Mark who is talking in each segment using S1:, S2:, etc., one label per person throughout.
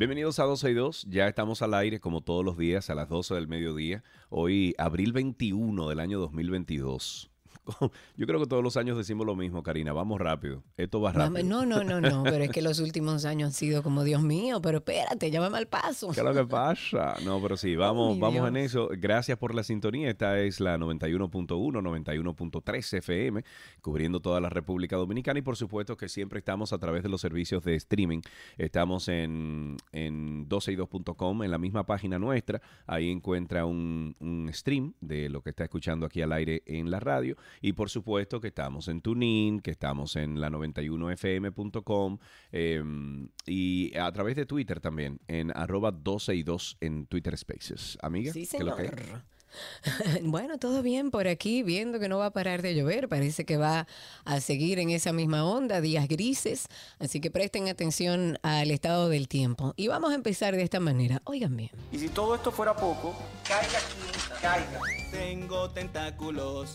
S1: Bienvenidos a 12 y 2, ya estamos al aire como todos los días a las 12 del mediodía, hoy abril 21 del año 2022. Yo creo que todos los años decimos lo mismo, Karina, vamos rápido, esto va rápido.
S2: No, no, no, no, pero es que los últimos años han sido como, Dios mío, pero espérate, llámame al paso.
S1: ¿Qué es lo que pasa? No, pero sí, vamos,
S2: mi
S1: vamos
S2: Dios.
S1: en eso. Gracias por la sintonía. Esta es la 91.1, 91.3 FM, cubriendo toda la República Dominicana y por supuesto que siempre estamos a través de los servicios de streaming. Estamos en, en 12y2.com, en la misma página nuestra. Ahí encuentra un, un stream de lo que está escuchando aquí al aire en la radio. Y por supuesto que estamos en TuneIn, que estamos en la 91fm.com eh, y a través de Twitter también, en arroba 12 y 2 en Twitter Spaces. Amiga,
S2: Sí,
S1: ¿qué es lo que
S2: señor.
S1: hay?
S2: Bueno, todo bien por aquí, viendo que no va a parar de llover, parece que va a seguir en esa misma onda, días grises, así que presten atención al estado del tiempo. Y vamos a empezar de esta manera, oigan bien.
S3: Y si todo esto fuera poco, caiga quien caiga.
S4: Tengo tentáculos.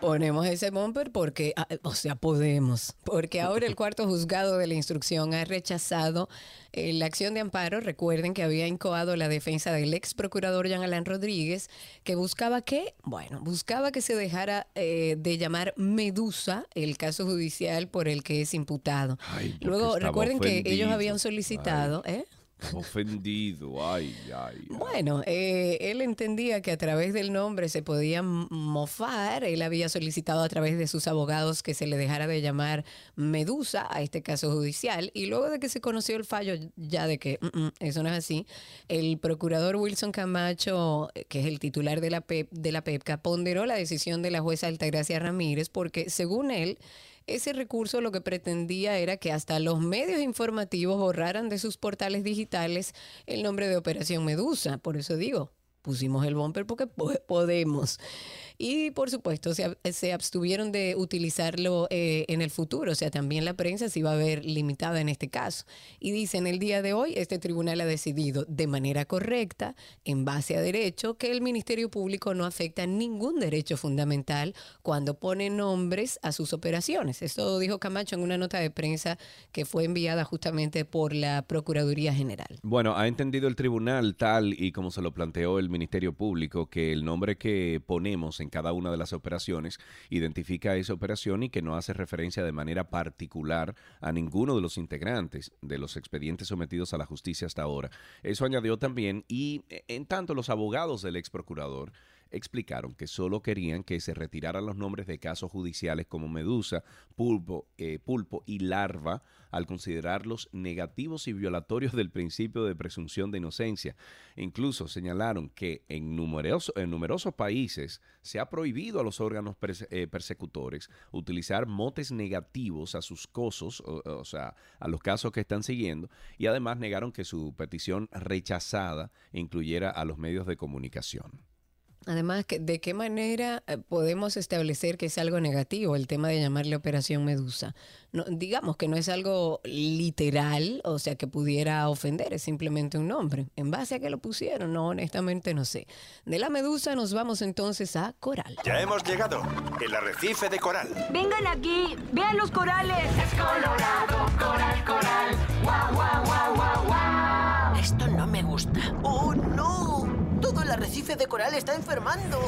S2: ponemos ese bumper porque, ah, o sea, podemos, porque ahora el cuarto juzgado de la instrucción ha rechazado eh, la acción de amparo. Recuerden que había incoado la defensa del ex procurador Jean Alain Rodríguez, que buscaba que, bueno, buscaba que se dejara eh, de llamar Medusa el caso judicial por el que es imputado.
S1: Ay,
S2: Luego, recuerden que ellos habían solicitado, ¿eh?
S1: Ofendido, ay, ay. ay.
S2: Bueno, eh, él entendía que a través del nombre se podía mofar. Él había solicitado a través de sus abogados que se le dejara de llamar Medusa a este caso judicial. Y luego de que se conoció el fallo ya de que mm, mm, eso no es así, el procurador Wilson Camacho, eh, que es el titular de la, PEP, de la PEPCA, ponderó la decisión de la jueza Altagracia Ramírez porque, según él, ese recurso lo que pretendía era que hasta los medios informativos borraran de sus portales digitales el nombre de Operación Medusa. Por eso digo, pusimos el bumper porque po- podemos. Y por supuesto, se, ab- se abstuvieron de utilizarlo eh, en el futuro. O sea, también la prensa se iba a ver limitada en este caso. Y dicen, el día de hoy, este tribunal ha decidido de manera correcta, en base a derecho, que el Ministerio Público no afecta ningún derecho fundamental cuando pone nombres a sus operaciones. Esto dijo Camacho en una nota de prensa que fue enviada justamente por la Procuraduría General.
S1: Bueno, ha entendido el tribunal tal y como se lo planteó el Ministerio Público que el nombre que ponemos en cada una de las operaciones identifica esa operación y que no hace referencia de manera particular a ninguno de los integrantes de los expedientes sometidos a la justicia hasta ahora. Eso añadió también y en tanto los abogados del ex procurador explicaron que solo querían que se retiraran los nombres de casos judiciales como Medusa, Pulpo, eh, Pulpo y Larva al considerarlos negativos y violatorios del principio de presunción de inocencia. Incluso señalaron que en, en numerosos países se ha prohibido a los órganos eh, persecutores utilizar motes negativos a sus cosos, o sea, a los casos que están siguiendo, y además negaron que su petición rechazada incluyera a los medios de comunicación.
S2: Además, que- ¿de qué manera eh, podemos establecer que es algo negativo el tema de llamarle Operación Medusa? No, digamos que no es algo literal, o sea, que pudiera ofender, es simplemente un nombre. ¿En base a qué lo pusieron? No, honestamente no sé. De la Medusa nos vamos entonces a Coral.
S5: Ya hemos llegado. El arrecife de coral.
S6: Vengan aquí, vean los corales.
S7: Es colorado, coral, coral. Guau, guau, guau, guau, guau.
S8: Esto no me gusta. ¡Oh, no! El arrecife de coral está enfermando.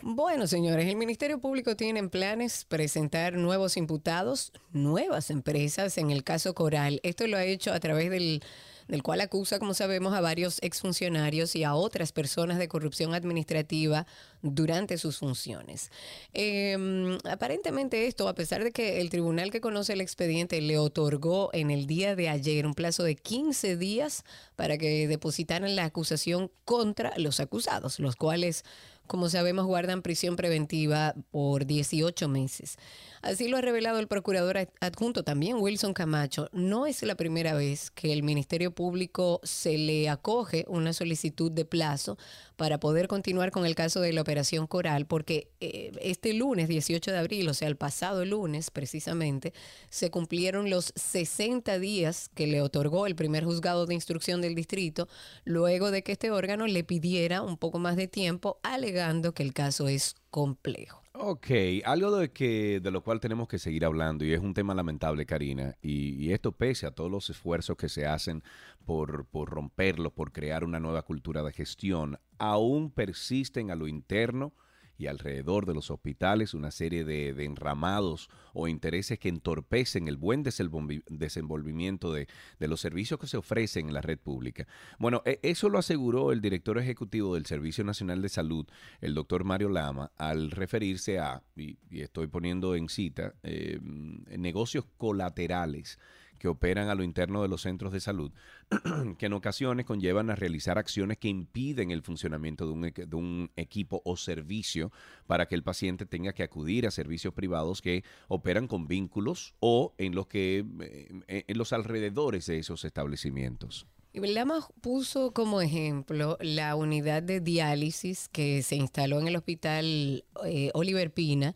S2: Bueno, señores, el Ministerio Público tiene en planes presentar nuevos imputados, nuevas empresas en el caso Coral. Esto lo ha hecho a través del, del cual acusa, como sabemos, a varios exfuncionarios y a otras personas de corrupción administrativa durante sus funciones. Eh, aparentemente esto, a pesar de que el tribunal que conoce el expediente le otorgó en el día de ayer un plazo de 15 días para que depositaran la acusación contra los acusados, los cuales como sabemos, guardan prisión preventiva por 18 meses. Así lo ha revelado el procurador adjunto también, Wilson Camacho. No es la primera vez que el Ministerio Público se le acoge una solicitud de plazo para poder continuar con el caso de la Operación Coral, porque eh, este lunes, 18 de abril, o sea, el pasado lunes precisamente, se cumplieron los 60 días que le otorgó el primer juzgado de instrucción del distrito, luego de que este órgano le pidiera un poco más de tiempo, alegando que el caso es complejo.
S1: Ok, algo de, que, de lo cual tenemos que seguir hablando y es un tema lamentable, Karina, y, esto pese a todos los esfuerzos que se hacen por, por romperlo, por crear una nueva cultura de gestión, aún persisten a lo interno y alrededor de los hospitales una serie de, enramados o intereses que entorpecen el buen desenvolvi- desenvolvimiento de, los servicios que se ofrecen en la red pública. Bueno, e- eso lo aseguró el director ejecutivo del Servicio Nacional de Salud, el doctor Mario Lama, al referirse a, y, y estoy poniendo en cita, eh, negocios colaterales que operan a lo interno de los centros de salud, que en ocasiones conllevan a realizar acciones que impiden el funcionamiento de un, de un equipo o servicio para que el paciente tenga que acudir a servicios privados que operan con vínculos o en los que eh, en los alrededores de esos establecimientos.
S2: Lama puso como ejemplo la unidad de diálisis que se instaló en el hospital eh, Oliver Pina,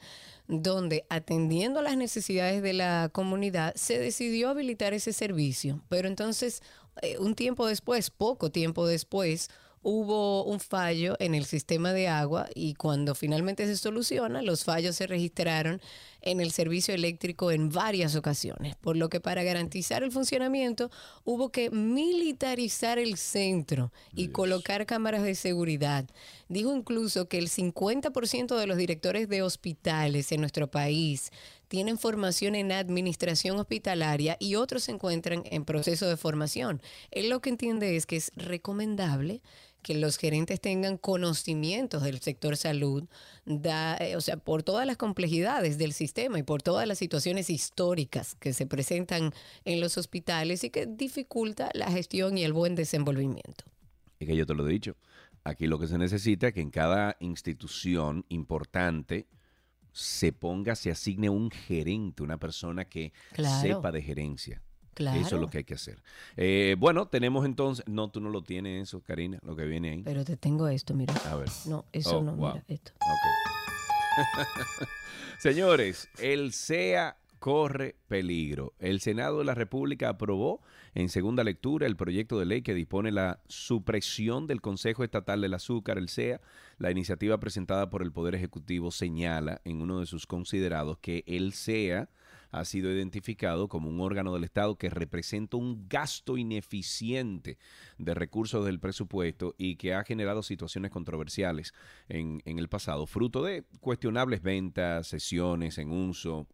S2: donde atendiendo las necesidades de la comunidad se decidió habilitar ese servicio. Pero entonces, eh, un tiempo después, poco tiempo después, hubo un fallo en el sistema de agua y cuando finalmente se soluciona, los fallos se registraron en el servicio eléctrico en varias ocasiones, por lo que para garantizar el funcionamiento hubo que militarizar el centro y colocar cámaras de seguridad. Dijo incluso que el 50% de los directores de hospitales en nuestro país tienen formación en administración hospitalaria y otros se encuentran en proceso de formación. Él lo que entiende es que es recomendable que los gerentes tengan conocimientos del sector salud, da, eh, o sea, por todas las complejidades del sistema y por todas las situaciones históricas que se presentan en los hospitales y que dificulta la gestión y el buen desenvolvimiento.
S1: Es que yo te lo he dicho. Aquí lo que se necesita es que en cada institución importante se ponga, se asigne un gerente, una persona que
S2: Claro.
S1: sepa de gerencia.
S2: Claro.
S1: Eso es lo que hay que hacer. Eh, bueno, tenemos entonces. No, tú no lo tienes eso, Karina, lo que viene ahí.
S2: Pero te tengo esto, mira.
S1: A ver.
S2: No, eso
S1: Oh,
S2: no,
S1: wow.
S2: mira, esto.
S1: Ok. Señores, el SEA corre peligro. El Senado de la República aprobó en segunda lectura el proyecto de ley que dispone la supresión del Consejo Estatal del Azúcar, el SEA. La iniciativa presentada por el Poder Ejecutivo señala en uno de sus considerados que el SEA ha sido identificado como un órgano del Estado que representa un gasto ineficiente de recursos del presupuesto y que ha generado situaciones controversiales en, en el pasado, fruto de cuestionables ventas, sesiones en uso,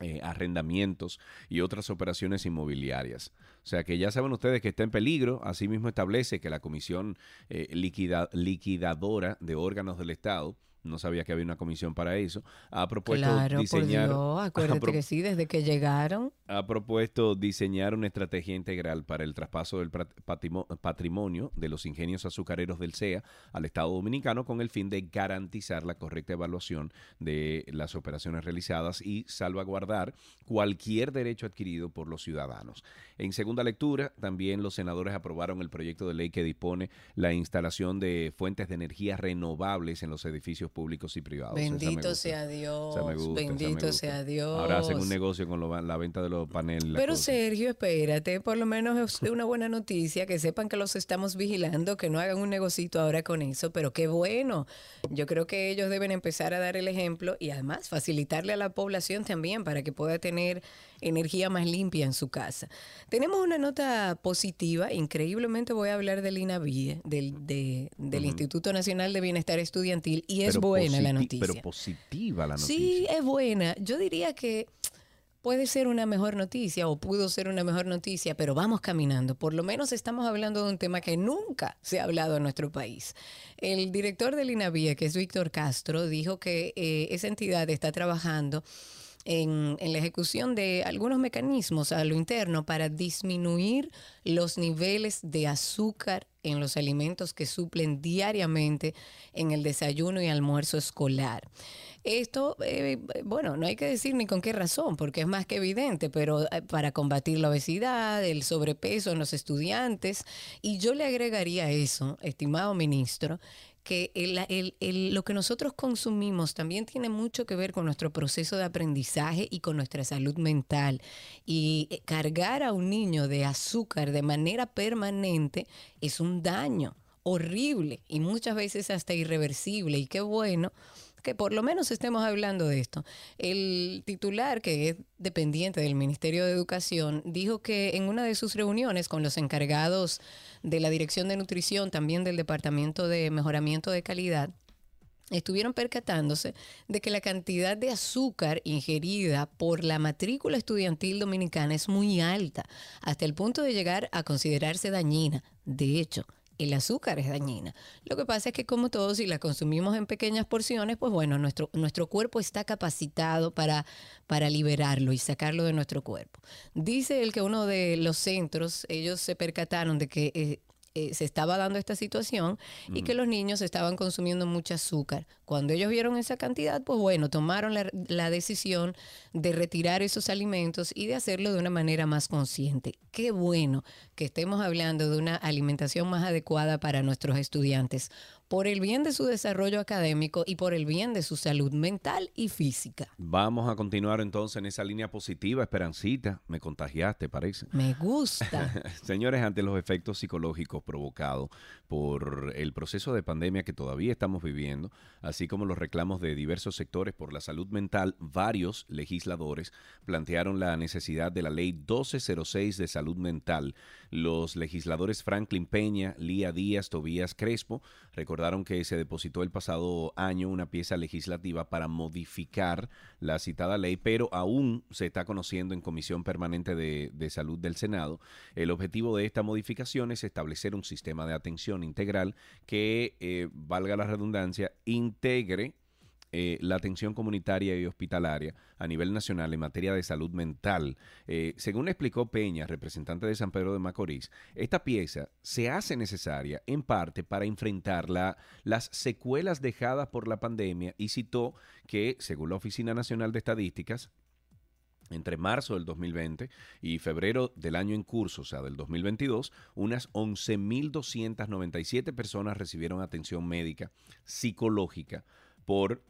S1: eh, arrendamientos y otras operaciones inmobiliarias. O sea que ya saben ustedes que está en peligro. Asimismo establece que la Comisión eh, liquida- Liquidadora de Órganos del Estado, no sabía que había una comisión para eso, ha propuesto
S2: Claro, por
S1: diseñar...
S2: Dios, acuérdate
S1: pro-
S2: que sí, desde que llegaron.
S1: ha propuesto diseñar una estrategia integral para el traspaso del patrimonio de los ingenios azucareros del CEA al Estado Dominicano con el fin de garantizar la correcta evaluación de las operaciones realizadas y salvaguardar cualquier derecho adquirido por los ciudadanos. En segunda lectura, también los senadores aprobaron el proyecto de ley que dispone la instalación de fuentes de energía renovables en los edificios públicos y privados.
S2: Bendito sea Dios.
S1: Esa me gusta, esa me
S2: bendito
S1: gusta.
S2: sea Dios.
S1: Ahora hacen un negocio con lo- la venta de los paneles.
S2: Pero
S1: cosa.
S2: Sergio, espérate, por lo menos es una buena noticia que sepan que los estamos vigilando, que no hagan un negocito ahora con eso, pero qué bueno. Yo creo que ellos deben empezar a dar el ejemplo y además facilitarle a la población también para que pueda tener energía más limpia en su casa. Tenemos una nota positiva. Increíblemente voy a hablar del INAVIE, del, de- del Instituto Nacional de Bienestar Estudiantil, y es
S1: Pero
S2: buena la noticia.
S1: Pero positiva la noticia.
S2: Sí, es buena. Yo diría que puede ser una mejor noticia o pudo ser una mejor noticia, pero vamos caminando. Por lo menos estamos hablando de un tema que nunca se ha hablado en nuestro país. El director del INAVIE, que es Víctor Castro, dijo que eh, esa entidad está trabajando en, la ejecución de algunos mecanismos a lo interno para disminuir los niveles de azúcar en los alimentos que suplen diariamente en el desayuno y almuerzo escolar. Esto, eh, bueno, no hay que decir ni con qué razón, porque es más que evidente, pero eh, para combatir la obesidad, el sobrepeso en los estudiantes, y yo le agregaría eso, estimado ministro, que el- el- el- lo que nosotros consumimos también tiene mucho que ver con nuestro proceso de aprendizaje y con nuestra salud mental. Y eh, cargar a un niño de azúcar de manera permanente es un daño horrible y muchas veces hasta irreversible. Y qué bueno que por lo menos estemos hablando de esto. El titular, que es dependiente del Ministerio de Educación, dijo que en una de sus reuniones con los encargados de la Dirección de Nutrición, también del Departamento de Mejoramiento de Calidad, estuvieron percatándose de que la cantidad de azúcar ingerida por la matrícula estudiantil dominicana es muy alta, hasta el punto de llegar a considerarse dañina. De hecho, el azúcar es dañina. Lo que pasa es que como todos, si la consumimos en pequeñas porciones, pues bueno, nuestro, nuestro cuerpo está capacitado para, para liberarlo y sacarlo de nuestro cuerpo. Dice él que uno de los centros, ellos se percataron de que eh, eh, se estaba dando esta situación y que los niños estaban consumiendo mucho azúcar. Cuando ellos vieron esa cantidad, pues bueno, tomaron la, la decisión de retirar esos alimentos y de hacerlo de una manera más consciente. Qué bueno que estemos hablando de una alimentación más adecuada para nuestros estudiantes, por el bien de su desarrollo académico y por el bien de su salud mental y física.
S1: Vamos a continuar entonces en esa línea positiva, Esperancita. Me contagiaste, parece.
S2: Me gusta.
S1: Señores, ante los efectos psicológicos provocados por el proceso de pandemia que todavía estamos viviendo, así como los reclamos de diversos sectores por la salud mental, varios legisladores plantearon la necesidad de la ley 1206 de salud mental. Los legisladores Franklin Peña, Lía Díaz, Tobías Crespo recordaron que se depositó el pasado año una pieza legislativa para modificar la citada ley, pero aún se está conociendo en Comisión Permanente de, de Salud del Senado. El objetivo de esta modificación es establecer un sistema de atención integral que, eh, valga la redundancia, integre eh, la atención comunitaria y hospitalaria a nivel nacional en materia de salud mental. Eh, según explicó Peña, representante de San Pedro de Macorís, esta pieza se hace necesaria en parte para enfrentar la- las secuelas dejadas por la pandemia y citó que, según la Oficina Nacional de Estadísticas, entre marzo del 2020 y febrero del año en curso, o sea, del 2022, unas 11.297 personas recibieron atención médica psicológica por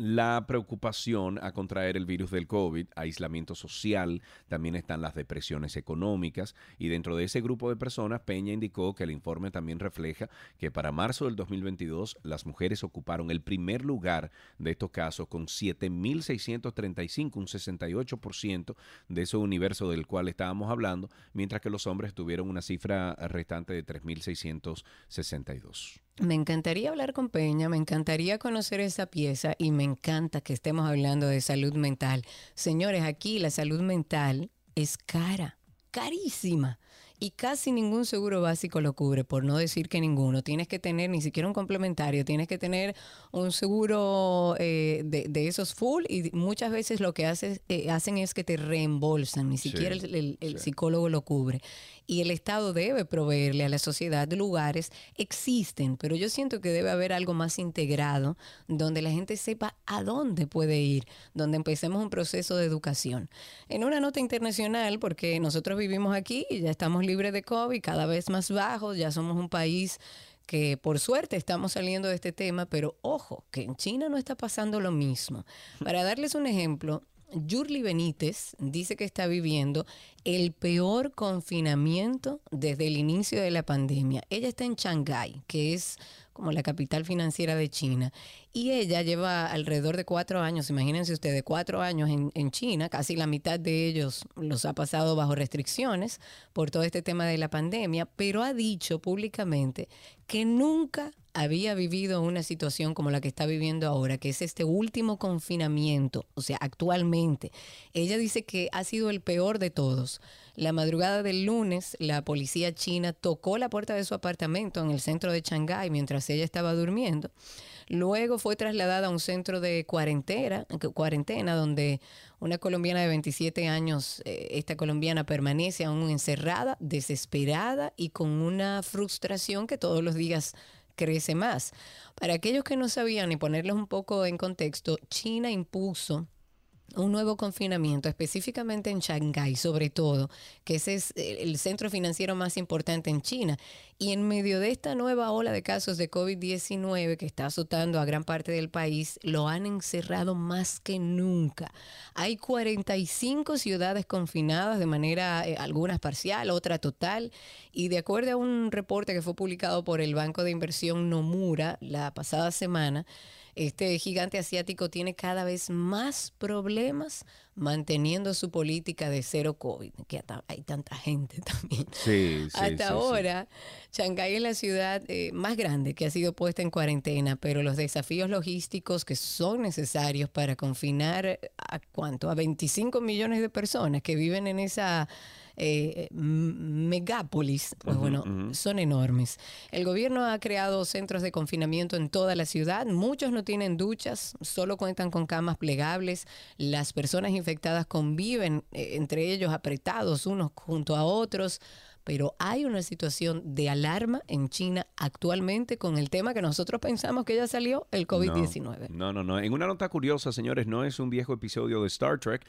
S1: la preocupación a contraer el virus del COVID, aislamiento social, también están las depresiones económicas y dentro de ese grupo de personas, Peña indicó que el informe también refleja que para marzo del 2022 las mujeres ocuparon el primer lugar de estos casos con 7.635, un 68% de ese universo del cual estábamos hablando, mientras que los hombres tuvieron una cifra restante de 3.662.
S2: Me encantaría hablar con Peña, me encantaría conocer esa pieza y me encanta que estemos hablando de salud mental. Señores, aquí la salud mental es cara, carísima. Y casi ningún seguro básico lo cubre, por no decir que ninguno. Tienes que tener ni siquiera un complementario, tienes que tener un seguro eh, de, de esos full y muchas veces lo que haces, eh, hacen es que te reembolsan, ni
S1: Sí,
S2: siquiera el, el- el
S1: sí.
S2: psicólogo lo cubre. Y el Estado debe proveerle a la sociedad lugares, existen, pero yo siento que debe haber algo más integrado, donde la gente sepa a dónde puede ir, donde empecemos un proceso de educación. En una nota internacional, porque nosotros vivimos aquí y ya estamos libres de COVID, cada vez más bajos, ya somos un país que por suerte estamos saliendo de este tema, pero ojo, que en China no está pasando lo mismo. Para darles un ejemplo, Yurli Benítez dice que está viviendo el peor confinamiento desde el inicio de la pandemia. Ella está en Shanghái, que es como la capital financiera de China, Y ella lleva alrededor de cuatro años, imagínense ustedes, cuatro años en, en China, casi la mitad de ellos los ha pasado bajo restricciones por todo este tema de la pandemia, pero ha dicho públicamente que nunca había vivido una situación como la que está viviendo ahora, que es este último confinamiento, o sea, actualmente. Ella dice que ha sido el peor de todos. La madrugada del lunes, la policía china tocó la puerta de su apartamento en el centro de Shanghái mientras ella estaba durmiendo. Luego fue trasladada a un centro de cuarentena, cuarentena donde una colombiana de 27 años, eh, esta colombiana permanece aún encerrada, desesperada y con una frustración que todos los días crece más. Para aquellos que no sabían y ponerlos un poco en contexto, China impuso un nuevo confinamiento, específicamente en Shanghái, sobre todo, que ese es el centro financiero más importante en China. Y en medio de esta nueva ola de casos de COVID-19 que está azotando a gran parte del país, lo han encerrado más que nunca. Hay 45 ciudades confinadas de manera, eh, algunas parcial, otra total. Y de acuerdo a un reporte que fue publicado por el Banco de Inversión Nomura la pasada semana, este gigante asiático tiene cada vez más problemas manteniendo su política de cero COVID, que hay tanta gente también.
S1: Sí, sí,
S2: Hasta
S1: sí,
S2: ahora, Shanghái es la ciudad eh, más grande que ha sido puesta en cuarentena, pero los desafíos logísticos que son necesarios para confinar a cuánto, a 25 millones de personas que viven en esa eh, megápolis, pues bueno, son enormes. El gobierno ha creado centros de confinamiento en toda la ciudad. Muchos no tienen duchas, solo cuentan con camas plegables. Las personas infectadas conviven eh, entre ellos apretados unos junto a otros. Pero hay una situación de alarma en China actualmente con el tema que nosotros pensamos que ya salió, el COVID-19.
S1: No, no, no. En una nota curiosa, señores, no es un viejo episodio de Star Trek.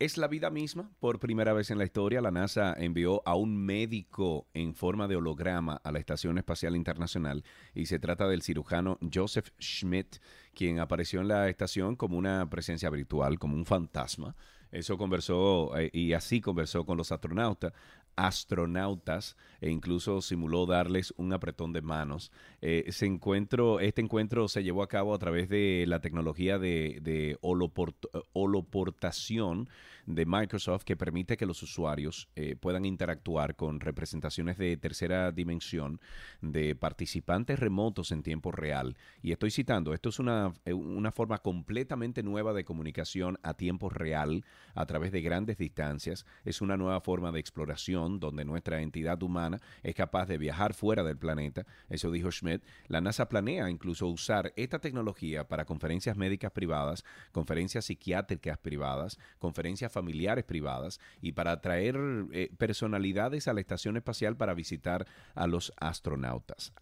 S1: Es la vida misma. Por primera vez en la historia, la NASA envió a un médico en forma de holograma a la Estación Espacial Internacional y se trata del cirujano Joseph Schmidt, quien apareció en la estación como una presencia virtual, como un fantasma. Eso conversó eh, y así conversó con los astronautas, astronautas e incluso simuló darles un apretón de manos. Eh, ese encuentro, este encuentro se llevó a cabo a través de la tecnología de, de holoport- eh, holoportación de Microsoft que permite que los usuarios eh, puedan interactuar con representaciones de tercera dimensión de participantes remotos en tiempo real. Y estoy citando, esto es una, eh, una forma completamente nueva de comunicación a tiempo real a través de grandes distancias. Es una nueva forma de exploración donde nuestra entidad humana es capaz de viajar fuera del planeta. Eso dijo Schmidt. La NASA planea incluso usar esta tecnología para conferencias médicas privadas, conferencias psiquiátricas privadas, conferencias familiares privadas y para atraer eh, personalidades a la estación espacial para visitar a los astronautas.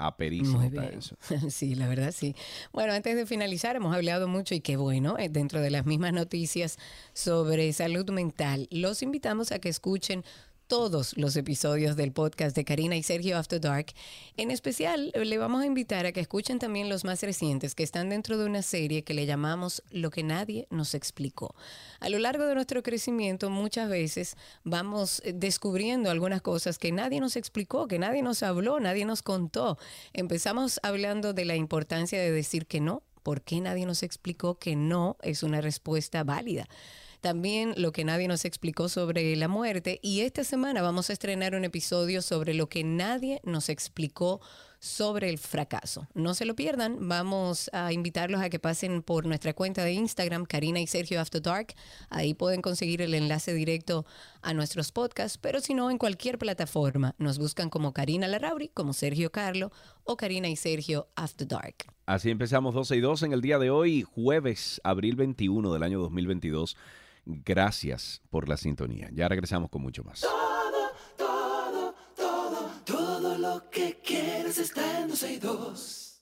S1: Está
S2: bien.
S1: eso.
S2: Sí, la verdad sí. Bueno, antes de finalizar, hemos hablado mucho y qué bueno, eh, dentro de las mismas noticias sobre salud mental. Los invitamos a que escuchen todos los episodios del podcast de Karina y Sergio After Dark. En especial, le vamos a invitar a que escuchen también los más recientes que están dentro de una serie que le llamamos Lo que nadie nos explicó. A lo largo de nuestro crecimiento, muchas veces vamos eh, descubriendo algunas cosas que nadie nos explicó, que nadie nos habló, nadie nos contó. Empezamos hablando de la importancia de decir que no. ¿Por qué nadie nos explicó que no es una respuesta válida? También lo que nadie nos explicó sobre la muerte. Y esta semana vamos a estrenar un episodio sobre lo que nadie nos explicó sobre el fracaso. No se lo pierdan. Vamos a invitarlos a que pasen por nuestra cuenta de Instagram, Karina y Sergio After Dark. Ahí pueden conseguir el enlace directo a nuestros podcasts, pero si no, en cualquier plataforma. Nos buscan como Karina Larrauri, como Sergio Carlo o Karina y Sergio After Dark.
S1: Así empezamos 12 y 2 en el día de hoy, jueves, abril 21 del año 2022. Gracias por la sintonía. Ya regresamos con mucho más.
S7: Todo, todo, todo, todo lo que quieres está en 12 y 2.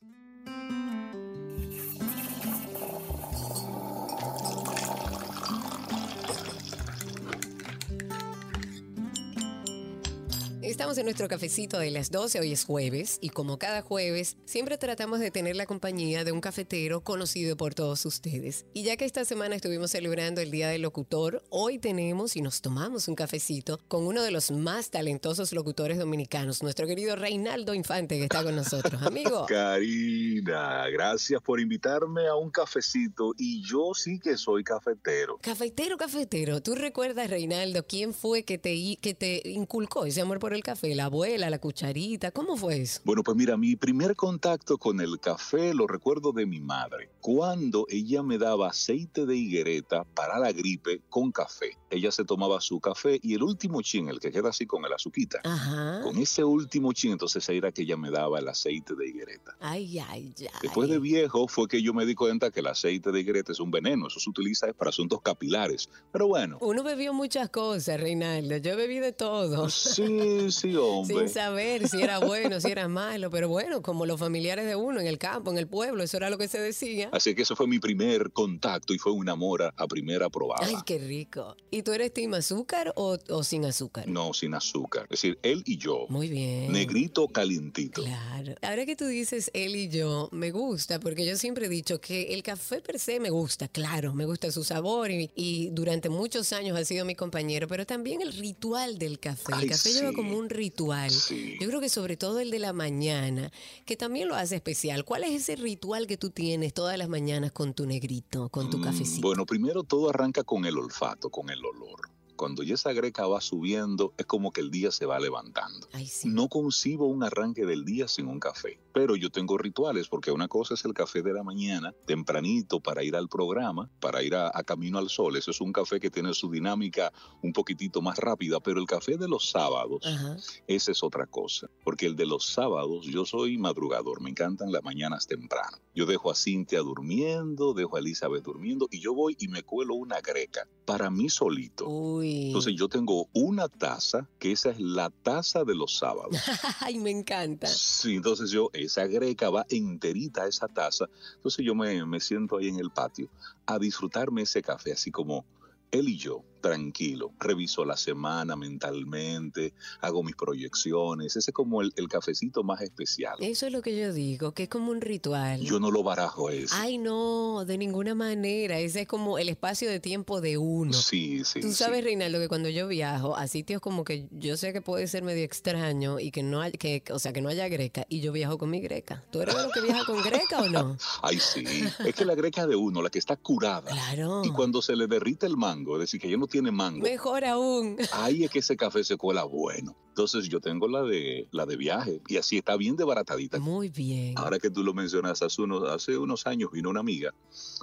S2: Estamos en nuestro cafecito de las 12, hoy es jueves, y como cada jueves, siempre tratamos de tener la compañía de un cafetero conocido por todos ustedes. Y ya que esta semana estuvimos celebrando el Día del Locutor, hoy tenemos y nos tomamos un cafecito con uno de los más talentosos locutores dominicanos, nuestro querido Reinaldo Infante, que está con nosotros. Amigo.
S9: Karina, gracias por invitarme a un cafecito y yo sí que soy cafetero.
S2: Cafetero, cafetero, ¿tú recuerdas, Reinaldo, quién fue que te, que te inculcó ese amor por el café? ¿La abuela, la cucharita? ¿Cómo fue eso?
S9: Bueno, pues mira, mi primer contacto con el café lo recuerdo de mi madre, cuando ella me daba aceite de higuereta para la gripe con café. Ella se tomaba su café y el último chin, el que queda así con el azuquita,
S2: Ajá.
S9: con ese último chin, entonces era que ella me daba el aceite de higuereta.
S2: Ay, ay, ay.
S9: Después de viejo fue que yo me di cuenta que el aceite de higuereta es un veneno, eso se utiliza para asuntos capilares. Pero bueno,
S2: Uno bebió muchas cosas, Reinaldo. Yo bebí de todo.
S9: sí, sí, hombre.
S2: Sin saber si era bueno, si era malo, pero bueno, como los familiares de uno en el campo, en el pueblo, eso era lo que se decía.
S9: Así que eso fue mi primer contacto y fue un amor a, primera probada.
S2: Ay, qué rico. ¿Y tú eres team azúcar o, o sin azúcar?
S9: No, sin azúcar. Es decir, él y yo.
S2: Muy bien.
S9: Negrito calientito.
S2: Claro. Ahora que tú dices él y yo, me gusta, porque yo siempre he dicho que el café per se me gusta, claro, me gusta su sabor y, y durante muchos años ha sido mi compañero, pero también el ritual del café. El
S9: Ay,
S2: café lleva como un ritual.
S9: Sí.
S2: Yo creo que sobre todo el de la mañana, que también lo hace especial. ¿Cuál es ese ritual que tú tienes todas las mañanas con tu negrito, con tu
S9: Mm,
S2: cafecito?
S9: Bueno, primero todo arranca con el olfato, con el olor. Cuando ya esa greca va subiendo, es como que el día se va levantando.
S2: Ay, sí.
S9: No concibo un arranque del día sin un café, pero yo tengo rituales porque una cosa es el café de la mañana, tempranito para ir al programa, para ir a, a Camino al Sol. Eso es un café que tiene su dinámica un poquitito más rápida, pero el café de los sábados,
S2: Ajá.
S9: esa es otra cosa. Porque el de los sábados, yo soy madrugador, me encantan las mañanas temprano. Yo dejo a Cintia durmiendo, dejo a Elizabeth durmiendo y yo voy y me cuelo una greca para mí solito.
S2: Uy.
S9: Entonces yo tengo una taza, que esa es la taza de los sábados.
S2: Ay, me encanta.
S9: Sí, entonces yo, esa greca va enterita a esa taza. Entonces yo me, me siento ahí en el patio a disfrutarme ese café, así como él y yo, tranquilo. Reviso la semana mentalmente, hago mis proyecciones. Ese es como el, el cafecito más especial.
S2: Eso es lo que yo digo, que es como un ritual.
S9: Yo no lo barajo ese.
S2: Ay, no, de ninguna manera. Ese es como el espacio de tiempo de uno.
S9: Sí, sí.
S2: Tú
S9: sí.
S2: sabes, Reinaldo, que cuando yo viajo a sitios como que yo sé que puede ser medio extraño y que no hay, que, o sea, que no haya greca, y yo viajo con mi greca. ¿Tú eres de los que viaja con greca o no?
S9: Ay, sí. Es que la greca de uno, la que está curada.
S2: Claro.
S9: Y cuando se le derrite el mango, es decir, que ya no tiene mango,
S2: Mejor aún.
S9: ahí es que ese café se cuela bueno. Entonces yo tengo la de la de viaje y así está bien desbaratadita.
S2: Muy bien.
S9: Ahora que tú lo mencionas, hace unos, hace unos años vino una amiga,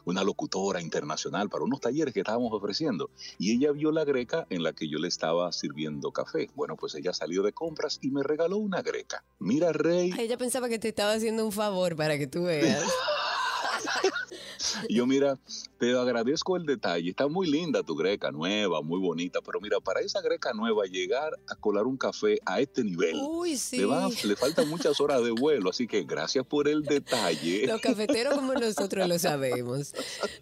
S9: una locutora internacional para unos talleres que estábamos ofreciendo y ella vio la greca en la que yo le estaba sirviendo café. Bueno, pues ella salió de compras y me regaló una greca. Mira, Rey,
S2: Ay, ella pensaba que te estaba haciendo un favor para que tú veas.
S9: Yo, mira, te agradezco el detalle. Está muy linda tu greca, nueva, muy bonita. Pero mira, para esa greca nueva, llegar a colar un café a este nivel,
S2: Uy, sí.
S9: le, le faltan muchas horas de vuelo. Así que gracias por el detalle.
S2: Los cafeteros como nosotros lo sabemos.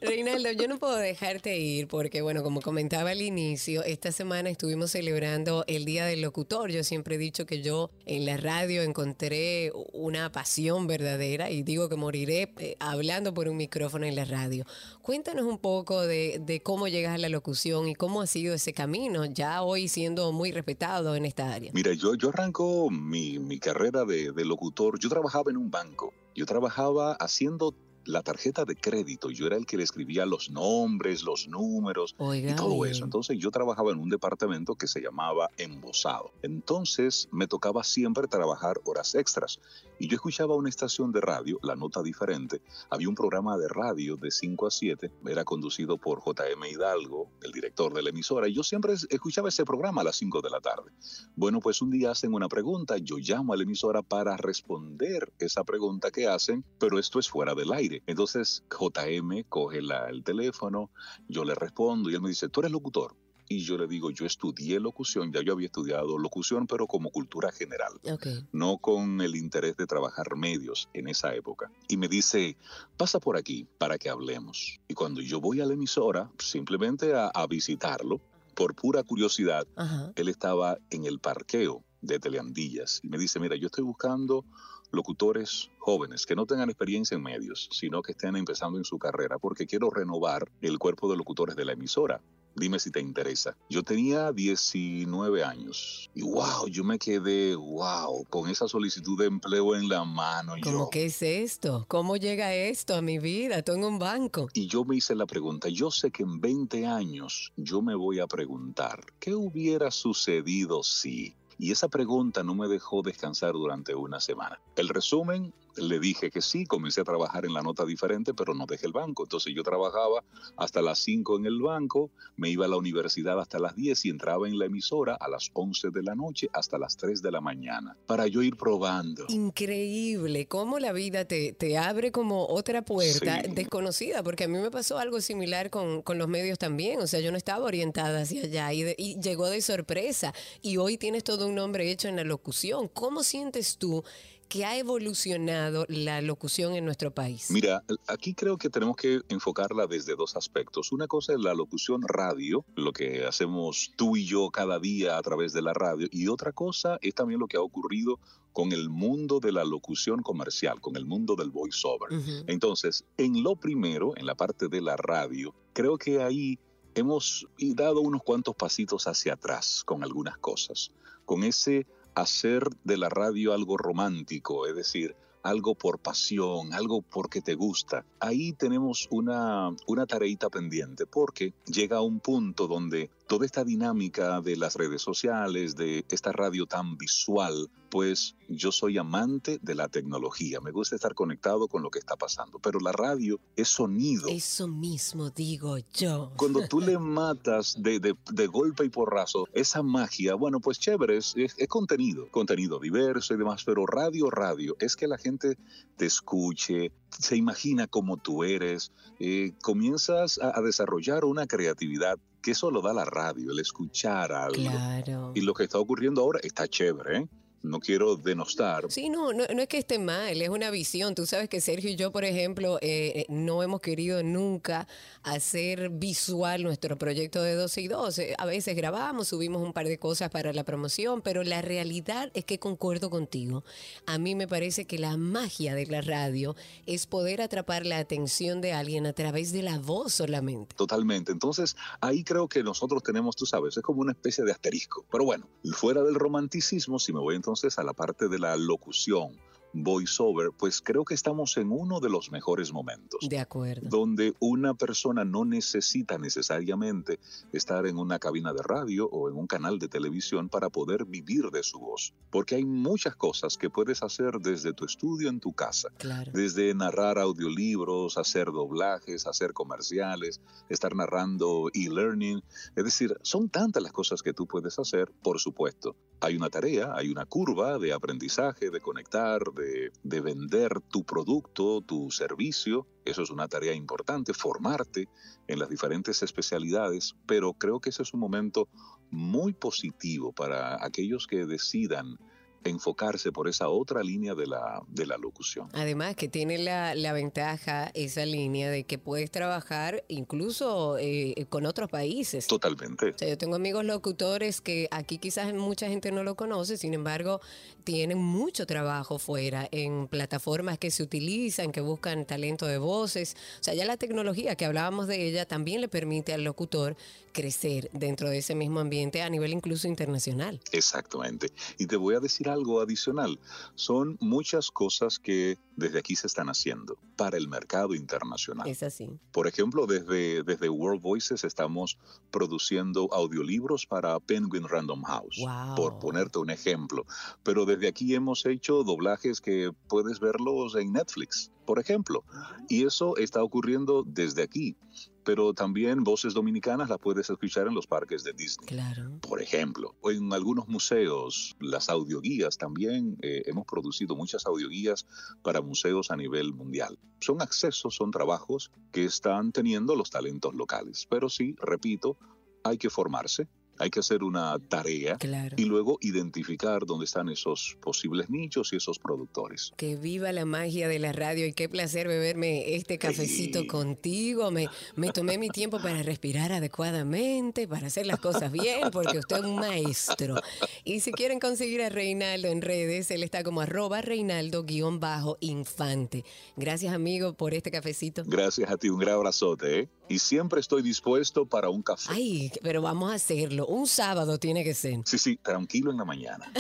S2: Reinaldo, yo no puedo dejarte ir porque, bueno, como comentaba al inicio, esta semana estuvimos celebrando el Día del Locutor. Yo siempre he dicho que yo en la radio encontré una pasión verdadera y digo que moriré eh, hablando por un micrófono en la radio. Cuéntanos un poco de, de cómo llegas a la locución y cómo ha sido ese camino, ya hoy siendo muy respetado en esta área.
S9: Mira, yo, yo arranco mi, mi carrera de, de locutor. Yo trabajaba en un banco. Yo trabajaba haciendo la tarjeta de crédito. Yo era el que le escribía los nombres, los números
S2: Oiga,
S9: y todo eso. Entonces yo trabajaba en un departamento que se llamaba embosado. Entonces me tocaba siempre trabajar horas extras. Y yo escuchaba una estación de radio, la nota diferente. Había un programa de radio de 5 a 7. Era conducido por JM Hidalgo, el director de la emisora. Y yo siempre es- escuchaba ese programa a las 5 de la tarde. Bueno, pues un día hacen una pregunta. Yo llamo a la emisora para responder esa pregunta que hacen, pero esto es fuera del aire. Entonces JM coge la- el teléfono, yo le respondo y él me dice, ¿tú eres locutor? Y yo le digo, yo estudié locución, ya yo había estudiado locución, pero como cultura general,
S2: Ok.
S9: no con el interés de trabajar medios en esa época. Y me dice, pasa por aquí para que hablemos. Y cuando yo voy a la emisora, simplemente a, a visitarlo, por pura curiosidad,
S2: Ajá.
S9: él estaba en el parqueo de Teleandillas y me dice, mira, yo estoy buscando locutores jóvenes que no tengan experiencia en medios, sino que estén empezando en su carrera, porque quiero renovar el cuerpo de locutores de la emisora. Dime si te interesa. Yo tenía 19 años y wow, yo me quedé wow con esa solicitud de empleo en la mano.
S2: ¿Cómo
S9: yo-
S2: qué es esto? ¿Cómo llega esto a mi vida? Tú en un banco.
S9: Y yo me hice la pregunta, yo sé que en 20 años yo me voy a preguntar, ¿qué hubiera sucedido si? Y esa pregunta no me dejó descansar durante una semana. El resumen, le dije que sí, comencé a trabajar en la nota diferente, pero no dejé el banco. Entonces yo trabajaba hasta las 5 en el banco, me iba a la universidad hasta las 10 y entraba en la emisora a las 11 de la noche hasta las 3 de la mañana, para yo ir probando.
S2: Increíble cómo la vida te, te abre como otra puerta
S9: Sí.
S2: desconocida, porque a mí me pasó algo similar con, con los medios también, o sea, yo no estaba orientada hacia allá y, de- y llegó de sorpresa y hoy tienes todo un nombre hecho en la locución. ¿Cómo sientes tú que ha evolucionado la locución en nuestro país?
S9: Mira, aquí creo que tenemos que enfocarla desde dos aspectos. Una cosa es la locución radio, lo que hacemos tú y yo cada día a través de la radio, y otra cosa es también lo que ha ocurrido con el mundo de la locución comercial, con el mundo del voiceover. Entonces, en lo primero, en la parte de la radio, creo que ahí hemos dado unos cuantos pasitos hacia atrás con algunas cosas, con ese hacer de la radio algo romántico, es decir, algo por pasión, algo porque te gusta. Ahí tenemos una, una tareita pendiente porque llega un punto donde toda esta dinámica de las redes sociales, de esta radio tan visual, pues yo soy amante de la tecnología, me gusta estar conectado con lo que está pasando, pero la radio es sonido.
S2: Eso mismo digo yo.
S9: Cuando tú le matas de, de- de golpe y porrazo esa magia, bueno, pues chévere, es, es- es contenido, contenido diverso y demás, pero radio, radio, es que la gente te escuche, se imagina como tú eres, eh, comienzas a, a desarrollar una creatividad que eso lo da la radio, el escuchar algo.
S2: Claro.
S9: Y lo que está ocurriendo ahora está chévere, ¿eh? No quiero denostar.
S2: Sí, no, no, no es que esté mal, es una visión. Tú sabes que Sergio y yo, por ejemplo, eh, no hemos querido nunca hacer visual nuestro proyecto de 12 y 12. A veces grabamos, subimos un par de cosas para la promoción, pero la realidad es que concuerdo contigo. A mí me parece que la magia de la radio es poder atrapar la atención de alguien a través de la voz solamente.
S9: Totalmente. Entonces, ahí creo que nosotros tenemos, tú sabes, es como una especie de asterisco. Pero bueno, fuera del romanticismo, si me voy entonces a la parte de la locución, voiceover, pues creo que estamos en uno de los mejores momentos.
S2: De acuerdo.
S9: Donde una persona no necesita necesariamente estar en una cabina de radio o en un canal de televisión para poder vivir de su voz. Porque hay muchas cosas que puedes hacer desde tu estudio en tu casa.
S2: Claro.
S9: Desde narrar audiolibros, hacer doblajes, hacer comerciales, estar narrando e-learning. Es decir, son tantas las cosas que tú puedes hacer, por supuesto. Hay una tarea, hay una curva de aprendizaje, de conectar, de, de vender tu producto, tu servicio. Eso es una tarea importante, formarte en las diferentes especialidades, pero creo que ese es un momento muy positivo para aquellos que decidan enfocarse por esa otra línea de la, de la locución.
S2: Además que tiene la, la ventaja esa línea de que puedes trabajar incluso eh, con otros países.
S9: Totalmente.
S2: O sea, yo tengo amigos locutores que aquí quizás mucha gente no lo conoce, sin embargo, tienen mucho trabajo fuera en plataformas que se utilizan, que buscan talento de voces. O sea, ya la tecnología que hablábamos de ella también le permite al locutor crecer dentro de ese mismo ambiente a nivel incluso internacional.
S9: Exactamente. Y te voy a decir algo adicional. Son muchas cosas que desde aquí se están haciendo para el mercado internacional.
S2: Es así.
S9: Por ejemplo, desde, desde World Voices estamos produciendo audiolibros para Penguin Random House,
S2: Wow.
S9: por ponerte un ejemplo. Pero desde aquí hemos hecho doblajes que puedes verlos en Netflix, por ejemplo. Y eso está ocurriendo desde aquí. Pero también voces dominicanas las puedes escuchar en los parques de Disney.
S2: Claro.
S9: Por ejemplo, en algunos museos, las audioguías también, eh, hemos producido muchas audioguías para museos a nivel mundial. Son accesos, son trabajos que están teniendo los talentos locales. Pero sí, repito, hay que formarse, Hay que hacer una tarea
S2: Claro.
S9: y luego identificar dónde están esos posibles nichos y esos productores.
S2: Que viva la magia de la radio y qué placer beberme este cafecito contigo. Me, me tomé mi tiempo para respirar adecuadamente, para hacer las cosas bien, porque usted es un maestro. Y si quieren conseguir a Reinaldo en redes, él está como arroba Reinaldo-infante. Gracias, amigo, por este cafecito.
S9: Gracias a ti, un gran abrazote, ¿eh? Y siempre estoy dispuesto para un café.
S2: Ay, pero vamos a hacerlo. Un sábado tiene que ser.
S9: Sí, sí, tranquilo en la mañana.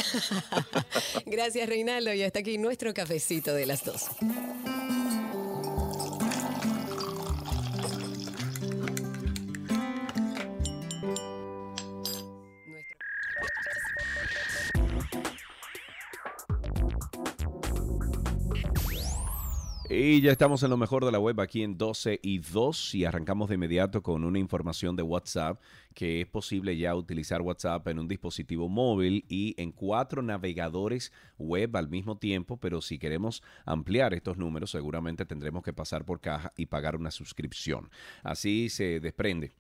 S2: Gracias, Reinaldo. Y hasta aquí nuestro cafecito de las dos.
S1: Y ya estamos en lo mejor de la web aquí en 12 y 2 y arrancamos de inmediato con una información de WhatsApp que es posible ya utilizar WhatsApp en un dispositivo móvil y en cuatro navegadores web al mismo tiempo, pero si queremos ampliar estos números seguramente tendremos que pasar por caja y pagar una suscripción. Así se desprende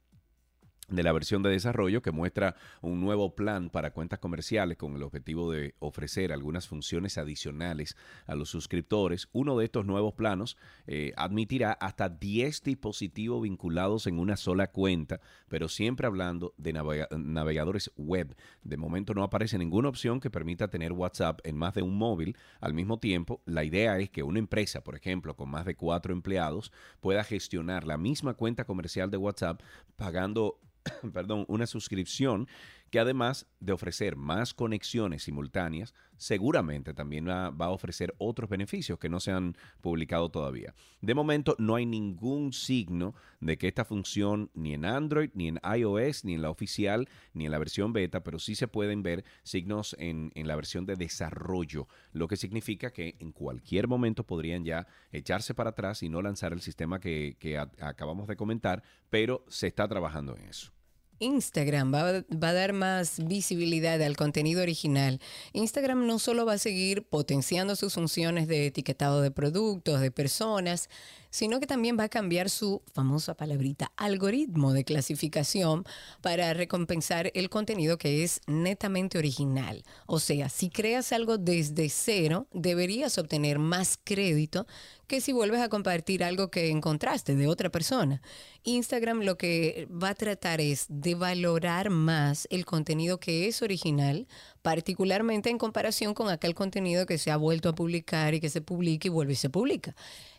S1: de la versión de desarrollo que muestra un nuevo plan para cuentas comerciales con el objetivo de ofrecer algunas funciones adicionales a los suscriptores. Uno de estos nuevos planos eh, admitirá hasta 10 dispositivos vinculados en una sola cuenta, pero siempre hablando de navega- navegadores web. De momento no aparece ninguna opción que permita tener WhatsApp en más de un móvil al mismo tiempo. La idea es que una empresa, por ejemplo, con más de cuatro empleados, pueda gestionar la misma cuenta comercial de WhatsApp pagando perdón, una suscripción que además de ofrecer más conexiones simultáneas, seguramente también va, a ofrecer otros beneficios que no se han publicado todavía. De momento no hay ningún signo de que esta función ni en Android, ni en iOS, ni en la oficial, ni en la versión beta, pero sí se pueden ver signos en, en la versión de desarrollo, lo que significa que en cualquier momento podrían ya echarse para atrás y no lanzar el sistema que, acabamos de comentar, pero se está trabajando en eso.
S2: Instagram va, va a dar más visibilidad al contenido original. Instagram no solo va a seguir potenciando sus funciones de etiquetado de productos, de personas, sino que también va a cambiar su famosa palabrita algoritmo de clasificación para recompensar el contenido que es netamente original. O sea, si creas algo desde cero, deberías obtener más crédito que si vuelves a compartir algo que encontraste de otra persona. Instagram lo que va a tratar es de valorar más el contenido que es original, particularmente en comparación con aquel contenido que se ha vuelto a publicar y que se publica y vuelve y se publica.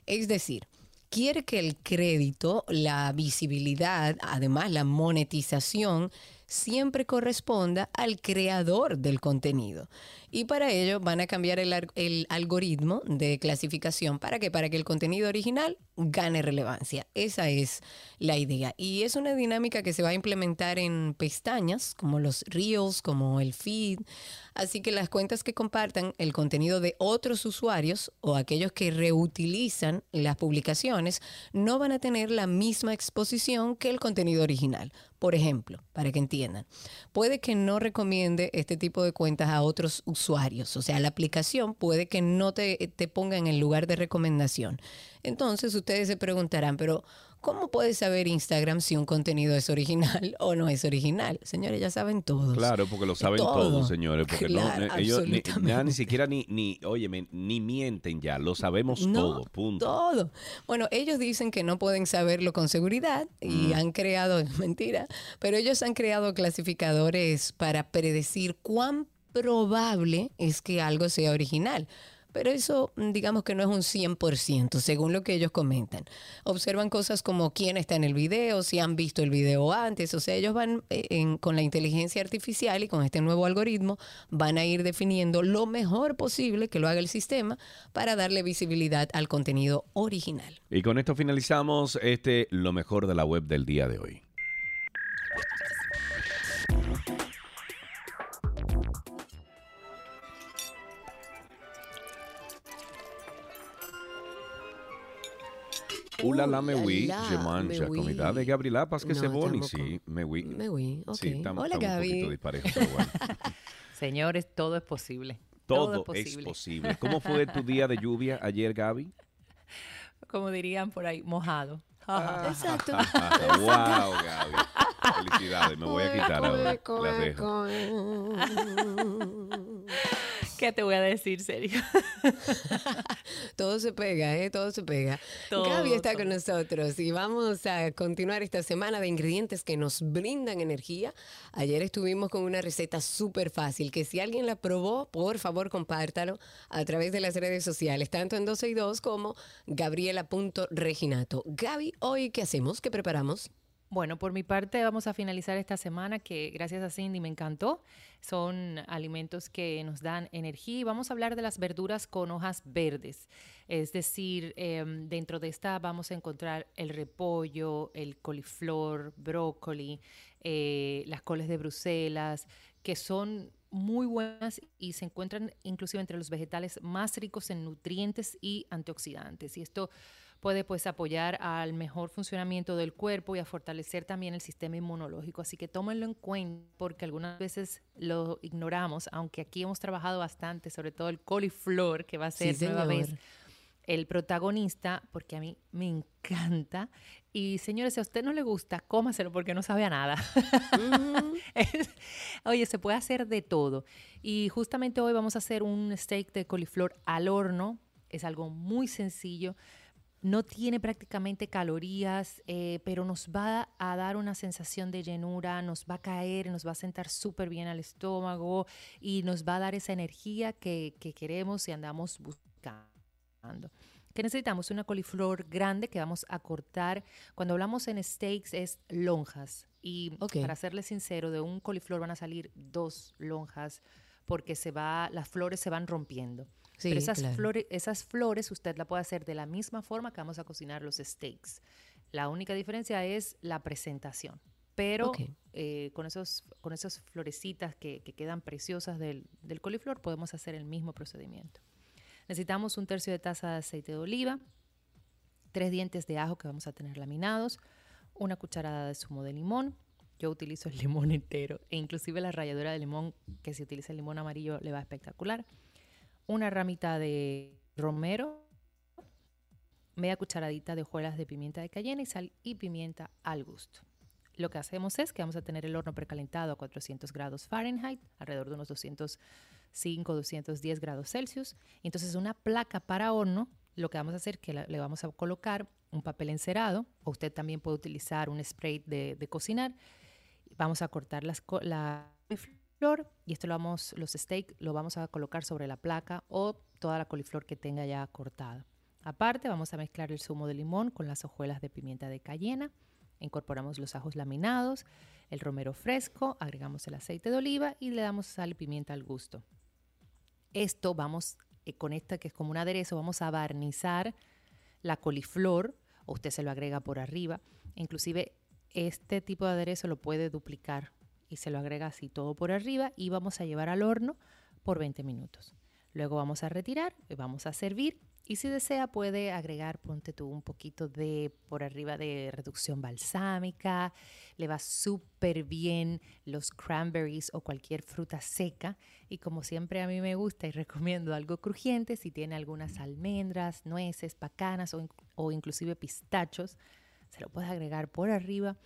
S2: Es decir, quiere que el crédito, la visibilidad, además la monetización, siempre corresponda al creador del contenido. Y para ello van a cambiar el, algoritmo de clasificación. ¿Para qué? Para que el contenido original gane relevancia. Esa es la idea. Y es una dinámica que se va a implementar en pestañas, como los reels, como el feed. Así que las cuentas que compartan el contenido de otros usuarios o aquellos que reutilizan las publicaciones no van a tener la misma exposición que el contenido original. Por ejemplo, para que entiendan, puede que no recomiende este tipo de cuentas a otros usuarios. O sea, la aplicación puede que no te, te ponga en el lugar de recomendación. Entonces ustedes se preguntarán, pero ¿cómo puede saber Instagram si un contenido es original o no es original? Señores, ya saben todos.
S1: Claro, porque lo saben
S2: Todo.
S1: todos, señores. Porque no,
S2: Claro,
S1: eh, ellos ni, ya ni siquiera ni, ni, óyeme, ni mienten ya, lo sabemos
S2: No,
S1: todo, punto.
S2: Todo. Bueno, ellos dicen que no pueden saberlo con seguridad y han creado, mentira, pero ellos han creado clasificadores para predecir cuán probable es que algo sea original. Pero eso, mm, digamos que no es un 100%, según lo que ellos comentan. Observan cosas como quién está en el video, si han visto el video antes. O sea, ellos van eh, en- con la inteligencia artificial y con este nuevo algoritmo, van a ir definiendo lo mejor posible que lo haga el sistema para darle visibilidad al contenido original.
S1: Y con esto finalizamos este lo mejor de la web del día de hoy. Oula la me oui,
S2: la,
S1: je
S2: me
S1: mange.
S2: oui.
S1: Comida de Gabriela, que
S2: No,
S1: c'est bon
S2: tampoco.
S1: ici. Me oui.
S2: Me oui, ok.
S1: Sí, estamos,
S2: Hola,
S1: un
S2: Gaby.
S1: poquito disparejos, pero bueno.
S10: Señores, todo es posible.
S1: Todo,
S10: es
S1: es
S10: posible.
S1: posible. ¿Cómo fue tu día de lluvia ayer, Gaby?
S10: Como dirían por ahí, mojado.
S2: Exacto.
S1: wow, Gaby. Felicidades, me voy a quitar ahora. Las dejo.
S10: ¿Qué te voy a decir, serio?
S2: Todo se pega, ¿eh? Todo se pega.
S10: Todo,
S2: Gaby está
S10: todo.
S2: con nosotros y vamos a continuar esta semana de ingredientes que nos brindan energía. Ayer estuvimos con una receta súper fácil que si alguien la probó, por favor compártalo a través de las redes sociales, tanto en 12 y 2 como gabriela.reginato. Gaby, hoy, ¿qué hacemos? ¿Qué preparamos?
S10: Bueno, por mi parte vamos a finalizar esta semana que gracias a Cindy me encantó. Son alimentos que nos dan energía vamos a hablar de las verduras con hojas verdes. Es decir, em, dentro de esta vamos a encontrar el repollo, el coliflor, brócoli, eh, las coles de Bruselas, que son muy buenas y se encuentran inclusive entre los vegetales más ricos en nutrientes y antioxidantes. Y esto puede pues apoyar al mejor funcionamiento del cuerpo y a fortalecer también el sistema inmunológico. Así que tómenlo en cuenta porque algunas veces lo ignoramos, aunque aquí hemos trabajado bastante, sobre todo el coliflor, que va a ser
S2: Sí,
S10: nueva vez el protagonista, porque a mí me encanta. Y señores, si a usted no le gusta, cómaselo porque no sabe a nada. Es- Oye, se puede hacer de todo. Y justamente hoy vamos a hacer un steak de coliflor al horno. Es algo muy sencillo. No tiene prácticamente calorías, eh, pero nos va a dar una sensación de llenura, nos va a caer, nos va a sentar súper bien al estómago y nos va a dar esa energía que, que queremos y andamos buscando. ¿Qué necesitamos? Una coliflor grande que vamos a cortar. Cuando hablamos en steaks es lonjas. Y para serles sincero, de un coliflor van a salir dos lonjas porque se va, las flores se van rompiendo.
S2: Sí,
S10: Pero esas,
S2: claro.
S10: flores, esas flores usted la puede hacer de la misma forma que vamos a cocinar los steaks. La única diferencia es la presentación. Pero eh, con, esos, con esas florecitas que, que quedan preciosas del, del coliflor podemos hacer el mismo procedimiento. Necesitamos un tercio de taza de aceite de oliva, tres dientes de ajo que vamos a tener laminados, una cucharada de zumo de limón. Yo utilizo el limón entero e inclusive la ralladura de limón, que si utiliza el limón amarillo le va espectacular. Una ramita de romero, media cucharadita de hojuelas de pimienta de cayena y sal y pimienta al gusto. Lo que hacemos es que vamos a tener el horno precalentado a 400 grados Fahrenheit, alrededor de unos 205, 210 grados Celsius. Entonces una placa para horno, lo que vamos a hacer es que le vamos a colocar un papel encerado, o usted también puede utilizar un spray de, cocinar. Vamos a cortar las, la y esto vamos, los steaks lo vamos a colocar sobre la placa o toda la coliflor que tenga ya cortada. Aparte, vamos a mezclar el zumo de limón con las hojuelas de pimienta de cayena. Incorporamos los ajos laminados, el romero fresco, agregamos el aceite de oliva y le damos sal y pimienta al gusto. Esto vamos, eh, con esta que es como un aderezo, vamos a barnizar la coliflor, usted se lo agrega por arriba. Inclusive este tipo de aderezo lo puede duplicar y se lo agrega así todo por arriba y vamos a llevar al horno por 20 minutos. Luego vamos a retirar, vamos a servir y si desea puede agregar, ponte tú un poquito de por arriba de reducción balsámica, le va súper bien los cranberries o cualquier fruta seca y como siempre a mí me gusta y recomiendo algo crujiente, si tiene algunas almendras, nueces, pacanas o, o inclusive pistachos, se lo puedes agregar por arriba.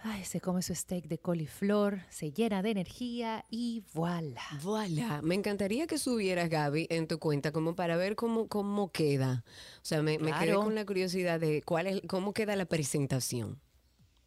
S10: Ay, se come su steak de coliflor, se llena de energía y voilà.
S2: Voilà. Me encantaría que subieras, Gaby, en tu cuenta como para ver cómo, cómo queda. O sea, me, me quedé
S10: Claro.
S2: con la curiosidad de cuál es, cómo queda la presentación.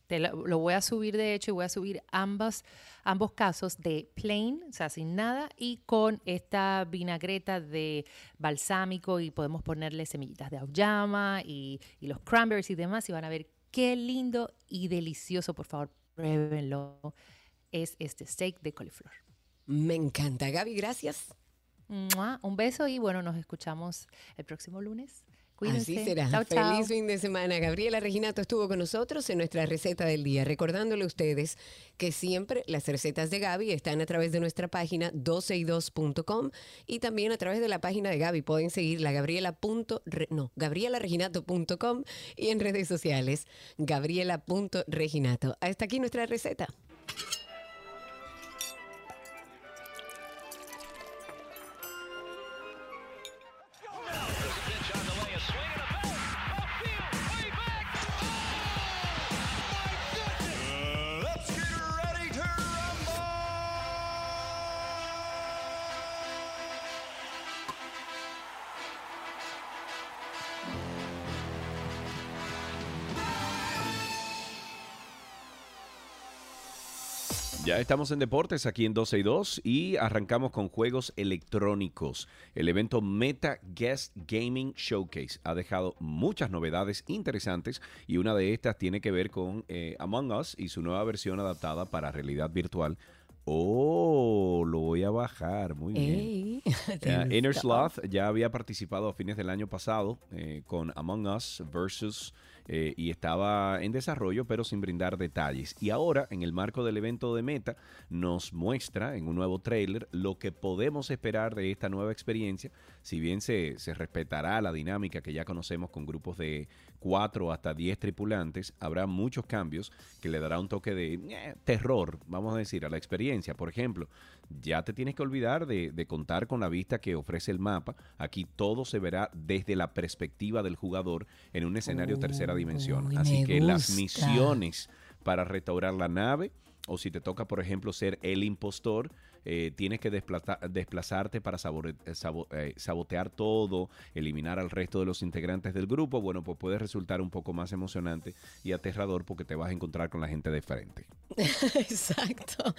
S10: Te lo, lo voy a subir de hecho y voy a subir ambas, ambos casos de plain, o sea, sin nada, y con esta vinagreta de balsámico y podemos ponerle semillitas de auyama y, y los cranberries y demás y van a ver qué lindo y delicioso, por favor, pruébenlo. Es este steak de coliflor.
S2: Me encanta. Gaby, gracias.
S10: Un beso y bueno, nos escuchamos el próximo lunes. Cuídense.
S2: Así será. Feliz fin de semana. Gabriela Reginato estuvo con nosotros en nuestra receta del día, recordándole a ustedes que siempre las recetas de Gaby están a través de nuestra página 12y2.com y también a través de la página de Gaby. Pueden seguirla gabriela. punto re- no, gabrielareginato.com y en redes sociales gabriela.reginato. Hasta aquí nuestra receta.
S1: Ya estamos en deportes aquí en 12 y 2 y arrancamos con juegos electrónicos. El evento Meta Guest Gaming Showcase ha dejado muchas novedades interesantes y una de estas tiene que ver con eh, Among Us y su nueva versión adaptada para realidad virtual. Oh, lo voy a bajar, muy bien.
S2: Ey, te
S1: Inner. Sloth ya había participado a fines del año pasado eh, con Among Us versus eh, y estaba en desarrollo pero sin brindar detalles. Y ahora en el marco del evento de Meta nos muestra en un nuevo trailer lo que podemos esperar de esta nueva experiencia, si bien se, respetará la dinámica que ya conocemos con grupos de 4 hasta 10 tripulantes, habrá muchos cambios que le dará un toque de eh, terror, vamos a decir, a la experiencia. Por ejemplo, ya te tienes que olvidar de, de contar con la vista que ofrece el mapa. Aquí todo se verá desde la perspectiva del jugador en un escenario tercera dimensión.
S2: Uy,
S1: Así que las misiones para restaurar la nave, o si te toca, por ejemplo, ser el impostor, eh, tienes que desplaza- desplazarte para eh, eh, sabotear todo, eliminar al resto de los integrantes del grupo. Bueno, pues puede resultar un poco más emocionante y aterrador porque te vas a encontrar con la gente de frente.
S2: Exacto.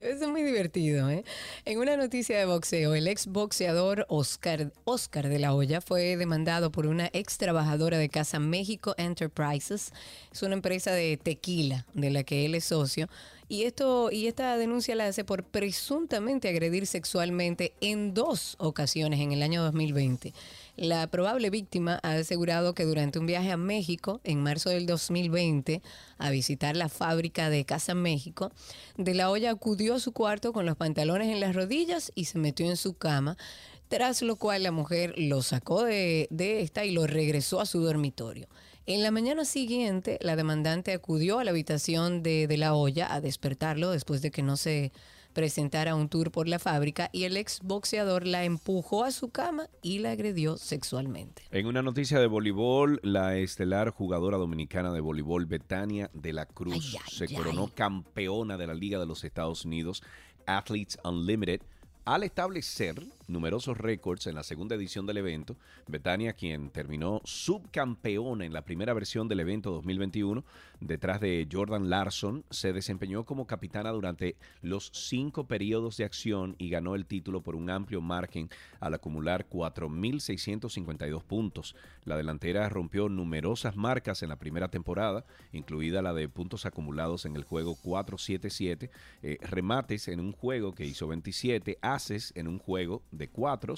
S2: Eso es muy divertido. ¿eh? En una noticia de boxeo, el ex boxeador Oscar, Oscar de la Hoya fue demandado por una ex trabajadora de Casa México Enterprises. Es una empresa de tequila de la que él es socio. Y, esto, y esta denuncia la hace por presuntamente agredir sexualmente en dos ocasiones en el año 2020. La probable víctima ha asegurado que durante un viaje a México en marzo del 2020 a visitar la fábrica de Casa México, De la Hoya acudió a su cuarto con los pantalones en las rodillas y se metió en su cama, tras lo cual la mujer lo sacó de, de esta y lo regresó a su dormitorio. En la mañana siguiente, la demandante acudió a la habitación de, de la olla a despertarlo después de que no se presentara un tour por la fábrica y el ex boxeador la empujó a su cama y la agredió sexualmente.
S1: En una noticia de voleibol, la estelar jugadora dominicana de voleibol Betania de la Cruz se coronó campeona de la Liga de los Estados Unidos, Athletes Unlimited, al establecer numerosos récords en la segunda edición del evento. Betania, quien terminó subcampeona en la primera versión del evento 2021, detrás de Jordan Larson, se desempeñó como capitana durante los cinco periodos de acción y ganó el título por un amplio margen al acumular 4.652 puntos. La delantera rompió numerosas marcas en la primera temporada, incluida la de puntos acumulados en el juego 4-7-7, eh, remates en un juego que hizo 27, haces en un juego de 4,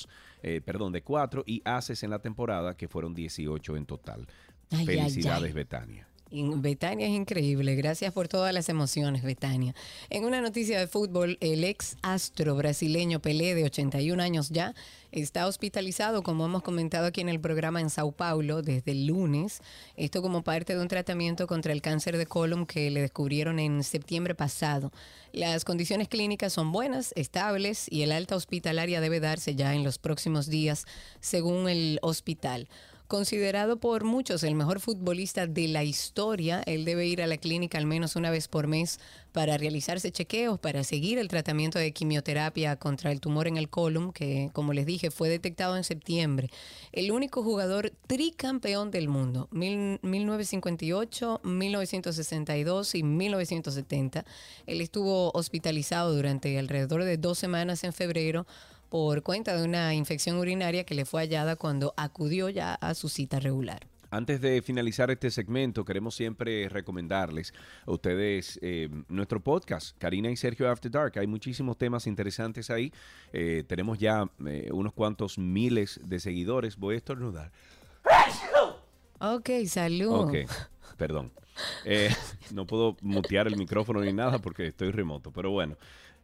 S1: perdón, de 4 y haces en la temporada que fueron 18 en total.
S2: Ay, ay,
S1: Felicidades,
S2: ay.
S1: Betania.
S2: Betania es increíble. Gracias por todas las emociones, Betania. En una noticia de fútbol, el ex astro brasileño Pelé, de 81 años ya, está hospitalizado, como hemos comentado aquí en el programa en Sao Paulo, desde el lunes. Esto como parte de un tratamiento contra el cáncer de colon que le descubrieron en septiembre pasado. Las condiciones clínicas son buenas, estables y el alta hospitalaria debe darse ya en los próximos días, según el hospital. Considerado por muchos el mejor futbolista de la historia, él debe ir a la clínica al menos una vez por mes para realizarse chequeos, para seguir el tratamiento de quimioterapia contra el tumor en el colon, que como les dije fue detectado en septiembre. El único jugador tricampeón del mundo, mil- 1958, 1962 y 1970. Él estuvo hospitalizado durante alrededor de dos semanas en febrero por cuenta de una infección urinaria que le fue hallada cuando acudió ya a su cita regular.
S1: Antes de finalizar este segmento, queremos siempre recomendarles a ustedes eh, nuestro podcast, Karina y Sergio After Dark. Hay muchísimos temas interesantes ahí. Eh, tenemos ya eh, unos cuantos miles de seguidores. Voy a estornudar.
S2: Ok, salud.
S1: Ok, perdón. No puedo mutear el micrófono ni nada porque estoy remoto, pero bueno.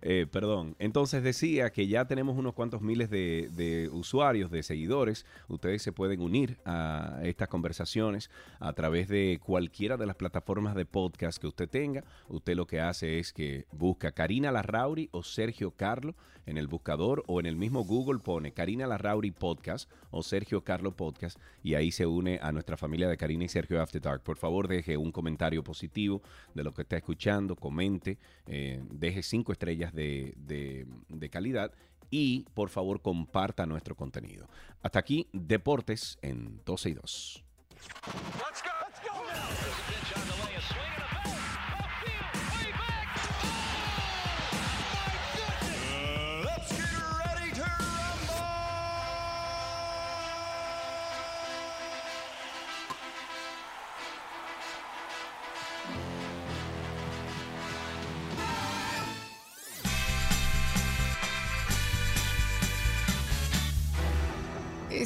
S1: Eh, perdón. Entonces decía que ya tenemos unos cuantos miles de, usuarios, de seguidores. Ustedes se pueden unir a estas conversaciones a través de cualquiera de las plataformas de podcast que usted tenga. Usted lo que hace es que busca Karina Larrauri o Sergio Carlo en el buscador o en el mismo Google pone Karina Larrauri Podcast o Sergio Carlo Podcast y ahí se une a nuestra familia de Karina y Sergio After Dark. Por favor, deje un comentario positivo de lo que está escuchando, comente, eh, deje cinco estrellas de, de- de calidad y por favor comparta nuestro contenido. Hasta aquí, Deportes en 12 y 2.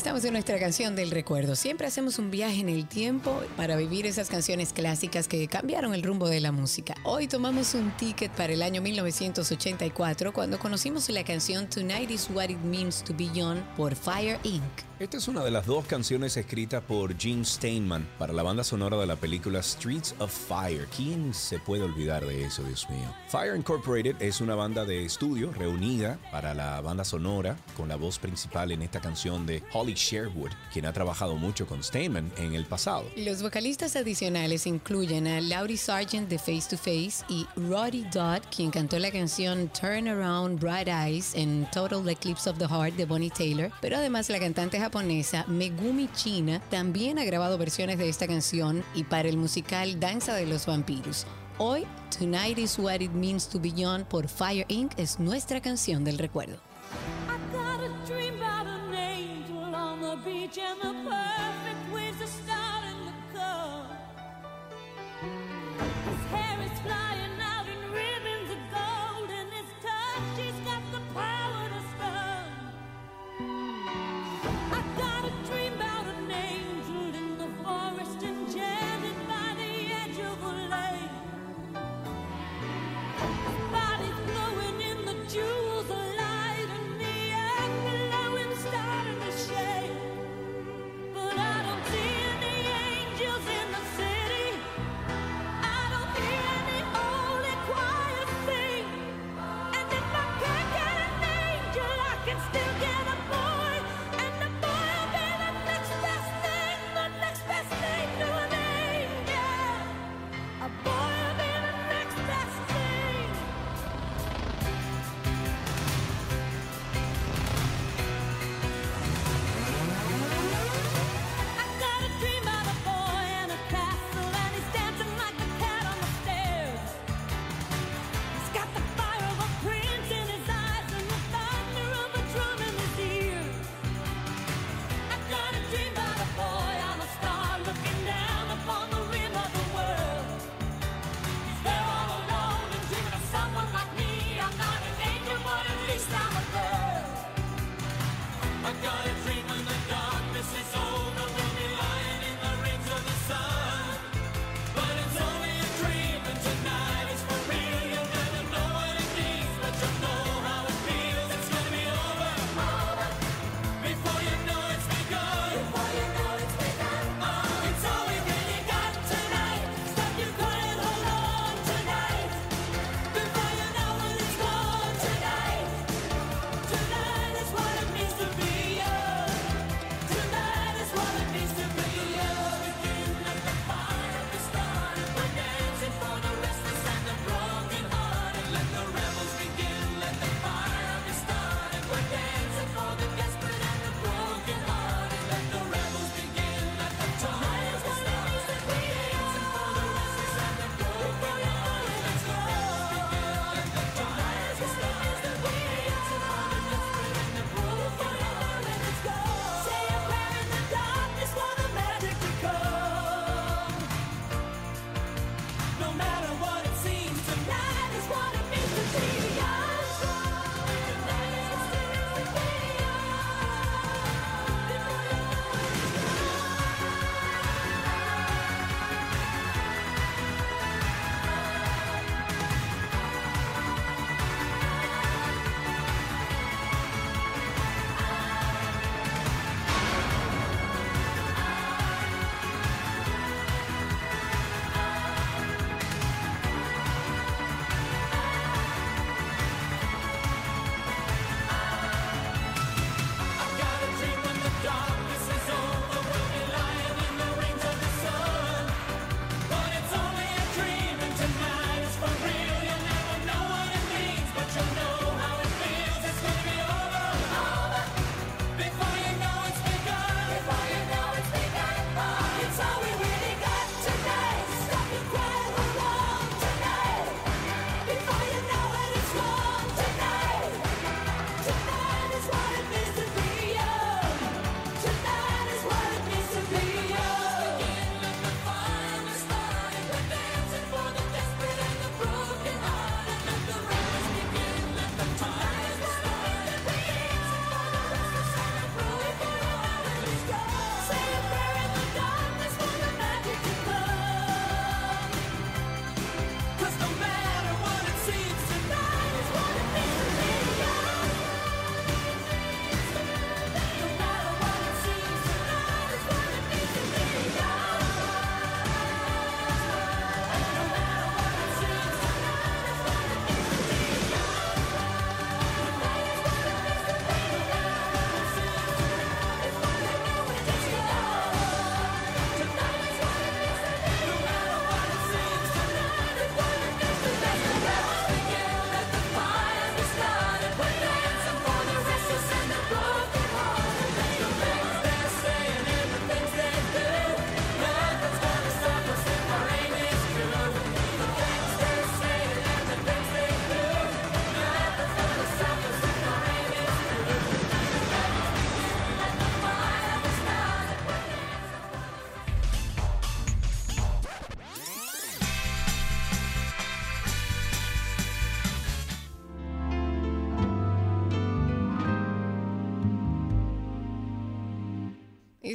S2: Estamos en nuestra canción del recuerdo. Siempre hacemos un viaje en el tiempo para vivir esas canciones clásicas que cambiaron el rumbo de la música. Hoy tomamos un ticket para el año 1984 cuando conocimos la canción Tonight is What It Means to Be Young por Fire Inc.
S1: Esta es una de las dos canciones escritas por Gene Steinman para la banda sonora de la película Streets of Fire. ¿Quién se puede olvidar de eso, Dios mío? Fire Incorporated es una banda de estudio reunida para la banda sonora con la voz principal en esta canción de Holly Sherwood, quien ha trabajado mucho con Steinman en el pasado.
S2: Los vocalistas adicionales incluyen a Laurie Sargent de Face to Face y Roddy Dodd, quien cantó la canción Turn Around Bright Eyes en Total Eclipse of the Heart de Bonnie Taylor, pero además la cantante japonesa Megumi China también ha grabado versiones de esta canción y para el musical Danza de los Vampiros. Hoy, Tonight is What It Means to Be Young por Fire Inc. es nuestra canción del recuerdo.
S11: Beach and the perfect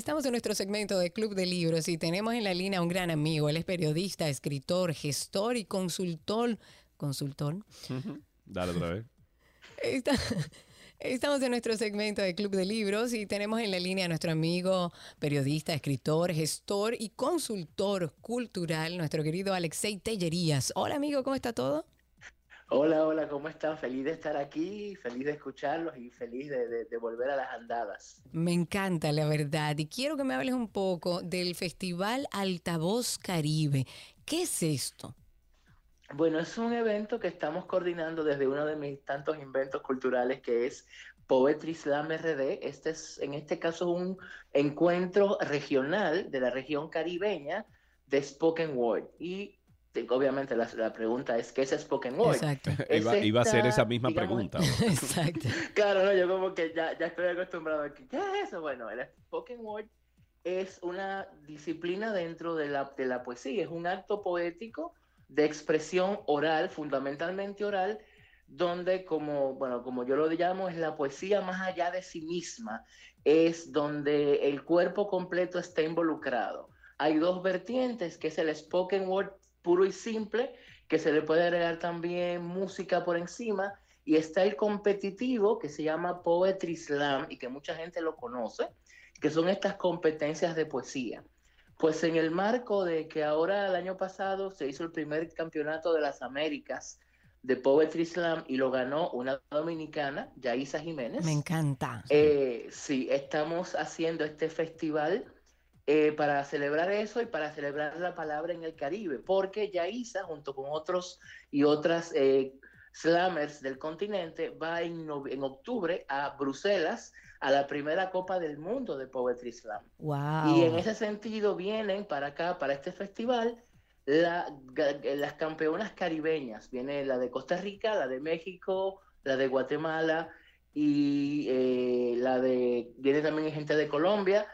S2: estamos en nuestro segmento de Club de Libros y tenemos en la línea a un gran amigo. Él es periodista, escritor, gestor y consultor. ¿Consultor?
S1: Dale otra vez.
S2: Está- Estamos en nuestro segmento de Club de Libros y tenemos en la línea a nuestro amigo periodista, escritor, gestor y consultor cultural, nuestro querido Alexei Tellerías. Hola amigo, ¿cómo está todo?
S12: Hola, hola, ¿cómo están? Feliz de estar aquí, feliz de escucharlos y feliz de, de- de volver a las andadas.
S2: Me encanta, la verdad. Y quiero que me hables un poco del Festival Altavoz Caribe. ¿Qué es esto?
S12: Bueno, es un evento que estamos coordinando desde uno de mis tantos inventos culturales que es Poetry Slam RD. Este es, en este caso, un encuentro regional de la región caribeña de Spoken Word. Y obviamente la, la pregunta es, ¿qué es Spoken Word?
S2: Exacto.
S12: Es
S1: Iba, iba a ser esa misma
S12: digamos,
S1: pregunta.
S2: Exacto.
S12: Claro, no, yo como que ya, ya estoy acostumbrado a que, ¿qué es eso? Bueno, el spoken word es una disciplina dentro de la, de la poesía, es un acto poético de expresión oral, fundamentalmente oral, donde como, bueno, como yo lo llamo, es la poesía más allá de sí misma, es donde el cuerpo completo está involucrado. Hay dos vertientes, que es el spoken word puro y simple, que se le puede agregar también música por encima, y está el competitivo que se llama Poetry Slam y que mucha gente lo conoce, que son estas competencias de poesía. Pues en el marco de que ahora el año pasado se hizo el primer campeonato de las Américas de Poetry Slam y lo ganó una dominicana, Yaisa Jiménez.
S2: Me encanta.
S12: Eh, sí, estamos haciendo este festival eh, para celebrar eso y para celebrar la palabra en el Caribe, porque Yaisa, junto con otros y otras eh, slammers del continente, va en, en octubre a Bruselas a la primera Copa del Mundo de Poetry Slam.
S2: Wow.
S12: Y en ese sentido vienen para acá, para este festival, la- las campeonas caribeñas. Viene la de Costa Rica, la de México, la de Guatemala y eh, la de... Viene también gente de Colombia.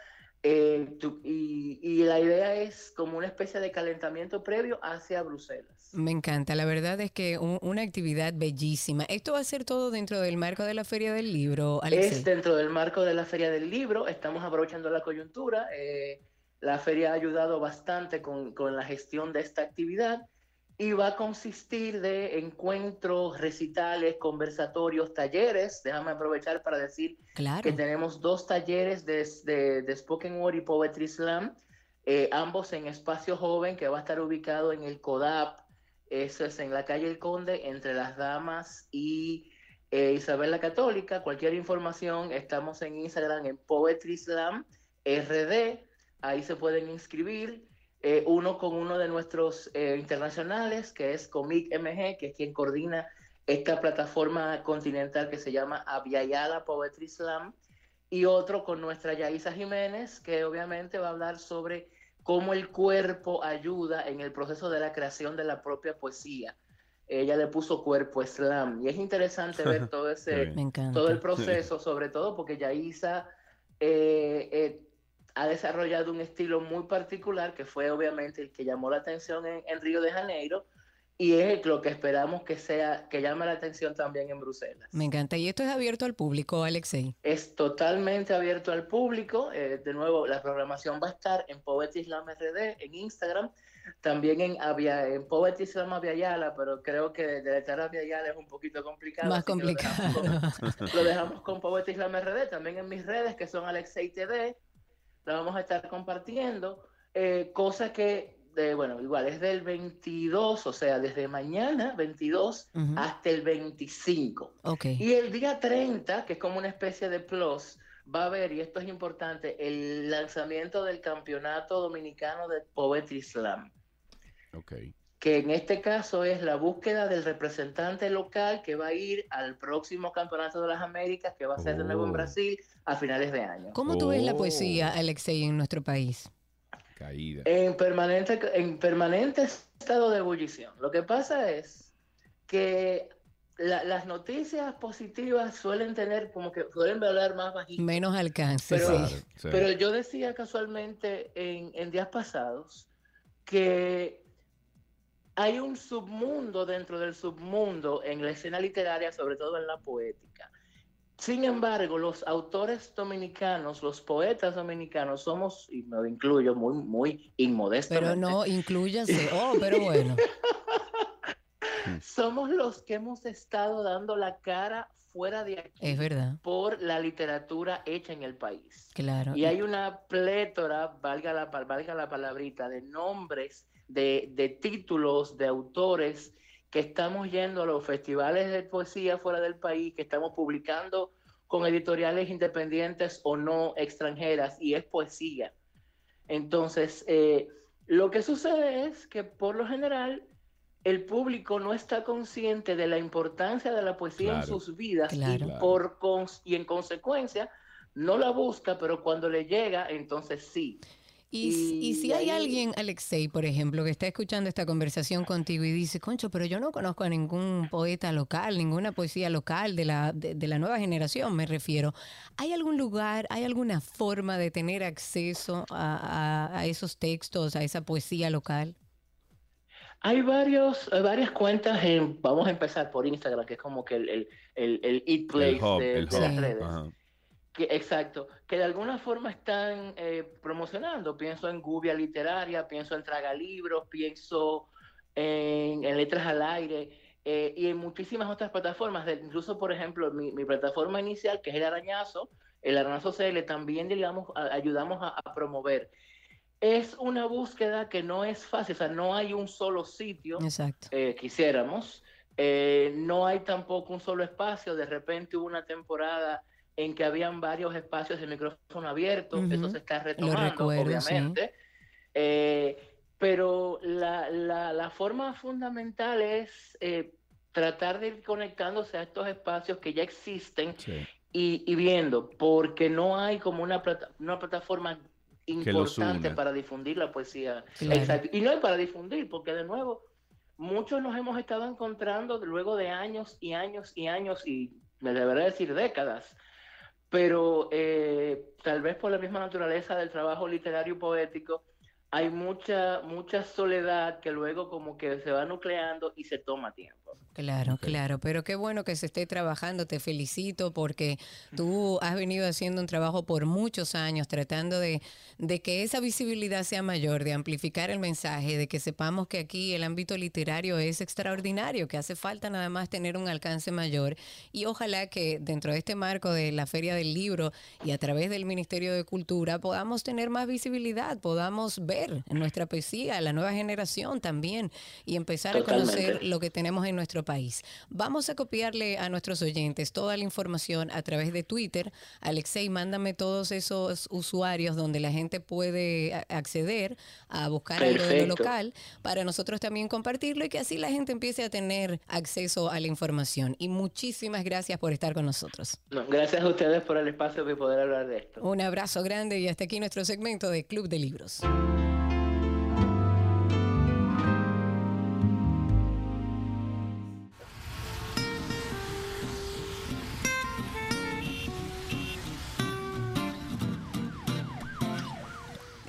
S12: Eh, tu- y, y la idea es como una especie de calentamiento previo hacia Bruselas.
S2: Me encanta, la verdad es que un- una actividad bellísima. Esto va a ser todo dentro del marco de la Feria del Libro, Alexei.
S12: Es dentro del marco de la Feria del Libro, estamos aprovechando la coyuntura. eh, la feria ha ayudado bastante con, con la gestión de esta actividad y va a consistir de encuentros, recitales, conversatorios, talleres. Déjame aprovechar para decir
S2: Claro.
S12: que tenemos dos talleres de, de- de Spoken Word y Poetry Slam, eh, ambos en Espacio Joven, que va a estar ubicado en el CODAP, eso es en la calle El Conde, entre las damas y eh, Isabel la Católica. Cualquier información, estamos en Instagram en Poetry Slam RD, ahí se pueden inscribir. Eh, uno con uno de nuestros eh, internacionales, que es Comic MG, que es quien coordina esta plataforma continental que se llama Aviala Poetry Slam, y otro con nuestra Yaisa Jiménez, que obviamente va a hablar sobre cómo el cuerpo ayuda en el proceso de la creación de la propia poesía. Ella le puso cuerpo slam y es interesante ver todo ese todo el proceso, sobre todo porque Yaisa eh, eh, ha desarrollado un estilo muy particular que fue obviamente el que llamó la atención en, en Río de Janeiro y es lo que esperamos que sea que llame la atención también en Bruselas.
S2: Me encanta. Y esto es abierto al público, Alexei.
S12: Es totalmente abierto al público. eh, de nuevo, la programación va a estar en Poetry Slam RD, en Instagram, también en, Avia, en Poetry Slam Aviala, pero creo que deletrear Aviala es un poquito complicado.
S2: Más
S12: que lo dejamos
S2: complicado.
S12: con- Lo dejamos con Poetry Slam RD, también en mis redes, que son Alexei TD. La vamos a estar compartiendo. Eh, cosa que, de, bueno, igual es del 22, o sea, desde mañana 22
S2: Ujú.
S12: hasta el 25.
S2: Ok.
S12: Y el día 30, que es como una especie de plus, va a haber, y esto es importante, el lanzamiento del Campeonato Dominicano de Poetry Slam,
S1: Ok.
S12: que en este caso es la búsqueda del representante local que va a ir al próximo Campeonato de las Américas, que va a ser de nuevo en
S1: Oh.
S12: Brasil a finales de año.
S2: ¿Cómo tú ves la
S1: Oh.
S2: poesía, Alexei, en nuestro país?
S1: Caída.
S12: En permanente, en permanente estado de ebullición. Lo que pasa es que la- las noticias positivas suelen tener como que suelen hablar más bajito.
S2: Menos alcance,
S12: Pero,
S2: sí.
S12: pero yo decía casualmente en, en días pasados que hay un submundo dentro del submundo en la escena literaria, sobre todo en la poética. Sin embargo, los autores dominicanos, los poetas dominicanos, somos, y me incluyo muy, muy inmodestamente.
S2: Pero no, incluyase. Oh, pero bueno.
S12: somos los que hemos estado dando la cara fuera de aquí
S2: Es verdad.
S12: por la literatura hecha en el país.
S2: Claro.
S12: Y hay una plétora, valga la, pal- valga la palabrita, de nombres, de, de títulos, de autores que estamos yendo a los festivales de poesía fuera del país, que estamos publicando con editoriales independientes o no extranjeras, y es poesía. Entonces, eh, lo que sucede es que por lo general el público no está consciente de la importancia de la poesía en sus vidas
S2: Claro.
S12: y, por cons- y en consecuencia no la busca, pero cuando le llega, entonces sí.
S2: Y, y si hay
S12: ahí-
S2: alguien, Alexei, por ejemplo, que está escuchando esta conversación contigo y dice, concho, pero yo no conozco a ningún poeta local, ninguna poesía local de la, de, de la nueva generación, me refiero. ¿Hay algún lugar, hay alguna forma de tener acceso a, a- a esos textos, a esa poesía local?
S12: Hay varios, hay varias cuentas, en, vamos a empezar por Instagram, que es como que el, el, el, el eat place
S1: El hub,
S12: de,
S1: el
S12: de
S1: hub.
S12: las redes.
S1: Ajá.
S12: Que, exacto, que de alguna forma están eh, promocionando. Pienso en Gubia Literaria, pienso en Traga Libros, pienso en, en Letras al Aire eh, y en muchísimas otras plataformas. de- incluso, por ejemplo, mi, mi plataforma inicial, que es el Arañazo, el Arañazo CL, también digamos, a- ayudamos a, a promover. Es una búsqueda que no es fácil, o sea, no hay un solo sitio
S2: Exacto.
S12: eh, quisiéramos. Eh, no hay tampoco un solo espacio. De repente hubo una temporada en que habían varios espacios de micrófono abierto.
S2: Ujú.
S12: Eso se está retomando,
S2: recuerdo, sí.
S12: obviamente. Eh, pero la, la- la forma fundamental es eh, tratar de ir conectándose a estos espacios que ya existen
S1: Sí.
S12: y, y viendo, porque no hay como una, plata- una plataforma importante para difundir la poesía.
S2: Claro.
S12: Exacto. Y no es para difundir, porque de nuevo, muchos nos hemos estado encontrando luego de años y años y años, y me debería decir décadas, pero eh, tal vez por la misma naturaleza del trabajo literario y poético, hay mucha, mucha soledad que luego como que se va nucleando y se toma tiempo.
S2: Claro, claro, pero qué bueno que se esté trabajando, te felicito porque tú has venido haciendo un trabajo por muchos años tratando de, de que esa visibilidad sea mayor, de amplificar el mensaje, de que sepamos que aquí el ámbito literario es extraordinario, que hace falta nada más tener un alcance mayor y ojalá que dentro de este marco de la Feria del Libro y a través del Ministerio de Cultura podamos tener más visibilidad, podamos ver nuestra poesía, la nueva generación también y empezar a conocer lo que tenemos en nuestro país. Vamos a copiarle a nuestros oyentes toda la información a través de Twitter. Alexei, mándame todos esos usuarios donde la gente puede acceder a buscar algo de lo local para nosotros también compartirlo y que así la gente empiece a tener acceso a la información. Y muchísimas gracias por estar con nosotros.
S12: No, gracias a ustedes por el espacio y poder hablar de esto.
S2: Un abrazo grande y hasta aquí nuestro segmento de Club de Libros.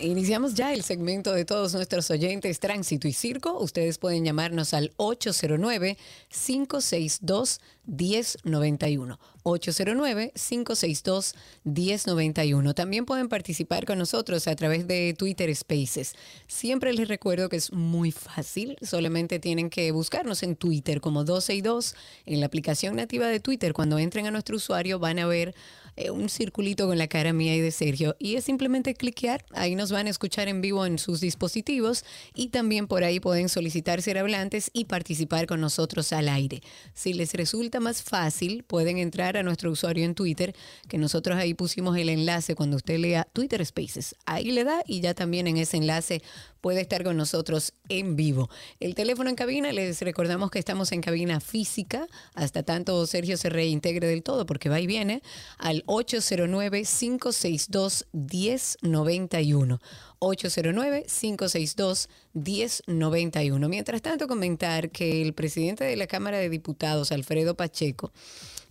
S2: Iniciamos ya el segmento de todos nuestros oyentes Tránsito y Circo. Ustedes pueden llamarnos al 809-562-1091. 809-562-1091. También pueden participar con nosotros a través de Twitter Spaces. Siempre les recuerdo que es muy fácil. Solamente tienen que buscarnos en Twitter como 12 y 2. En la aplicación nativa de Twitter, cuando entren a nuestro usuario, van a ver eh, un circulito con la cara mía y de Sergio. Y es simplemente cliquear. Ahí nos van a escuchar en vivo en sus dispositivos. Y también por ahí pueden solicitar ser hablantes y participar con nosotros al aire. Si les resulta más fácil, pueden entrar a nuestro usuario en Twitter, que nosotros ahí pusimos el enlace cuando usted lea Twitter Spaces. Ahí le da y ya también en ese enlace puede estar con nosotros en vivo. El teléfono en cabina, les recordamos que estamos en cabina física, hasta tanto Sergio se reintegre del todo, porque va y viene, al 809-562-1091. 809-562-1091. Mientras tanto, comentar que el presidente de la Cámara de Diputados, Alfredo Pacheco,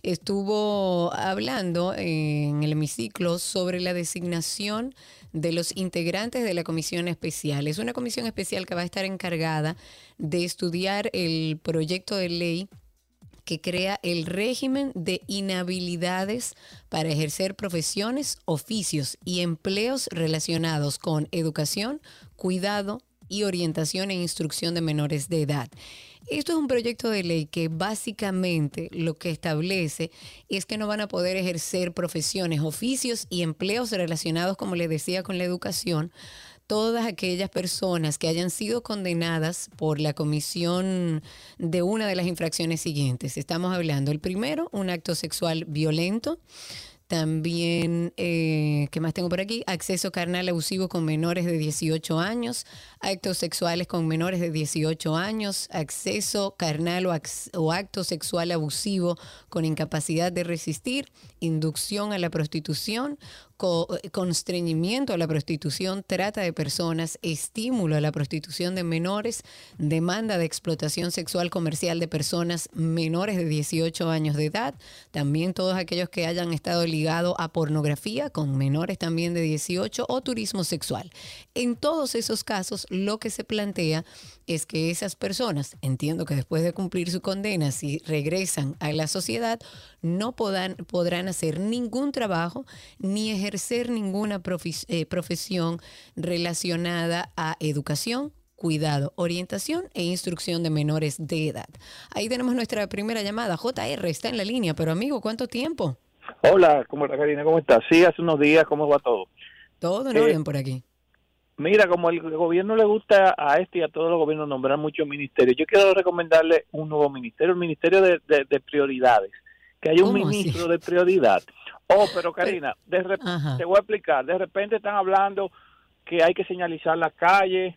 S2: estuvo hablando en el hemiciclo sobre la designación de los integrantes de la comisión especial. Es una comisión especial que va a estar encargada de estudiar el proyecto de ley que crea el régimen de inhabilidades para ejercer profesiones, oficios y empleos relacionados con educación, cuidado y orientación e instrucción de menores de edad. Esto es un proyecto de ley que básicamente lo que establece es que no van a poder ejercer profesiones, oficios y empleos relacionados, como les decía, con la educación todas aquellas personas que hayan sido condenadas por la comisión de una de las infracciones siguientes. Estamos hablando, el primero, un acto sexual violento. También, eh, ¿qué más tengo por aquí? Acceso carnal abusivo con menores de 18 años, actos sexuales con menores de 18 años, acceso carnal o, ac- o acto sexual abusivo con incapacidad de resistir, inducción a la prostitución, co- constreñimiento a la prostitución, trata de personas, estímulo a la prostitución de menores, demanda de explotación sexual comercial de personas menores de 18 años de edad, también todos aquellos que hayan estado ligados a pornografía con menores también de 18 o turismo sexual. En todos esos casos, lo que se plantea es que esas personas, entiendo que después de cumplir su condena, si regresan a la sociedad, no podrán, podrán hacer ningún trabajo ni ejercer ninguna eh, profesión relacionada a educación, cuidado, orientación e instrucción de menores de edad. Ahí tenemos nuestra primera llamada. JR está en la línea, pero amigo, ¿cuánto tiempo?
S13: Hola, ¿cómo está Karina? ¿Cómo estás? Sí, hace unos días, ¿cómo va todo?
S2: Todo en
S13: Eh,
S2: orden por aquí.
S13: Mira, como el gobierno le gusta a este y a todos los gobiernos nombrar muchos ministerios, yo quiero recomendarle un nuevo ministerio, el Ministerio de, de- de Prioridades, que haya un ministro de prioridad. Oh, pero Karina, de rep-
S2: Ajá.
S13: te voy a explicar, de repente están hablando que hay que señalizar las calles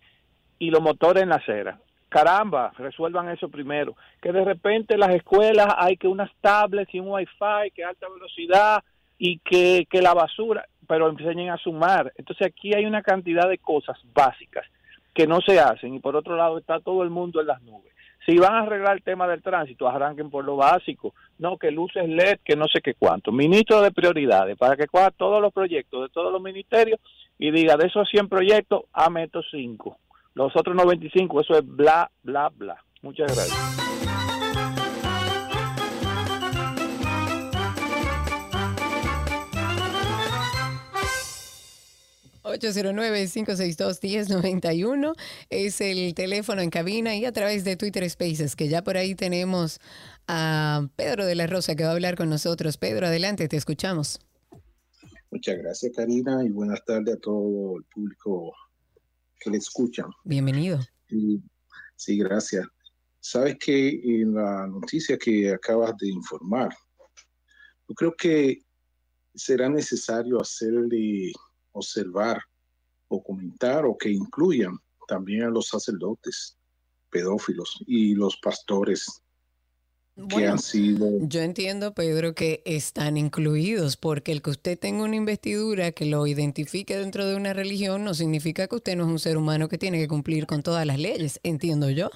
S13: y los motores en la acera. Caramba, resuelvan eso primero. Que de repente en las escuelas hay que unas tablets y un wifi, que alta velocidad y que, que la basura, pero enseñen a sumar. Entonces aquí hay una cantidad de cosas básicas que no se hacen y por otro lado está todo el mundo en las nubes. Si van a arreglar el tema del tránsito, arranquen por lo básico. No, que luces LED, que no sé qué cuánto. Ministro de prioridades, para que coja todos los proyectos de todos los ministerios y diga, de esos 100 proyectos, ame estos 5. Los otros 95, eso es bla, bla, bla. Muchas gracias.
S2: 809-562-1091 es el teléfono en cabina y a través de Twitter Spaces, que ya por ahí tenemos a Pedro de la Rosa que va a hablar con nosotros. Pedro, adelante, te escuchamos.
S14: Muchas gracias, Karina, y buenas tardes a todo el público que le escuchan.
S2: Bienvenido.
S14: Y- sí, gracias. Sabes que en la noticia que acabas de informar, yo creo que será necesario hacerle observar o comentar o que incluyan también a los sacerdotes pedófilos y los pastores que han sido
S2: Yo entiendo, Pedro, que están incluidos, porque el que usted tenga una investidura que lo identifique dentro de una religión no significa que usted no es un ser humano que tiene que cumplir con todas las leyes, entiendo yo.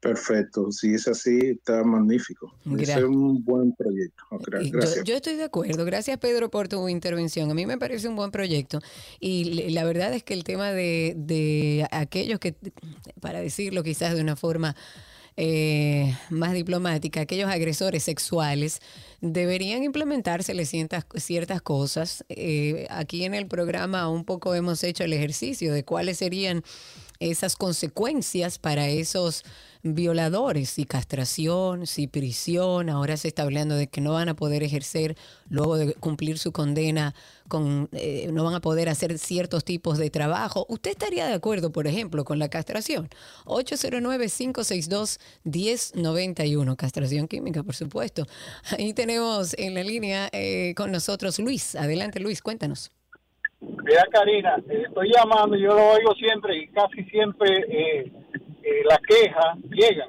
S14: Perfectos. Si es así, está magnífico.
S2: Gra-
S14: Es un buen proyecto.
S2: Yo,
S14: Gracias.
S2: yo estoy de acuerdo. Gracias, Pedro, por tu intervención. A mí me parece un buen proyecto. Y la verdad es que el tema de, de aquellos que, para decirlo quizás de una forma eh, más diplomática, aquellos agresores sexuales, deberían implementárseles ciertas, ciertas cosas. Eh, aquí en el programa un poco hemos hecho el ejercicio de cuáles serían esas consecuencias para esos violadores, si castración, si prisión, ahora se está hablando de que no van a poder ejercer luego de cumplir su condena, con, eh, no van a poder hacer ciertos tipos de trabajo. ¿Usted estaría de acuerdo, por ejemplo, con la castración? 809-562-1091, castración química, por supuesto. Ahí tenemos en la línea eh, con nosotros Luis. Adelante, Luis, cuéntanos.
S15: Vea, Karina, eh, estoy llamando, yo lo oigo siempre y casi siempre eh, eh, las quejas llegan.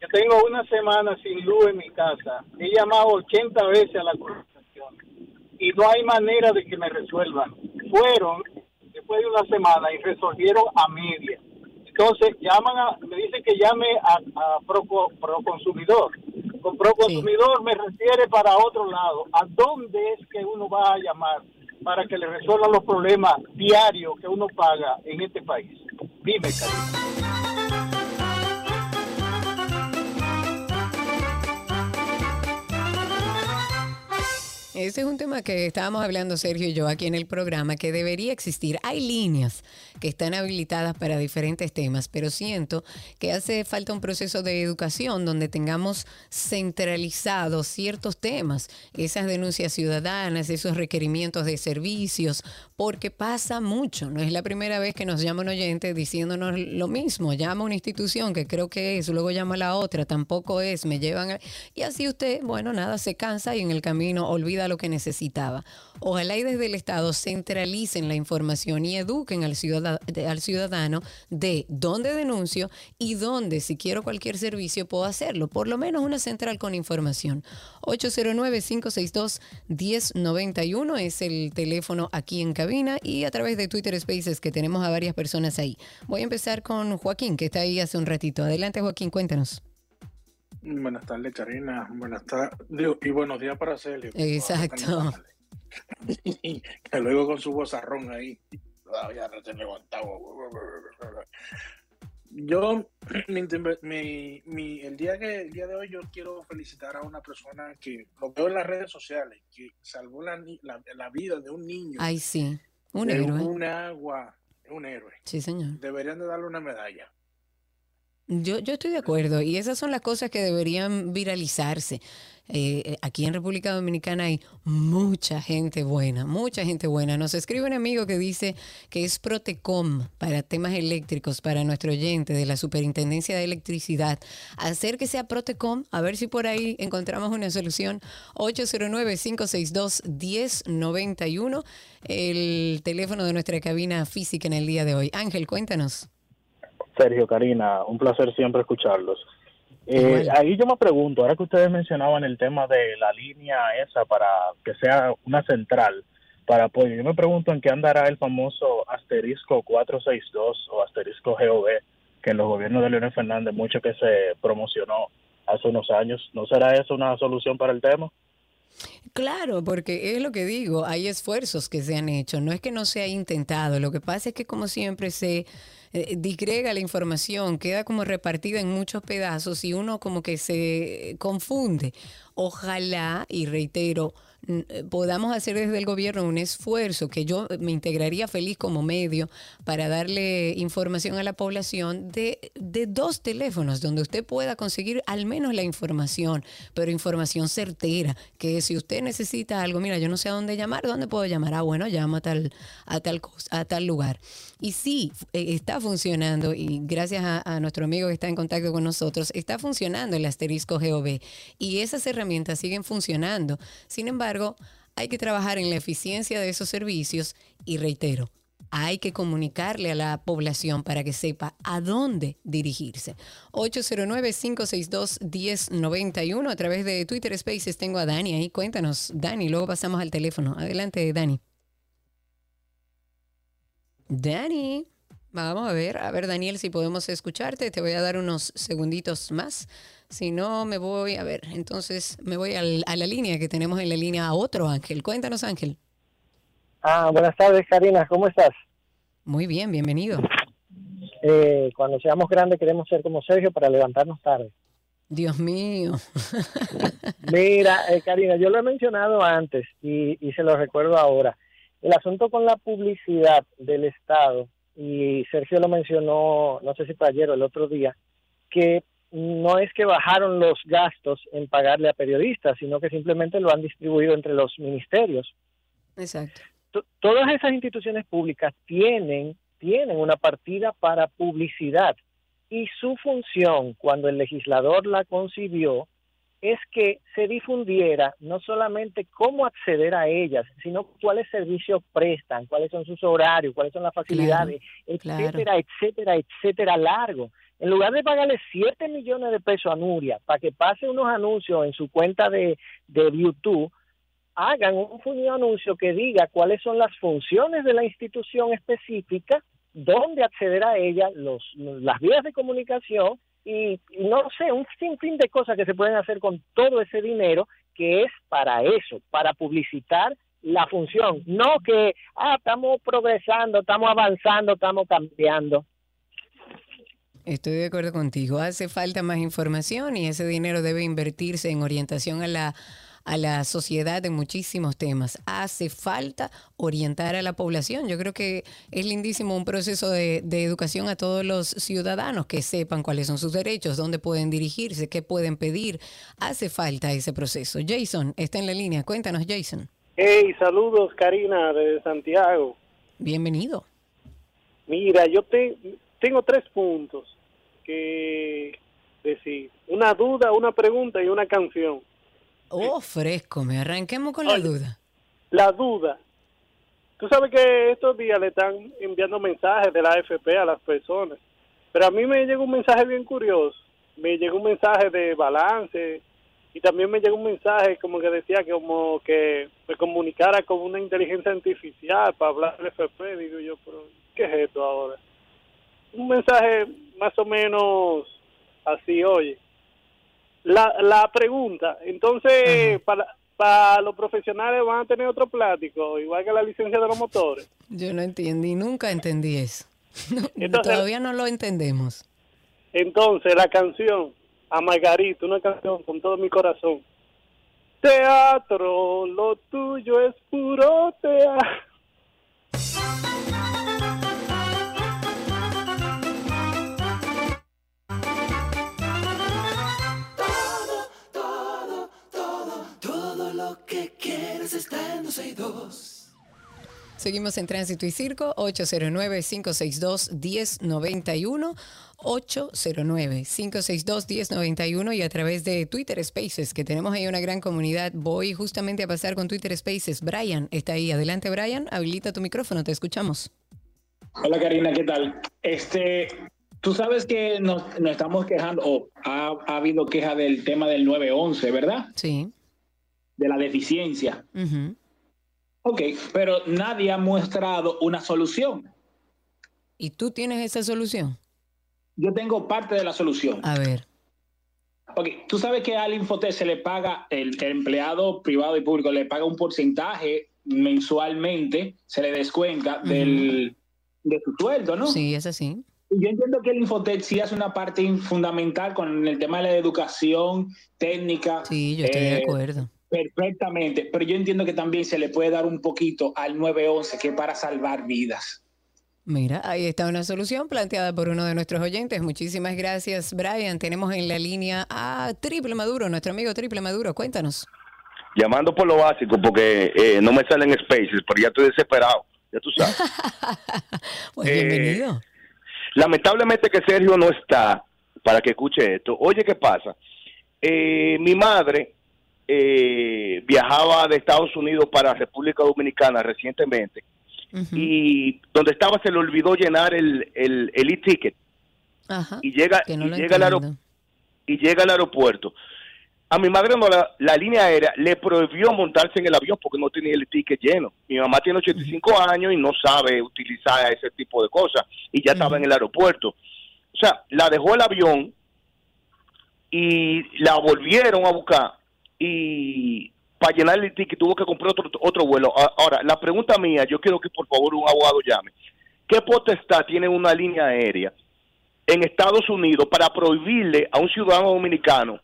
S15: Yo tengo una semana sin luz en mi casa. He llamado 80 veces a la corporación y no hay manera de que me resuelvan. Fueron después de una semana y resolvieron a media. Entonces llaman a, me dicen que llame a, a Proco- Proconsumidor. Con Proconsumidor me refiere para otro lado. ¿A dónde es que uno va a llamar para que le resuelvan los problemas diarios que uno paga en este país? Dime, Karina.
S2: Ese es un tema que estábamos hablando Sergio y yo aquí en el programa, que debería existir. Hay líneas que están habilitadas para diferentes temas, pero siento que hace falta un proceso de educación donde tengamos centralizados ciertos temas, esas denuncias ciudadanas, esos requerimientos de servicios, porque pasa mucho. No es la primera vez que nos llama un oyente diciéndonos lo mismo. Llama a una institución que creo que es, luego llama a la otra, tampoco es, me llevan a... Y así usted, bueno, nada, se cansa y en el camino olvida lo que necesitaba. Ojalá y desde el Estado centralicen la información y eduquen al ciudadano, al ciudadano de dónde denuncio y dónde, si quiero cualquier servicio, puedo hacerlo. Por lo menos una central con información. 809-562-1091 es el teléfono aquí en cabina y a través de Twitter Spaces que tenemos a varias personas ahí. Voy a empezar con Joaquín, que está ahí hace un ratito. Adelante, Joaquín, cuéntanos.
S14: Buenas tardes, Karina. Buenas tardes. Y buenos días para Celio.
S2: Exacto.
S14: que luego con su vozarrón ahí. Todavía levantado. Yo, mi, el, día que, el día de hoy, yo quiero felicitar a una persona que lo veo en las redes sociales, que salvó la, la, la vida de un niño.
S2: Ay, sí, un héroe.
S14: un agua, un héroe.
S2: Sí, señor.
S14: Deberían de darle una medalla.
S2: Yo, yo estoy de acuerdo y esas son las cosas que deberían viralizarse. Eh, eh, aquí en República Dominicana hay mucha gente buena, mucha gente buena. Nos escribe un amigo que dice que es Protecom para temas eléctricos, para nuestro oyente de la Superintendencia de Electricidad. Hacer que sea Protecom, a ver si por ahí encontramos una solución. 809-562-1091, el teléfono de nuestra cabina física en el día de hoy. Ángel, cuéntanos.
S16: Sergio, Karina, un placer siempre escucharlos. Eh, ahí yo me pregunto, ahora que ustedes mencionaban el tema de la línea esa para que sea una central para apoyo, yo me pregunto en qué andará el famoso asterisco 462 o asterisco GOV, que en los gobiernos de Leonel Fernández mucho que se promocionó hace unos años. ¿No será eso una solución para el tema?
S2: Claro, porque es lo que digo, hay esfuerzos que se han hecho, no es que no se ha intentado, lo que pasa es que como siempre se eh, disgrega la información, queda como repartida en muchos pedazos y uno como que se confunde. Ojalá, y reitero, podamos hacer desde el gobierno un esfuerzo que yo me integraría feliz como medio para darle información a la población de, de dos teléfonos donde usted pueda conseguir al menos la información, pero información certera, que si usted necesita algo, mira, yo no sé a dónde llamar, ¿dónde puedo llamar? Ah, bueno, llama a tal, a tal, a tal lugar. Y sí, eh, está funcionando y gracias a, a nuestro amigo que está en contacto con nosotros, está funcionando el asterisco GOV y esas herramientas siguen funcionando. Sin embargo, hay que trabajar en la eficiencia de esos servicios y reitero, hay que comunicarle a la población para que sepa a dónde dirigirse. 809-562-1091 a través de Twitter Spaces. Tengo a Dani ahí. Cuéntanos, Dani, luego pasamos al teléfono. Adelante, Dani. Dani, vamos a ver, a ver Daniel si podemos escucharte, te voy a dar unos segunditos más, si no me voy, a ver, entonces me voy al- a la línea que tenemos en la línea a otro Ángel, cuéntanos Ángel.
S17: Ah, buenas tardes, Karina, ¿cómo estás?
S2: Muy bien, bienvenido.
S17: Eh, cuando seamos grandes queremos ser como Sergio para levantarnos tarde.
S2: Dios mío.
S17: Mira, eh, Karina, yo lo he mencionado antes y, y se lo recuerdo ahora. El asunto con la publicidad del Estado, y Sergio lo mencionó, no sé si fue ayer o el otro día, que no es que bajaron los gastos en pagarle a periodistas, sino que simplemente lo han distribuido entre los ministerios.
S2: Exacto.
S17: to- todas esas instituciones públicas tienen, tienen una partida para publicidad y su función cuando el legislador la concibió es que se difundiera no solamente cómo acceder a ellas, sino cuáles servicios prestan, cuáles son sus horarios, cuáles son las facilidades, etcétera, etcétera, etcétera, largo. En lugar de pagarle 7 millones de pesos a Nuria para que pase unos anuncios en su cuenta de, de YouTube, hagan un fundido anuncio que diga cuáles son las funciones de la institución específica, dónde acceder a ella, los, las vías de comunicación y, y no sé, un sinfín de cosas que se pueden hacer con todo ese dinero que es para eso, para publicitar la función, no que, ah, estamos progresando, estamos avanzando, estamos cambiando.
S2: Estoy de acuerdo contigo. Hace falta más información y ese dinero debe invertirse en orientación a la a la sociedad en muchísimos temas. Hace falta orientar a la población. Yo creo que es lindísimo un proceso de, de educación a todos los ciudadanos que sepan cuáles son sus derechos, dónde pueden dirigirse, qué pueden pedir. Hace falta ese proceso. Jason está en la línea. Cuéntanos, Jason.
S18: Hey, saludos Karina de Santiago.
S2: Bienvenido.
S18: Mira, yo te, tengo tres puntos que decir. Una duda, una pregunta y una canción.
S2: Oh, fresco. Me arranquemos con la duda.
S18: La duda. Tú sabes que estos días le están enviando mensajes de la AFP a las personas. Pero a mí me llegó un mensaje bien curioso. Me llegó un mensaje de balance y también me llegó un mensaje como que decía que como que me comunicara con una inteligencia artificial para hablar del FP. Digo yo, pero ¿qué es esto ahora? Un mensaje más o menos así, oye. La, la pregunta, entonces, para, para los profesionales van a tener otro plático, igual que la licencia de los motores.
S2: Yo no entendí, nunca entendí eso. No,
S18: Entonces-
S2: todavía no lo entendemos.
S18: Entonces, la canción, a Margarita, una canción con todo mi corazón. Teatro, lo tuyo es puro teatro.
S2: Seguimos en Tránsito y Circo, 809-562-1091, 809-562-1091 y a través de Twitter Spaces, que tenemos ahí una gran comunidad. Voy justamente a pasar con Twitter Spaces. Brian está ahí. Adelante, Brian, habilita tu micrófono, te escuchamos.
S19: Hola, Karina, ¿qué tal? Este, tú sabes que nos, nos estamos quejando, o ha, ha habido queja del tema del 911, ¿verdad?
S2: Sí.
S19: De la deficiencia. Ok, pero nadie ha mostrado una solución.
S2: ¿Y tú tienes esa solución?
S19: Yo tengo parte de la solución.
S2: A ver.
S19: Ok, tú sabes que al Infotec se le paga, el, el empleado privado y público le paga un porcentaje mensualmente, se le descuenta del, de su sueldo, ¿no?
S2: Sí, es así.
S19: Y Yo entiendo que el Infotec sí hace una parte fundamental con el tema de la educación técnica.
S2: Sí, yo estoy de
S19: eh,
S2: acuerdo.
S19: Perfectamente, pero yo entiendo que también se le puede dar un poquito al 911, que es para salvar vidas.
S2: Mira, ahí está una solución planteada por uno de nuestros oyentes. Muchísimas gracias, Brian. Tenemos en la línea a Triple Maduro, nuestro amigo Triple Maduro. Cuéntanos.
S20: llamando por lo básico porque eh, no me salen spaces, pero ya estoy desesperado, ya tú sabes.
S2: Pues
S20: Eh,
S2: bienvenido.
S20: Lamentablemente que Sergio no está para que escuche esto. Oye, ¿qué pasa? Eh, mi madre eh, viajaba de Estados Unidos para República Dominicana recientemente y donde estaba se le olvidó llenar el, el, el e-ticket
S2: Ajá.
S20: y llega,
S2: no
S20: y llega al aero-
S2: entiendo.
S20: y llega al aeropuerto. A mi madre no, la, la línea aérea le prohibió montarse en el avión porque no tenía el ticket lleno. Mi mamá tiene 85 años y no sabe utilizar ese tipo de cosas y ya estaba en el aeropuerto. O sea, la dejó el avión y la volvieron a buscar y para llenar el ticket tuvo que comprar otro, otro vuelo. Ahora, la pregunta mía, yo quiero que por favor un abogado llame. ¿Qué potestad tiene una línea aérea en Estados Unidos para prohibirle a un ciudadano dominicano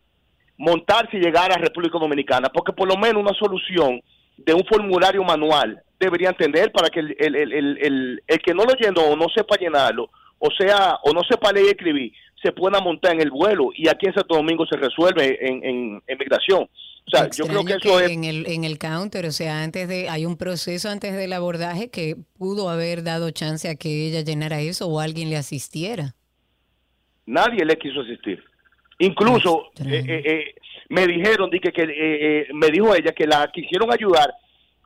S20: montarse y llegar a República Dominicana? Porque por lo menos una solución de un formulario manual debería entender para que el, el, el- el que no lo llenó o no sepa llenarlo, o sea, o no sepa leer y escribir, se pueda montar en el vuelo y aquí en Santo Domingo se resuelve en, en, en migración. O sea, yo creo que eso es...
S2: en el en el counter, o sea, antes de hay un proceso antes del abordaje que pudo haber dado chance a que ella llenara eso o alguien le asistiera.
S20: nadie le quiso asistir. Incluso eh, eh, eh, me dijeron, di que, me dijo ella que la quisieron ayudar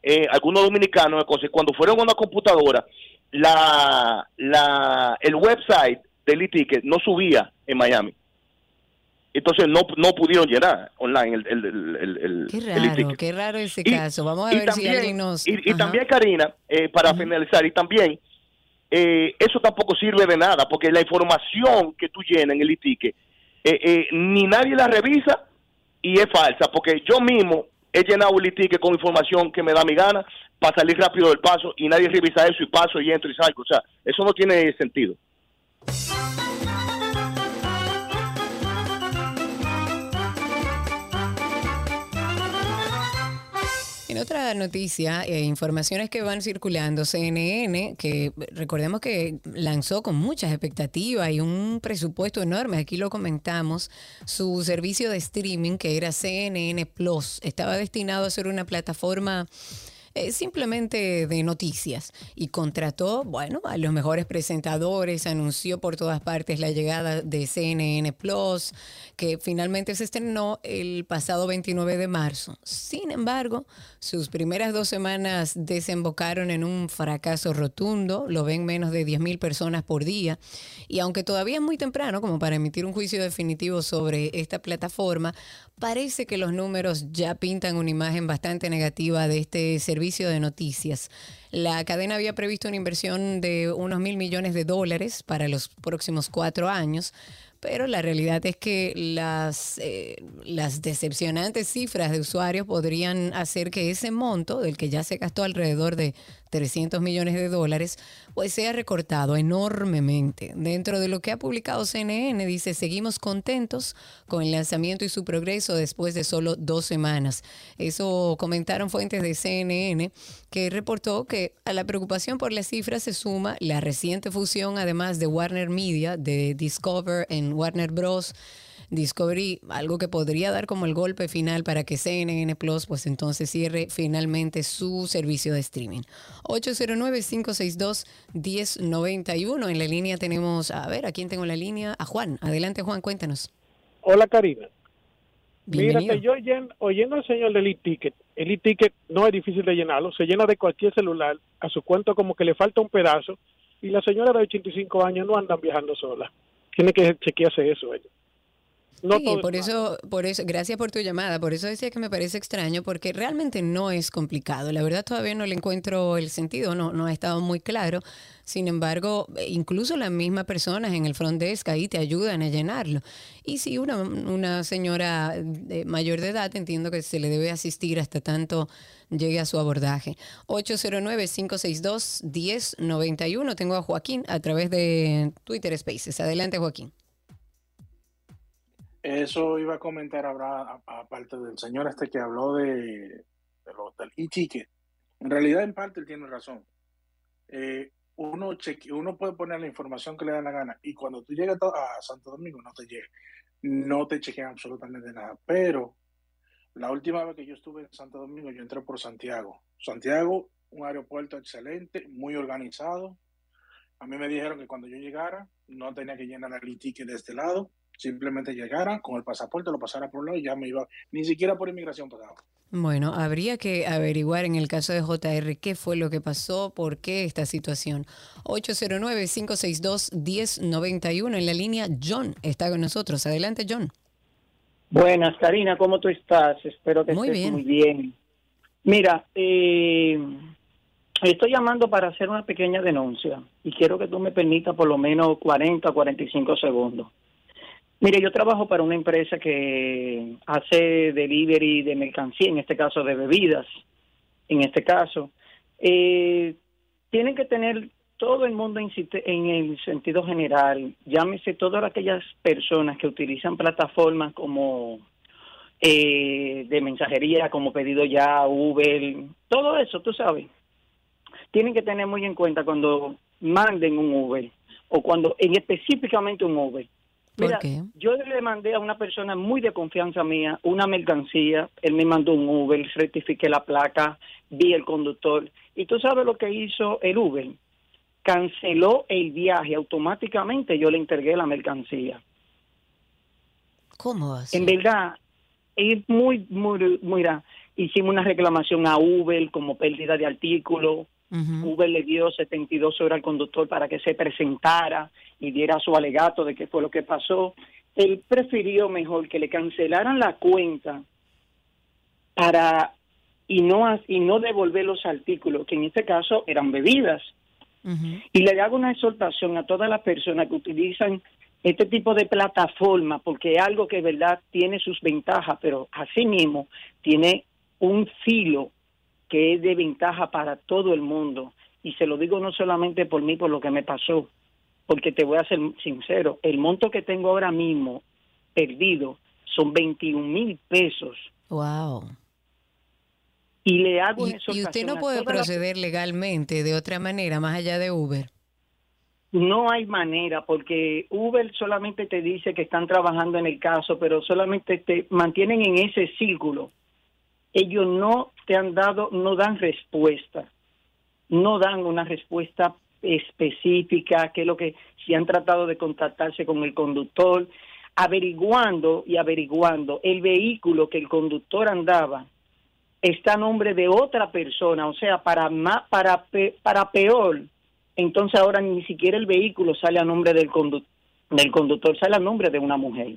S20: eh, algunos dominicanos, cuando fueron a una computadora, la, la, el website del e-ticket no subía en Miami. Entonces no, no pudieron llenar online el, el, el, el-
S2: Qué raro,
S20: e-ticket.
S2: qué raro ese
S20: Y-
S2: caso. Vamos a ver si
S20: también-
S2: alguien nos
S20: Y, también, Karina, eh, para finalizar, y también, eh, eso tampoco sirve de nada, porque la información que tú llenas en el e-ticket, eh, eh, ni nadie la revisa y es falsa, porque yo mismo he llenado el e-ticket con información que me da mi gana para salir rápido del paso y nadie revisa eso y paso y entro y salgo. O sea, eso no tiene sentido.
S2: En otra noticia, eh, informaciones que van circulando, CNN, que recordemos que lanzó con muchas expectativas y un presupuesto enorme, aquí lo comentamos, su servicio de streaming que era CNN Plus, estaba destinado a ser una plataforma eh, simplemente de noticias y contrató, bueno, a los mejores presentadores, anunció por todas partes la llegada de CNN Plus, que finalmente se estrenó el pasado 29 de marzo. Sin embargo, sus primeras dos semanas desembocaron en un fracaso rotundo, lo ven menos de 10.000 personas por día, y aunque todavía es muy temprano como para emitir un juicio definitivo sobre esta plataforma, parece que los números ya pintan una imagen bastante negativa de este servicio de noticias. La cadena había previsto una inversión de unos mil millones de dólares para los próximos cuatro años, pero la realidad es que las, eh, decepcionantes cifras de usuarios podrían hacer que ese monto, del que ya se gastó alrededor de 300 millones de dólares, pues sea recortado enormemente. Dentro de lo que ha publicado CNN, dice, seguimos contentos con el lanzamiento y su progreso después de solo dos semanas. Eso comentaron fuentes de CNN, que reportó que a la preocupación por las cifras se suma la reciente fusión, además de Warner Media, de Discover en Warner Bros. Discovery, algo que podría dar como el golpe final para que CNN Plus pues entonces cierre finalmente su servicio de streaming. 809-562-1091. En la línea tenemos, a ver, ¿a quién tengo en la línea? A Juan. Adelante Juan, cuéntanos.
S18: Hola Karina.
S2: Bienvenido.
S18: Mira, que yo oyen- oyendo al señor del e-ticket, el e-ticket no es difícil de llenarlo, se llena de cualquier celular, a su cuento como que le falta un pedazo, y la señora de 85 años no andan viajando sola. Tiene que chequearse eso ella. No
S2: sí, por eso, por eso, gracias por tu llamada. Por eso decía que me parece extraño, porque realmente no es complicado. La verdad todavía no le encuentro el sentido, no, no ha estado muy claro. Sin embargo, eh, incluso las mismas personas en el front desk ahí te ayudan a llenarlo. Y si una, una señora de mayor de edad, entiendo que se le debe asistir hasta tanto llegue a su abordaje. 809-562-1091. Tengo a Joaquín a través de Twitter Spaces. Adelante, Joaquín.
S14: Eso iba a comentar ahora, aparte del señor este que habló de, de lo- del e-ticket. En realidad, en parte, él tiene razón. Eh, uno, cheque, uno puede poner la información que le da la gana y cuando tú llegas a Santo Domingo no te llega. No te chequean absolutamente nada. Pero la última vez que yo estuve en Santo Domingo, yo entré por Santiago. Santiago, un aeropuerto excelente, muy organizado. A mí me dijeron que cuando yo llegara no tenía que llenar el e-ticket de este lado, simplemente llegara con el pasaporte, lo pasara por un lado y ya me iba, ni siquiera por inmigración pasaba.
S2: Bueno, habría que averiguar en el caso de JR qué fue lo que pasó, por qué esta situación. 809-562-1091 en la línea. John está con nosotros. Adelante, John.
S21: Buenas, Karina, ¿cómo tú estás? Espero que
S2: Muy
S21: estés
S2: bien.
S21: muy bien. Mira, eh, estoy llamando para hacer una pequeña denuncia y quiero que tú me permitas por lo menos 40 o 45 segundos. Mire, yo trabajo para una empresa que hace delivery de mercancía, en este caso de bebidas, en este caso. Eh, tienen que tener todo el mundo en, el sentido general, llámese todas aquellas personas que utilizan plataformas como eh, de mensajería, como pedido ya, Uber, todo eso, tú sabes. Tienen que tener muy en cuenta cuando manden un Uber o cuando en específicamente un Uber.
S2: ¿Por
S21: Mira,
S2: qué?
S21: yo le mandé a una persona muy de confianza mía una mercancía, él me mandó un Uber, certifiqué la placa, vi el conductor, y tú sabes lo que hizo el Uber, canceló el viaje automáticamente, yo le entregué la mercancía.
S2: ¿Cómo así?
S21: En verdad, es muy, muy, mira, hicimos una reclamación a Uber como pérdida de artículo, Uber le dio 72 horas al conductor para que se presentara y diera su alegato de qué fue lo que pasó. Él prefirió mejor que le cancelaran la cuenta para y no y no devolver los artículos, que en este caso eran bebidas. Y le hago una exhortación a todas las personas que utilizan este tipo de plataforma, porque es algo que, de verdad, tiene sus ventajas, pero asimismo tiene un filo que es de ventaja para todo el mundo. Y se lo digo no solamente por mí, por lo que me pasó, porque te voy a ser sincero, el monto que tengo ahora mismo perdido son 21 mil pesos.
S2: Wow.
S21: Y le hago
S2: Y, y usted no puede proceder legalmente de otra manera, más allá de Uber.
S21: No hay manera, porque Uber solamente te dice que están trabajando en el caso, pero solamente te mantienen en ese círculo. Ellos no te han dado, no dan respuesta, no dan una respuesta específica, que es lo que si han tratado de contactarse con el conductor, averiguando y averiguando el vehículo que el conductor andaba está a nombre de otra persona, o sea, para para pe- para peor, entonces ahora ni siquiera el vehículo sale a nombre del del conductor, sale a nombre de una mujer.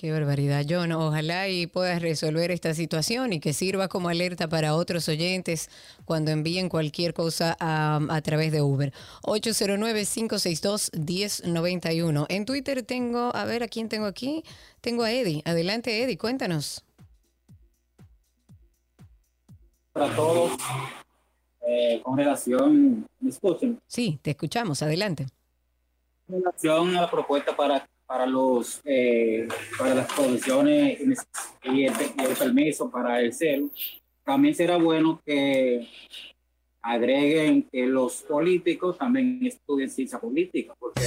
S2: Qué barbaridad, John. Ojalá y puedas resolver esta situación y que sirva como alerta para otros oyentes cuando envíen cualquier cosa a, a través de Uber. 809-562-1091. En Twitter tengo, a ver, ¿a quién tengo aquí? Tengo a Eddie. Adelante, Eddie, cuéntanos.
S22: para todos eh, con relación, ¿me escuchan?
S2: Sí, te escuchamos, adelante.
S22: Con relación a la propuesta para, para los eh, para las provisiones y el, el permiso para el celo, también será bueno que agreguen que los políticos también estudien ciencia política, porque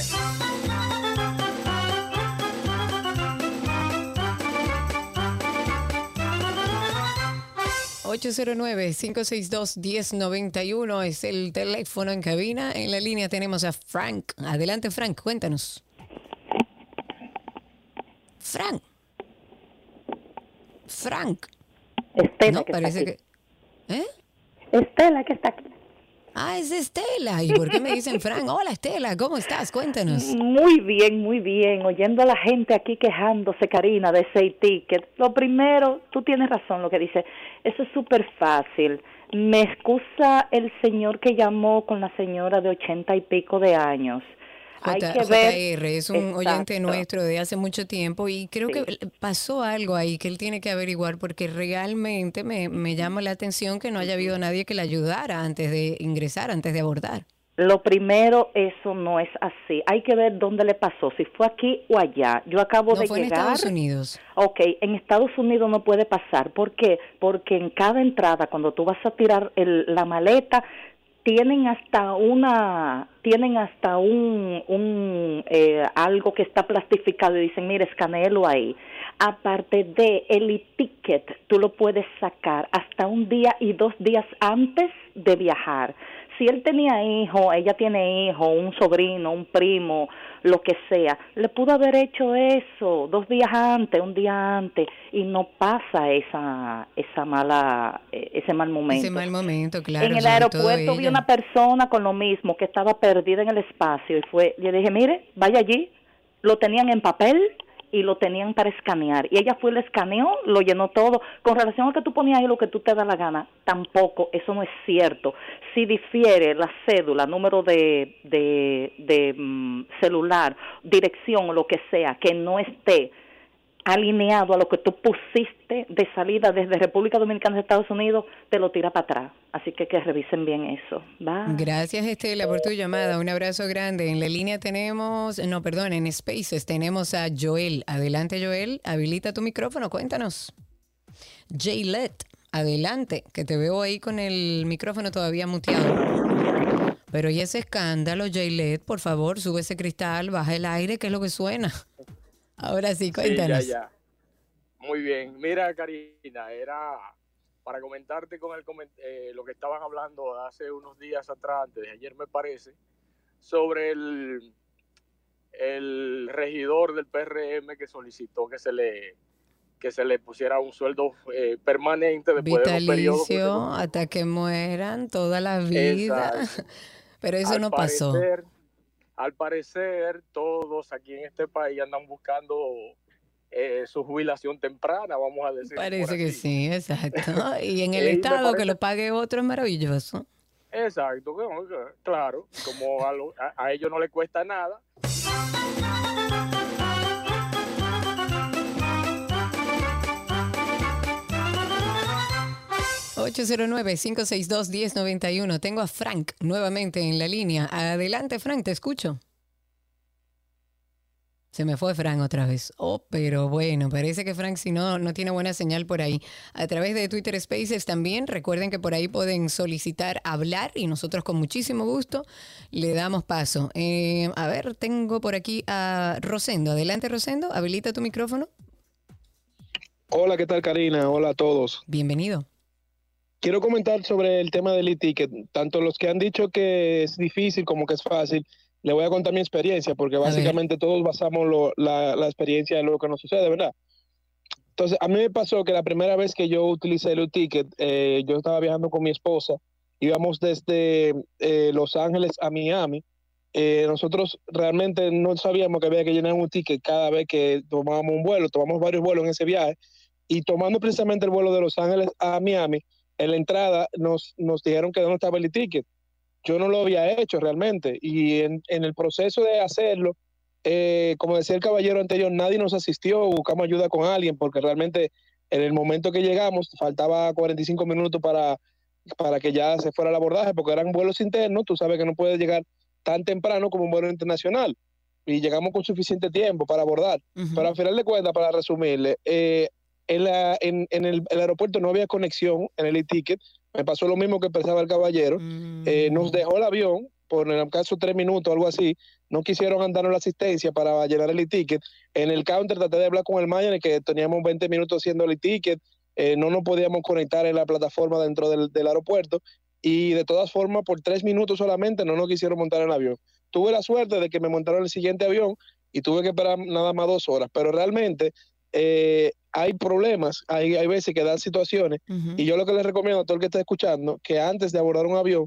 S2: 809-562-1091 es el teléfono en cabina. En la línea tenemos a Frank. Adelante, Frank, cuéntanos. Frank. Frank.
S23: Estela,
S2: No,
S23: que
S2: parece
S23: está aquí.
S2: que... ¿Eh?
S23: Estela, que está aquí.
S2: Ah, es Estela. ¿Y por qué me dicen Frank? Hola, Estela, ¿cómo estás? Cuéntanos.
S23: Muy bien, muy bien. Oyendo a la gente aquí quejándose, Karina, de ese ticket. Lo primero, tú tienes razón lo que dice. Eso es súper fácil. Me excusa el señor que llamó con la señora de ochenta y pico de años.
S2: J-. JR es un oyente nuestro de hace mucho tiempo y creo que pasó algo ahí que él tiene que averiguar porque realmente me, me llama la atención que no haya habido nadie que le ayudara antes de ingresar, antes de abordar.
S23: Lo primero, eso no es así. Hay que ver dónde le pasó, si fue aquí o allá. Yo acabo
S2: No
S23: de
S2: fue en
S23: llegar.
S2: Estados Unidos.
S23: Ok, en Estados Unidos no puede pasar. ¿Por qué? Porque en cada entrada, cuando tú vas a tirar el- la maleta, tienen hasta una, tienen hasta un, un eh, algo que está plastificado y dicen, mire, escaneelo ahí. Aparte de el e-ticket, tú lo puedes sacar hasta un día y dos días antes de viajar. Si él tenía hijo, ella tiene hijo, un sobrino, un primo, lo que sea, le pudo haber hecho eso dos días antes, un día antes, y no pasa esa, esa mala, eh, ese mal momento.
S2: Ese mal momento, claro.
S23: en el aeropuerto vi una persona con lo mismo, que estaba perdida en el espacio, y fue, yo dije, mire, vaya allí, lo tenían en papel y lo tenían para escanear. Y ella fue, lo escaneó, lo llenó todo. Con relación a que tú ponías ahí lo que tú te da la gana, tampoco, eso no es cierto. Si difiere la cédula, número de, de, de mm, celular, dirección o lo que sea, que no esté alineado a lo que tú pusiste de salida desde República Dominicana a Estados Unidos, te lo tira para atrás. Así que que revisen bien eso. Bye.
S2: Gracias, Estela, por tu llamada. Un abrazo grande. En la línea tenemos, no, perdón, en Spaces tenemos a Joel. Adelante, Joel. Habilita tu micrófono, cuéntanos. Jaylet, adelante, que te veo ahí con el micrófono todavía muteado. Pero y ese escándalo, Jaylet, por favor, sube ese cristal, baja el aire, que es lo que suena. Ahora sí, cuéntanos.
S24: Sí, ya, ya. Muy bien. Mira, Karina, era para comentarte con el eh, lo que estaban hablando hace unos días atrás, antes de ayer me parece, sobre el, el regidor del PRM que solicitó que se le que se le pusiera un sueldo eh, permanente después de los
S2: Vitalicio hasta que mueran toda la vida.
S24: Exacto.
S2: Pero eso
S24: Al
S2: no pasó.
S24: Al parecer, todos aquí en este país andan buscando eh, su jubilación temprana, vamos a decir.
S2: Parece que sí, exacto. Y en el
S24: y
S2: estado que lo pague otro es maravilloso.
S24: Exacto, claro, como a, lo- a- a ellos no les cuesta nada.
S2: 809-562-1091. Tengo a Frank nuevamente en la línea. Adelante, Frank, te escucho. Se me fue Frank otra vez. Oh, pero bueno, parece que Frank si no, no tiene buena señal por ahí. A través de Twitter Spaces también, recuerden que por ahí pueden solicitar hablar y nosotros con muchísimo gusto le damos paso. Eh, a ver, tengo por aquí a Rosendo. Adelante, Rosendo, habilita tu micrófono.
S25: Hola, ¿qué tal Karina? Hola a todos.
S2: Bienvenido.
S25: Quiero comentar sobre el tema del e-ticket. Tanto los que han dicho que es difícil como que es fácil, le voy a contar mi experiencia, porque básicamente todos basamos lo- la, la experiencia en lo que nos sucede, ¿verdad? Entonces, a mí me pasó que la primera vez que yo utilicé el e-ticket, eh, yo estaba viajando con mi esposa, íbamos desde eh, Los Ángeles a Miami. Eh, nosotros realmente no sabíamos que había que llenar un ticket cada vez que tomábamos un vuelo, tomamos varios vuelos en ese viaje, y tomando precisamente el vuelo de Los Ángeles a Miami, en la entrada nos, nos dijeron que dónde estaba el ticket. Yo no lo había hecho realmente y en, en el proceso de hacerlo, eh, como decía el caballero anterior, nadie nos asistió, buscamos ayuda con alguien porque realmente en el momento que llegamos faltaba 45 minutos para, para que ya se fuera el abordaje porque eran vuelos internos, tú sabes que no puedes llegar tan temprano como un vuelo internacional y llegamos con suficiente tiempo para abordar. Pero al final de cuentas, para resumirle, eh, en, la, en, en el, el aeropuerto no había conexión en el e-ticket. Me pasó lo mismo que pensaba el caballero. Eh, nos dejó el avión por en el caso tres minutos, algo así. No quisieron darnos la asistencia para llenar el e-ticket. En el counter traté de hablar con el manager que teníamos 20 minutos haciendo el e-ticket. Eh, no nos podíamos conectar en la plataforma dentro del, del aeropuerto. Y de todas formas, por tres minutos solamente no nos quisieron montar en el avión. Tuve la suerte de que me montaron el siguiente avión y tuve que esperar nada más dos horas. Pero realmente eh, hay problemas, hay, hay veces que dan situaciones. Y yo lo que les recomiendo a todo el que esté escuchando, que antes de abordar un avión,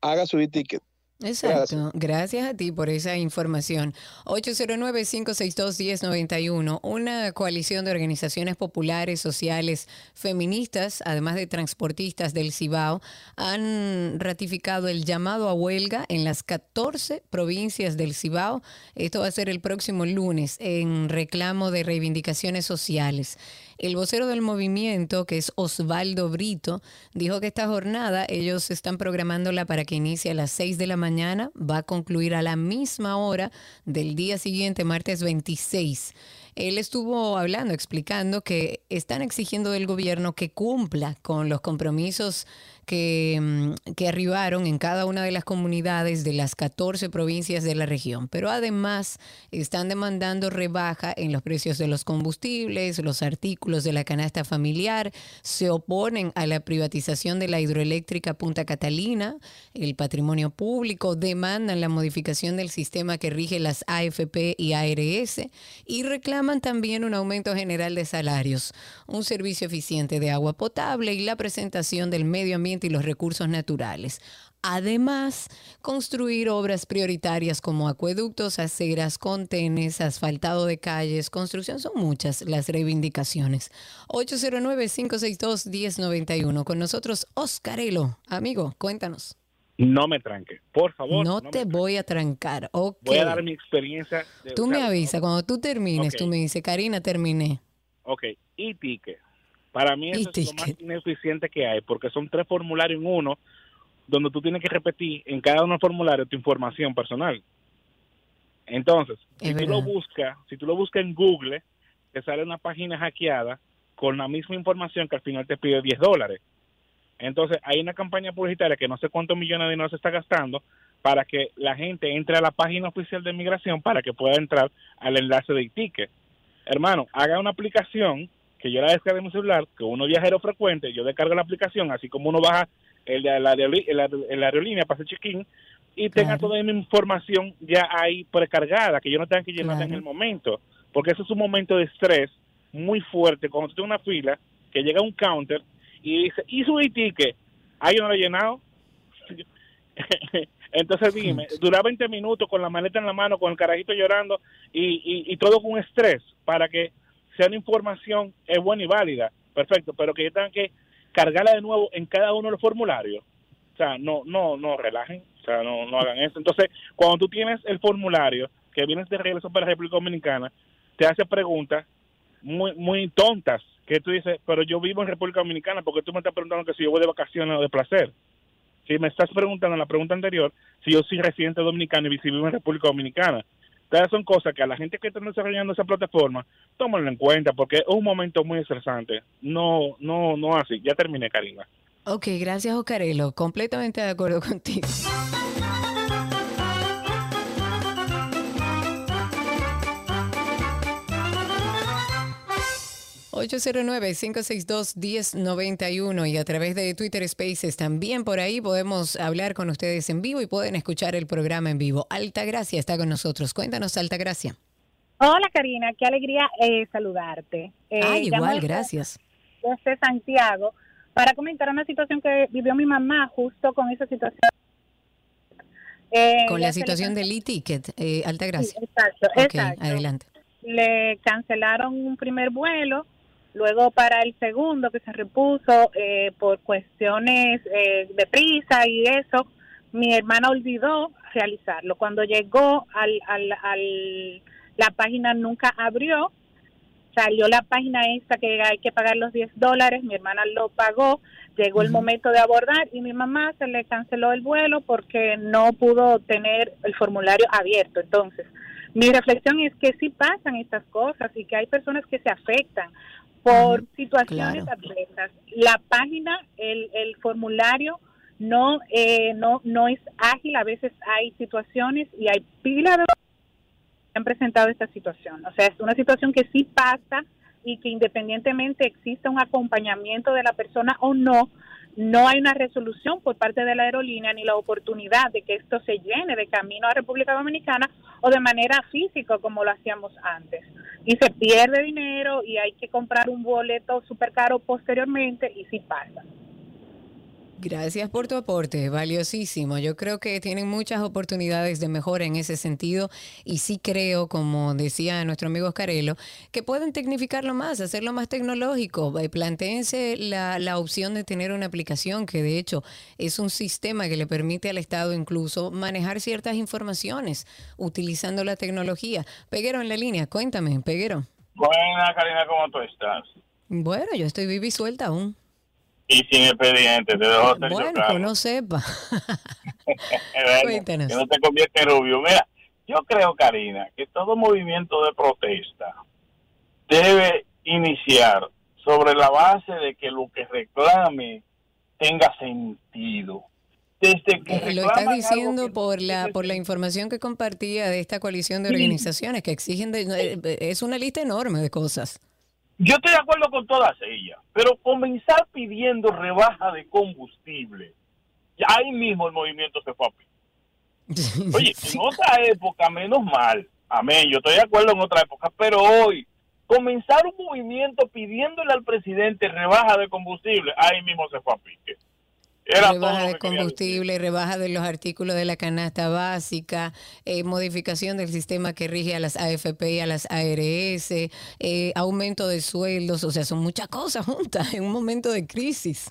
S25: haga su e-ticket.
S2: Exacto. Gracias. a ti por esa información. 809-562-1091, una coalición de organizaciones populares, sociales, feministas, además de transportistas del Cibao, han ratificado el llamado a huelga en las 14 provincias del Cibao. Esto va a ser el próximo lunes en reclamo de reivindicaciones sociales. El vocero del movimiento, que es Osvaldo Brito, dijo que esta jornada ellos están programándola para que inicie a las 6 de la mañana, va a concluir a la misma hora del día siguiente, martes 26. Él estuvo hablando, explicando que están exigiendo del gobierno que cumpla con los compromisos que, mm, que arribaron en cada una de las comunidades de las 14 provincias de la región. Pero además están demandando rebaja en los precios de los combustibles, los artículos de la canasta familiar, se oponen a la privatización de la hidroeléctrica Punta Catalina, el patrimonio público, demandan la modificación del sistema que rige las AFP y ARS y reclaman también un aumento general de salarios, un servicio eficiente de agua potable y la presentación del medio ambiente y los recursos naturales. Además, construir obras prioritarias como acueductos, aceras, contenes, asfaltado de calles, construcción, son muchas las reivindicaciones. 809-562-1091. Con nosotros, Oscarelo. Amigo, cuéntanos.
S16: No me tranque, por favor.
S2: No te voy a trancar. Ok.
S16: Voy a dar mi experiencia. de
S2: Tú me avisas, cuando tú termines, tú me dices, Karina, terminé.
S16: Ok, e-ticket. Para mí eso es lo más ineficiente que hay, porque son tres formularios en uno, donde tú tienes que repetir en cada uno de los formularios tu información personal. Entonces, si tú lo buscas, si tú lo buscas en Google, te sale una página hackeada con la misma información que al final te pide 10 dólares. Entonces, hay una campaña publicitaria que no sé cuántos millones de dinero se está gastando para que la gente entre a la página oficial de migración para que pueda entrar al enlace de ticket. Hermano, haga una aplicación que yo la descargué en mi celular, que uno viajero frecuente, yo descargo la aplicación, así como uno baja el de la, el aerolínea para hacer check-in y tenga toda mi información ya ahí precargada, que yo no tenga que llenarla en el momento, porque eso es un momento de estrés muy fuerte cuando tú tienes una fila que llega a un counter y dice, ¿y su ticket? Ah, yo no lo he llenado. Entonces dime, dura 20 minutos con la maleta en la mano, con el carajito llorando y, y, y todo con estrés para que sea una información es buena y válida, perfecto, pero que yo tenga que cargarla de nuevo en cada uno de los formularios. O sea, no, no, no relajen, o sea, no, no hagan eso. Entonces, cuando tú tienes el formulario que vienes de regreso para la República Dominicana, te hace preguntas muy, muy tontas que tú dices, pero yo vivo en República Dominicana porque tú me estás preguntando que si yo voy de vacaciones o de placer. Si me estás preguntando en la pregunta anterior si yo soy residente dominicano y si vivo en República Dominicana. Estas son cosas que a la gente que está desarrollando esa plataforma, tómenlo en cuenta porque es un momento muy estresante. No, no, no así. Ya terminé, Karina.
S2: Ok, gracias, Ocarelo. Completamente de acuerdo contigo. ...809-562-1091... y a través de Twitter Spaces también por ahí podemos hablar con ustedes en vivo y pueden escuchar el programa en vivo. Altagracia está con nosotros. Cuéntanos, Altagracia.
S26: Hola Karina, qué alegría eh, saludarte. Eh, llamo
S2: igual,
S26: desde-
S2: gracias.
S26: Desde Santiago para comentar una situación que vivió mi mamá justo con esa situación. Eh,
S2: Con la situación del e-ticket, eh, Altagracia.
S26: Sí, exacto,
S2: Ok,
S26: exacto.
S2: adelante.
S26: Le cancelaron un primer vuelo, luego para el segundo que se repuso eh, por cuestiones eh, de prisa y eso, mi hermana olvidó realizarlo. Cuando llegó al, al, al la página nunca abrió, salió la página esta que hay que pagar los 10 dólares, mi hermana lo pagó, llegó el momento de abordar y mi mamá se le canceló el vuelo porque no pudo tener el formulario abierto. Entonces, mi reflexión es que sí pasan estas cosas y que hay personas que se afectan por situaciones
S2: claro.
S26: adversas. La página, el, el formulario no, eh, no, no es ágil, a veces hay situaciones y hay pila de que han presentado esta situación. O sea, es una situación que sí pasa y que independientemente exista un acompañamiento de la persona o no, no hay una resolución por parte de la aerolínea ni la oportunidad de que esto se llene de camino a República Dominicana o de manera física como lo hacíamos antes. Y se pierde dinero y hay que comprar un boleto súper caro posteriormente y sí pasa.
S2: Gracias por tu aporte, valiosísimo. Yo creo que tienen muchas oportunidades de mejora en ese sentido y sí creo, como decía nuestro amigo Oscarelo, que pueden tecnificarlo más, hacerlo más tecnológico. Eh, Plantéense la, la opción de tener una aplicación que de hecho es un sistema que le permite al Estado incluso manejar ciertas informaciones utilizando la tecnología. Peguero en la línea, cuéntame, Peguero.
S15: Buena, Karina, ¿cómo tú estás?
S2: Bueno, yo estoy viva y suelta aún.
S15: Y sin expediente, te dejo Sergio
S2: Bueno, pues no sepa. Cuéntanos.
S15: Que no te convierte en rubio. Mira, yo creo, Karina, que todo movimiento de protesta debe iniciar sobre la base de que lo que reclame tenga sentido. Desde que
S2: Lo estás diciendo por la por la información que compartía de esta coalición de organizaciones que exigen de- eh, es una lista enorme de cosas.
S15: Yo estoy de acuerdo con todas ellas, pero comenzar pidiendo rebaja de combustible, ya ahí mismo el movimiento se fue a pique. Oye, en otra época, menos mal, amén, yo estoy de acuerdo en otra época, pero hoy, comenzar un movimiento pidiéndole al presidente rebaja de combustible, ahí mismo se fue a pique. Era
S2: rebaja de combustible, rebaja de los artículos de la canasta básica, eh, modificación del sistema que rige a las AFP y a las ARS, eh, aumento de sueldos, o sea, son muchas cosas juntas en un momento de crisis.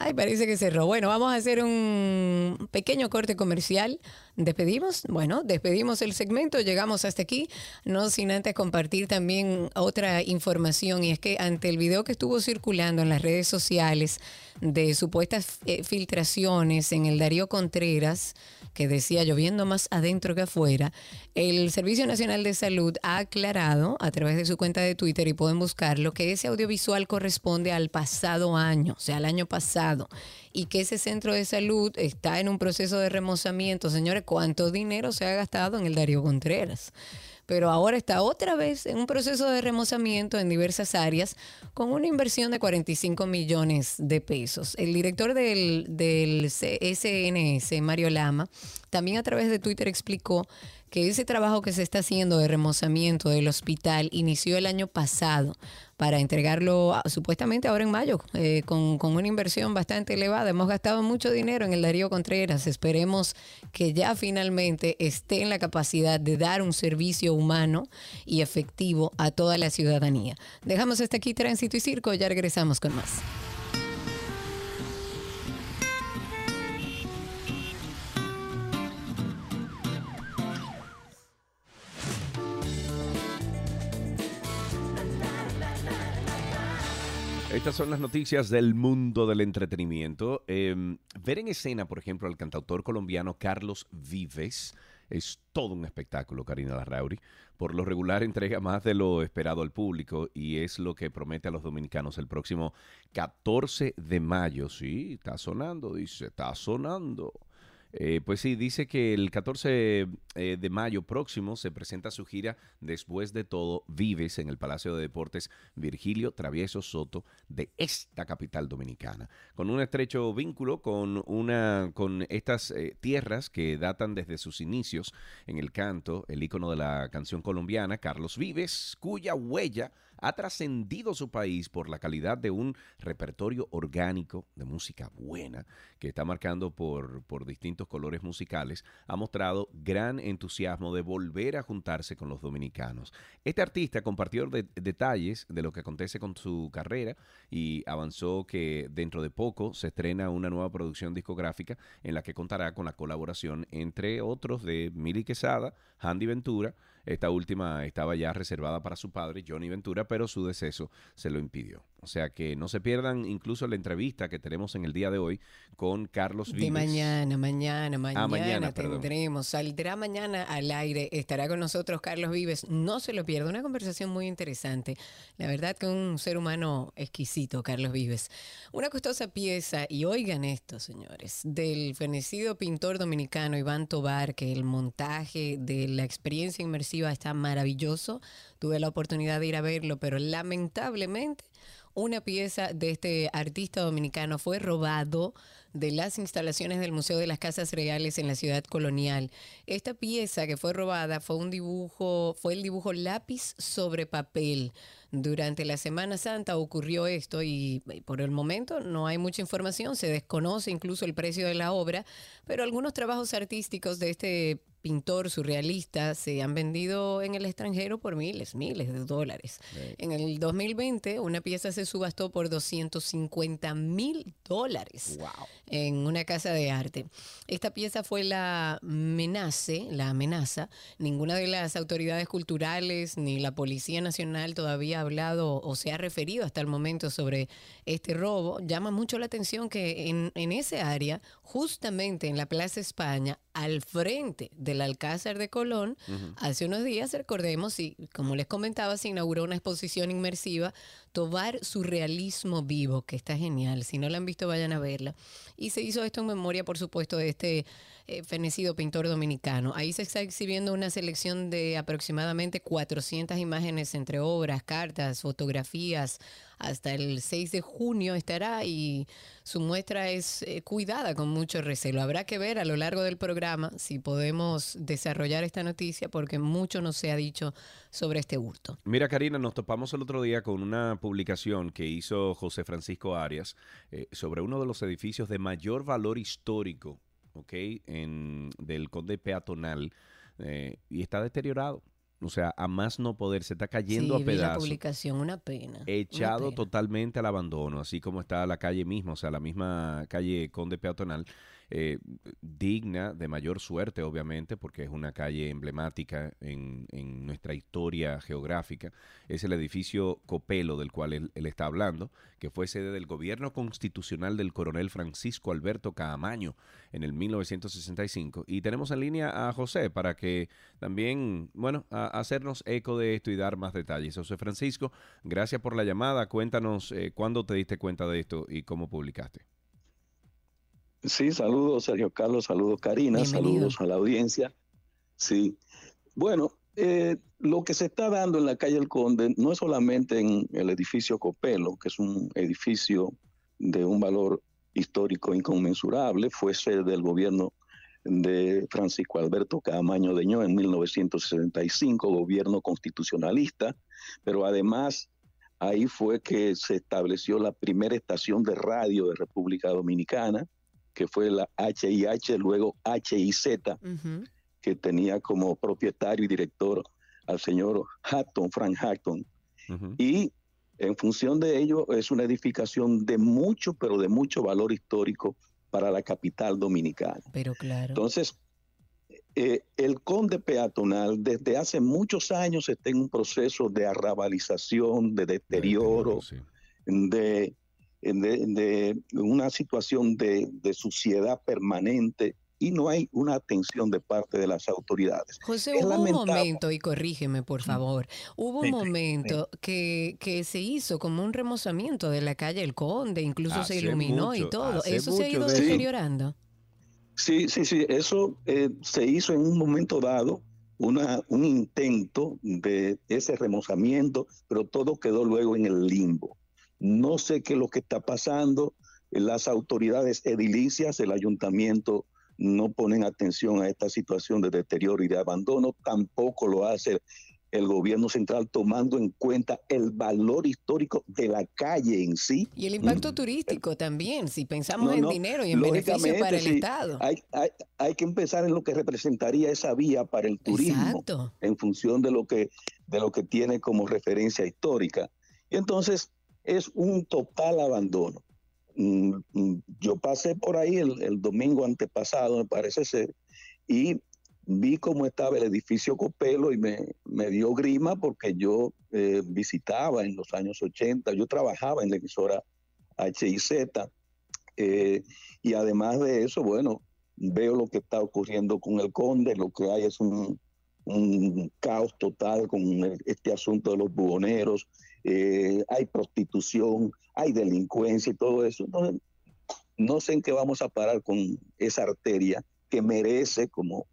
S2: Ay, parece que cerró. Bueno, vamos a hacer un pequeño corte comercial. ¿Despedimos? Bueno, despedimos el segmento, llegamos hasta aquí, no sin antes compartir también otra información y es que ante el video que estuvo circulando en las redes sociales de supuestas eh, filtraciones en el Darío Contreras, que decía lloviendo más adentro que afuera, el Servicio Nacional de Salud ha aclarado a través de su cuenta de Twitter y pueden buscarlo que ese audiovisual corresponde al pasado año, o sea, al año pasado, y que ese centro de salud está en un proceso de remozamiento. Señores, ¿cuánto dinero se ha gastado en el Darío Contreras? pero ahora está otra vez en un proceso de remozamiento en diversas áreas con una inversión de 45 millones de pesos. El director del, del SNS, Mario Lama, también a través de Twitter explicó que ese trabajo que se está haciendo de remozamiento del hospital inició el año pasado para entregarlo a- supuestamente ahora en mayo, eh, con, con una inversión bastante elevada. Hemos gastado mucho dinero en el Darío Contreras. Esperemos que ya finalmente esté en la capacidad de dar un servicio humano y efectivo a toda la ciudadanía. Dejamos hasta aquí Tránsito y Circo, ya regresamos con más.
S1: Estas son las noticias del mundo del entretenimiento. Eh, ver en escena, por ejemplo, al cantautor colombiano Carlos Vives es todo un espectáculo, Karina Larrauri. Por lo regular entrega más de lo esperado al público y es lo que promete a los dominicanos el próximo 14 de mayo. Sí, está sonando, dice, está sonando. Eh, pues sí, dice que el 14 eh, de mayo próximo se presenta su gira Después de todo Vives en el Palacio de Deportes Virgilio Travieso Soto de esta capital dominicana, con un estrecho vínculo con una con estas eh, tierras que datan desde sus inicios en el canto, el ícono de la canción colombiana Carlos Vives, cuya huella ha trascendido su país por la calidad de un repertorio orgánico de música buena que está marcando por, por distintos colores musicales, ha mostrado gran entusiasmo de volver a juntarse con los dominicanos. Este artista compartió detalles de lo que acontece con su carrera y avanzó que dentro de poco se estrena una nueva producción discográfica en la que contará con la colaboración entre otros de Mili Quesada, Handy Ventura, esta última estaba ya reservada para su padre, Johnny Ventura, pero su deceso se lo impidió. O sea que no se pierdan incluso la entrevista que tenemos en el día de hoy con Carlos Vives.
S2: De mañana, mañana, mañana, ah, mañana tendremos. Saldrá mañana al aire. Estará con nosotros Carlos Vives. No se lo pierda. Una conversación muy interesante. La verdad que un ser humano exquisito, Carlos Vives. Una costosa pieza, y oigan esto, señores, del fenecido pintor dominicano Iván Tobar, que el montaje de la experiencia inmersiva está maravilloso. Tuve la oportunidad de ir a verlo, pero lamentablemente una pieza de este artista dominicano fue robado de las instalaciones del Museo de las Casas Reales en la ciudad colonial. Esta pieza que fue robada fue un dibujo, fue el dibujo lápiz sobre papel. Durante la Semana Santa ocurrió esto y por el momento no hay mucha información, se desconoce incluso el precio de la obra, pero algunos trabajos artísticos de este pintor surrealista se han vendido en el extranjero por miles, miles de dólares. En el 2020 una pieza se subastó por 250 mil dólares en una casa de arte. Esta pieza fue la Menace, la amenaza. Ninguna de las autoridades culturales ni la Policía Nacional todavía ha hablado o se ha referido hasta el momento sobre este robo. Llama mucho la atención que en, en ese área, justamente en la Plaza España, al frente del Alcázar de Colón. Hace unos días, recordemos, y como les comentaba, se inauguró una exposición inmersiva, Tobar Surrealismo Vivo, que está genial. Si no la han visto, vayan a verla. Y se hizo esto en memoria, por supuesto, de este eh, fenecido pintor dominicano. Ahí se está exhibiendo una selección de aproximadamente 400 imágenes entre obras, cartas, fotografías, hasta el 6 de junio estará y su muestra es eh, cuidada con mucho recelo. Habrá que ver a lo largo del programa si podemos desarrollar esta noticia porque mucho no se ha dicho sobre este hurto.
S1: Mira, Karina, nos topamos el otro día con una publicación que hizo José Francisco Arias eh, sobre uno de los edificios de mayor valor histórico, ¿ok? En, del Conde Peatonal eh, y está deteriorado. O sea, a más no poder, se está cayendo a pedazos. la
S2: publicación, una pena.
S1: Echado totalmente al abandono, así como está la calle misma, o sea, la misma calle Conde Peatonal eh, digna de mayor suerte, obviamente, porque es una calle emblemática en, nuestra historia geográfica. Es el edificio Copelo del cual él, está hablando, que fue sede del gobierno constitucional del coronel Francisco Alberto Caamaño en el 1965. Y tenemos en línea a José para que también, bueno, hacernos eco de esto y dar más detalles. José Francisco, gracias por la llamada. Cuéntanos eh, cuándo te diste cuenta de esto y cómo publicaste.
S27: Sí, saludos Sergio Carlos, saludos Karina, saludos a la audiencia. Sí, bueno, eh, lo que se está dando en la calle El Conde no es solamente en el edificio Copelo, que es un edificio de un valor histórico inconmensurable, fue sede del gobierno de Francisco Alberto Camaño Deñó en 1965, gobierno constitucionalista, pero además ahí fue que se estableció la primera estación de radio de República Dominicana, que fue la HIH, luego HIZ, que tenía como propietario y director al señor Hatton, Frank Hatton. Y en función de ello es una edificación de mucho, pero de mucho valor histórico para la capital dominicana.
S2: Pero claro.
S27: Entonces, eh, el conde peatonal desde hace muchos años está en un proceso de arrabalización, de deterioro, de de, una situación de, suciedad permanente y no hay una atención de parte de las autoridades.
S2: José,
S27: Es
S2: hubo un momento, y corrígeme por favor, hubo un
S27: Sí, sí,
S2: momento que, que se hizo como un remozamiento de la calle El Conde, incluso se iluminó y todo. ¿Eso se ha ido deteriorando?
S27: Sí, sí, sí, eso eh, se hizo en un momento dado, una, un intento de ese remozamiento, pero todo quedó luego en el limbo. No sé qué es lo que está pasando, las autoridades edilicias, el ayuntamiento no ponen atención a esta situación de deterioro y de abandono, tampoco lo hace el gobierno central tomando en cuenta el valor histórico de la calle en sí.
S2: Y el impacto turístico también, si pensamos
S27: No,
S2: en
S27: no,
S2: dinero y en beneficio para el
S27: sí.
S2: Estado.
S27: Hay, hay, hay que empezar en lo que representaría esa vía para el turismo,
S2: Exacto.
S27: en función de lo que de lo que tiene como referencia histórica. Y entonces es un total abandono. Mm, mm, Yo pasé por ahí el, el domingo antepasado, me parece ser, y vi cómo estaba el edificio Copelo y me, me dio grima porque yo eh, visitaba en los años 80, yo trabajaba en la emisora HIZ, eh, y además de eso, bueno, veo lo que está ocurriendo con el conde, lo que hay es un, caos total con este asunto de los buhoneros, eh, hay prostitución, hay delincuencia y todo eso. No sé en qué vamos a parar con esa arteria que merece, como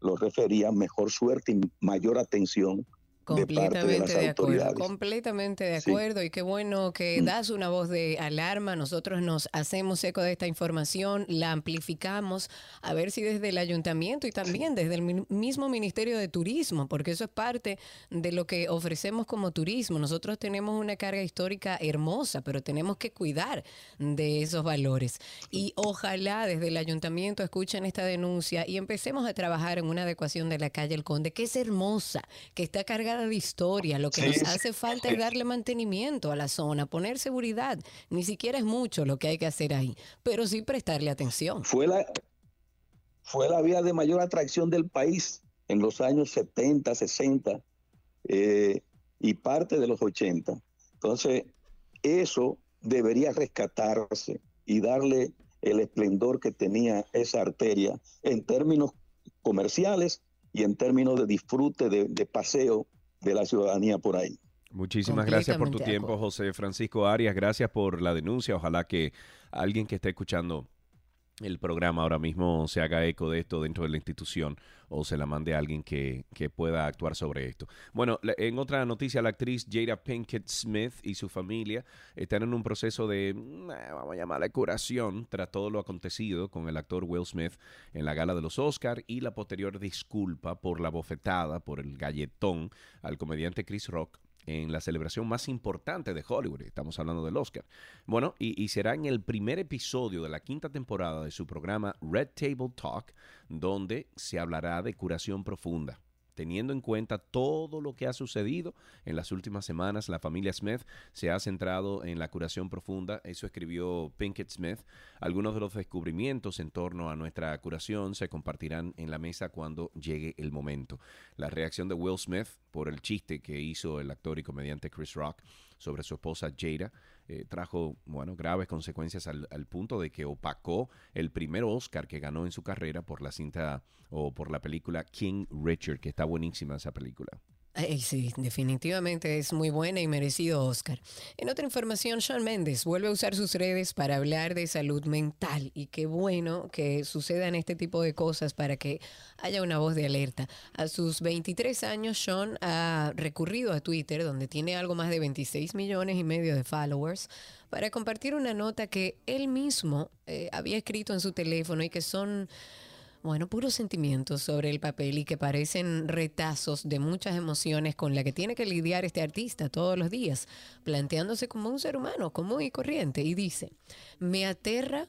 S27: lo refería, mejor suerte y mayor atención de parte de
S2: Completamente de acuerdo, completamente de
S27: Sí.
S2: acuerdo y qué bueno que
S27: Mm.
S2: das una voz de alarma, nosotros nos hacemos eco de esta información, la amplificamos, a ver si desde el ayuntamiento y también desde el mi- mismo Ministerio de Turismo, porque eso es parte de lo que ofrecemos como turismo. Nosotros tenemos una carga histórica hermosa, pero tenemos que cuidar de esos valores. Y ojalá desde el ayuntamiento escuchen esta denuncia y empecemos a trabajar en una adecuación de la calle El Conde, que es hermosa, que está cargada de historia. Lo que
S27: Sí,
S2: nos
S27: sí.
S2: hace falta es darle mantenimiento a la zona, poner seguridad. Ni siquiera es mucho lo que hay que hacer ahí, pero sí prestarle atención.
S27: Fue la, fue la vía de mayor atracción del país en los años 70, 60 eh, y parte de los 80. Entonces, eso debería rescatarse y darle el esplendor que tenía esa arteria en términos comerciales y en términos de disfrute de, de paseo de la ciudadanía por ahí.
S1: Muchísimas gracias por tu tiempo, José Francisco Arias. Gracias por la denuncia. Ojalá que alguien que esté escuchando el programa ahora mismo se haga eco de esto dentro de la institución o se la mande a alguien que, que pueda actuar sobre esto. Bueno, en otra noticia, la actriz Jada Pinkett Smith y su familia están en un proceso de, mm, eh, vamos a llamarla curación, tras todo lo acontecido con el actor Will Smith en la gala de los Oscar y la posterior disculpa por la bofetada, por el galletón al comediante Chris Rock en la celebración más importante de Hollywood. Estamos hablando del Oscar. Bueno, y, y será en el primer episodio de la quinta temporada de su programa Red Table Talk, donde se hablará de curación profunda. Teniendo en cuenta todo lo que ha sucedido en las últimas semanas, la familia Smith se ha centrado en la curación profunda. Eso escribió Pinkett Smith. Algunos de los descubrimientos en torno a nuestra curación se compartirán en la mesa cuando llegue el momento. La reacción de Will Smith por el chiste que hizo el actor y comediante Chris Rock sobre su esposa Jada eh, trajo bueno graves consecuencias al, al punto de que opacó el primer Oscar que ganó en su carrera por la cinta o por la película King Richard, que está buenísima esa película.
S2: Ay, sí, definitivamente es muy buena y merecido Oscar. En otra información, Sean Méndez vuelve a usar sus redes para hablar de salud mental y qué bueno que sucedan este tipo de cosas para que haya una voz de alerta. A sus 23 años, Sean ha recurrido a Twitter, donde tiene algo más de 26 millones y medio de followers, para compartir una nota que él mismo eh, había escrito en su teléfono y que son bueno, puros sentimientos sobre el papel y que parecen retazos de muchas emociones con las que tiene que lidiar este artista todos los días, planteándose como un ser humano común y corriente. Y dice, me aterra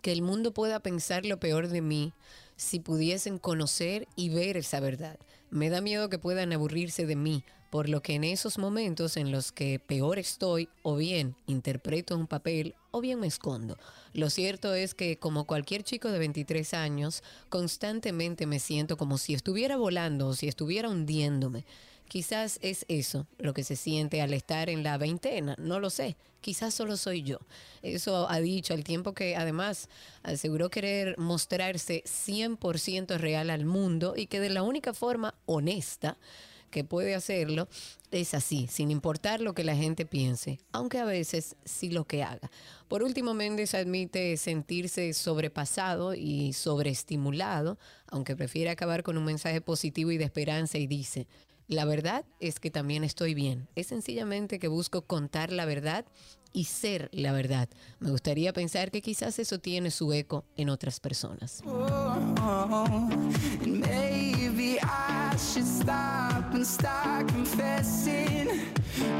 S2: que el mundo pueda pensar lo peor de mí si pudiesen conocer y ver esa verdad. Me da miedo que puedan aburrirse de mí, por lo que en esos momentos en los que peor estoy, o bien interpreto un papel, o bien me escondo. Lo cierto es que, como cualquier chico de 23 años, constantemente me siento como si estuviera volando o si estuviera hundiéndome. Quizás es eso lo que se siente al estar en la veintena, no lo sé. Quizás solo soy yo. Eso ha dicho al tiempo que además aseguró querer mostrarse 100% real al mundo y que de la única forma honesta que puede hacerlo es así, sin importar lo que la gente piense, aunque a veces sí lo que haga. Por último, Méndez admite sentirse sobrepasado y sobreestimulado, aunque prefiere acabar con un mensaje positivo y de esperanza y dice, la verdad es que también estoy bien. Es sencillamente que busco contar la verdad y ser la verdad. Me gustaría pensar que quizás eso tiene su eco en otras personas.
S7: Maybe I should stop and start confessing,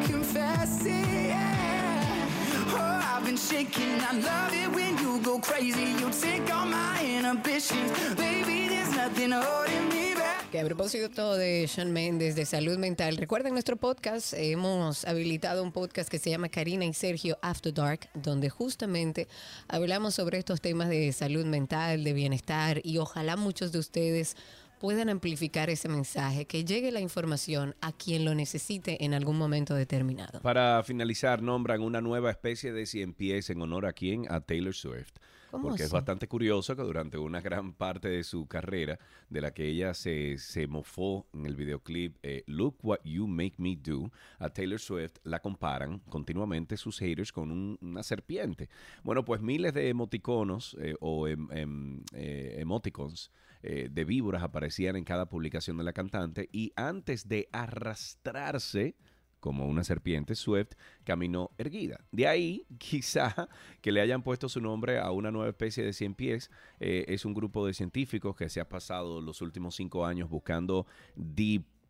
S7: confessing. Yeah. Oh, I've been shaking. I love it when you go crazy. You take all my inhibitions. Baby, there's nothing holding me back.
S2: Que a propósito de Sean Méndez, de salud mental, recuerden nuestro podcast, hemos habilitado un podcast que se llama Karina y Sergio After Dark, donde justamente hablamos sobre estos temas de salud mental, de bienestar y ojalá muchos de ustedes puedan amplificar ese mensaje, que llegue la información a quien lo necesite en algún momento determinado.
S1: Para finalizar, nombran una nueva especie de cien pies en honor a quién? A Taylor Swift.
S2: ¿Cómo
S1: Porque es bastante curioso que durante una gran parte de su carrera, de la que ella se, se mofó en el videoclip eh, Look What You Make Me Do, a Taylor Swift la comparan continuamente sus haters con un- una serpiente. Bueno, pues miles de emoticonos eh, o em- em- eh, emoticons eh, de víboras aparecían en cada publicación de la cantante y antes de arrastrarse como una serpiente, Swift caminó erguida. De ahí, quizá, que le hayan puesto su nombre a una nueva especie de cien pies. Eh, es un grupo de científicos que se ha pasado los últimos cinco años buscando diplópodos,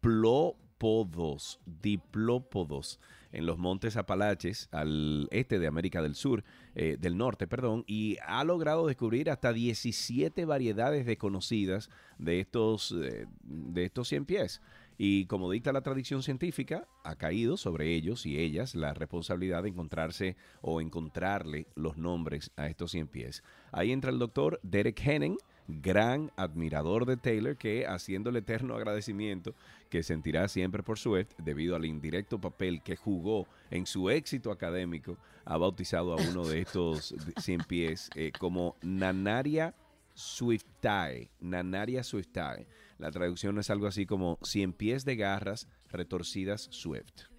S1: diplópodos en los montes Apalaches al este de América del Sur, eh, del norte, perdón, y ha logrado descubrir hasta 17 variedades desconocidas de estos, eh, de estos cien pies. Y como dicta la tradición científica, ha caído sobre ellos y ellas la responsabilidad de encontrarse o encontrarle los nombres a estos cien pies. Ahí entra el doctor Derek Henning, gran admirador de Taylor, que haciendo el eterno agradecimiento que sentirá siempre por Swift debido al indirecto papel que jugó en su éxito académico, ha bautizado a uno de estos cien pies eh, como Nanaria Swiftae, Nanaria Swiftae. La traducción es algo así como cien pies de garras retorcidas Swift.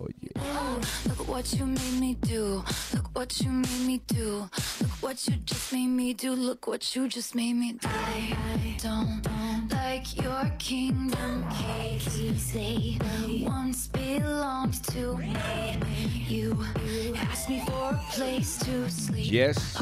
S1: Oye.
S28: Look what you made me do. Look what you made me do. Look what you just made me do. Look what you just made me do. I don't like your kingdom keys. They once belonged to me. You asked me for a place to sleep.
S1: Yes,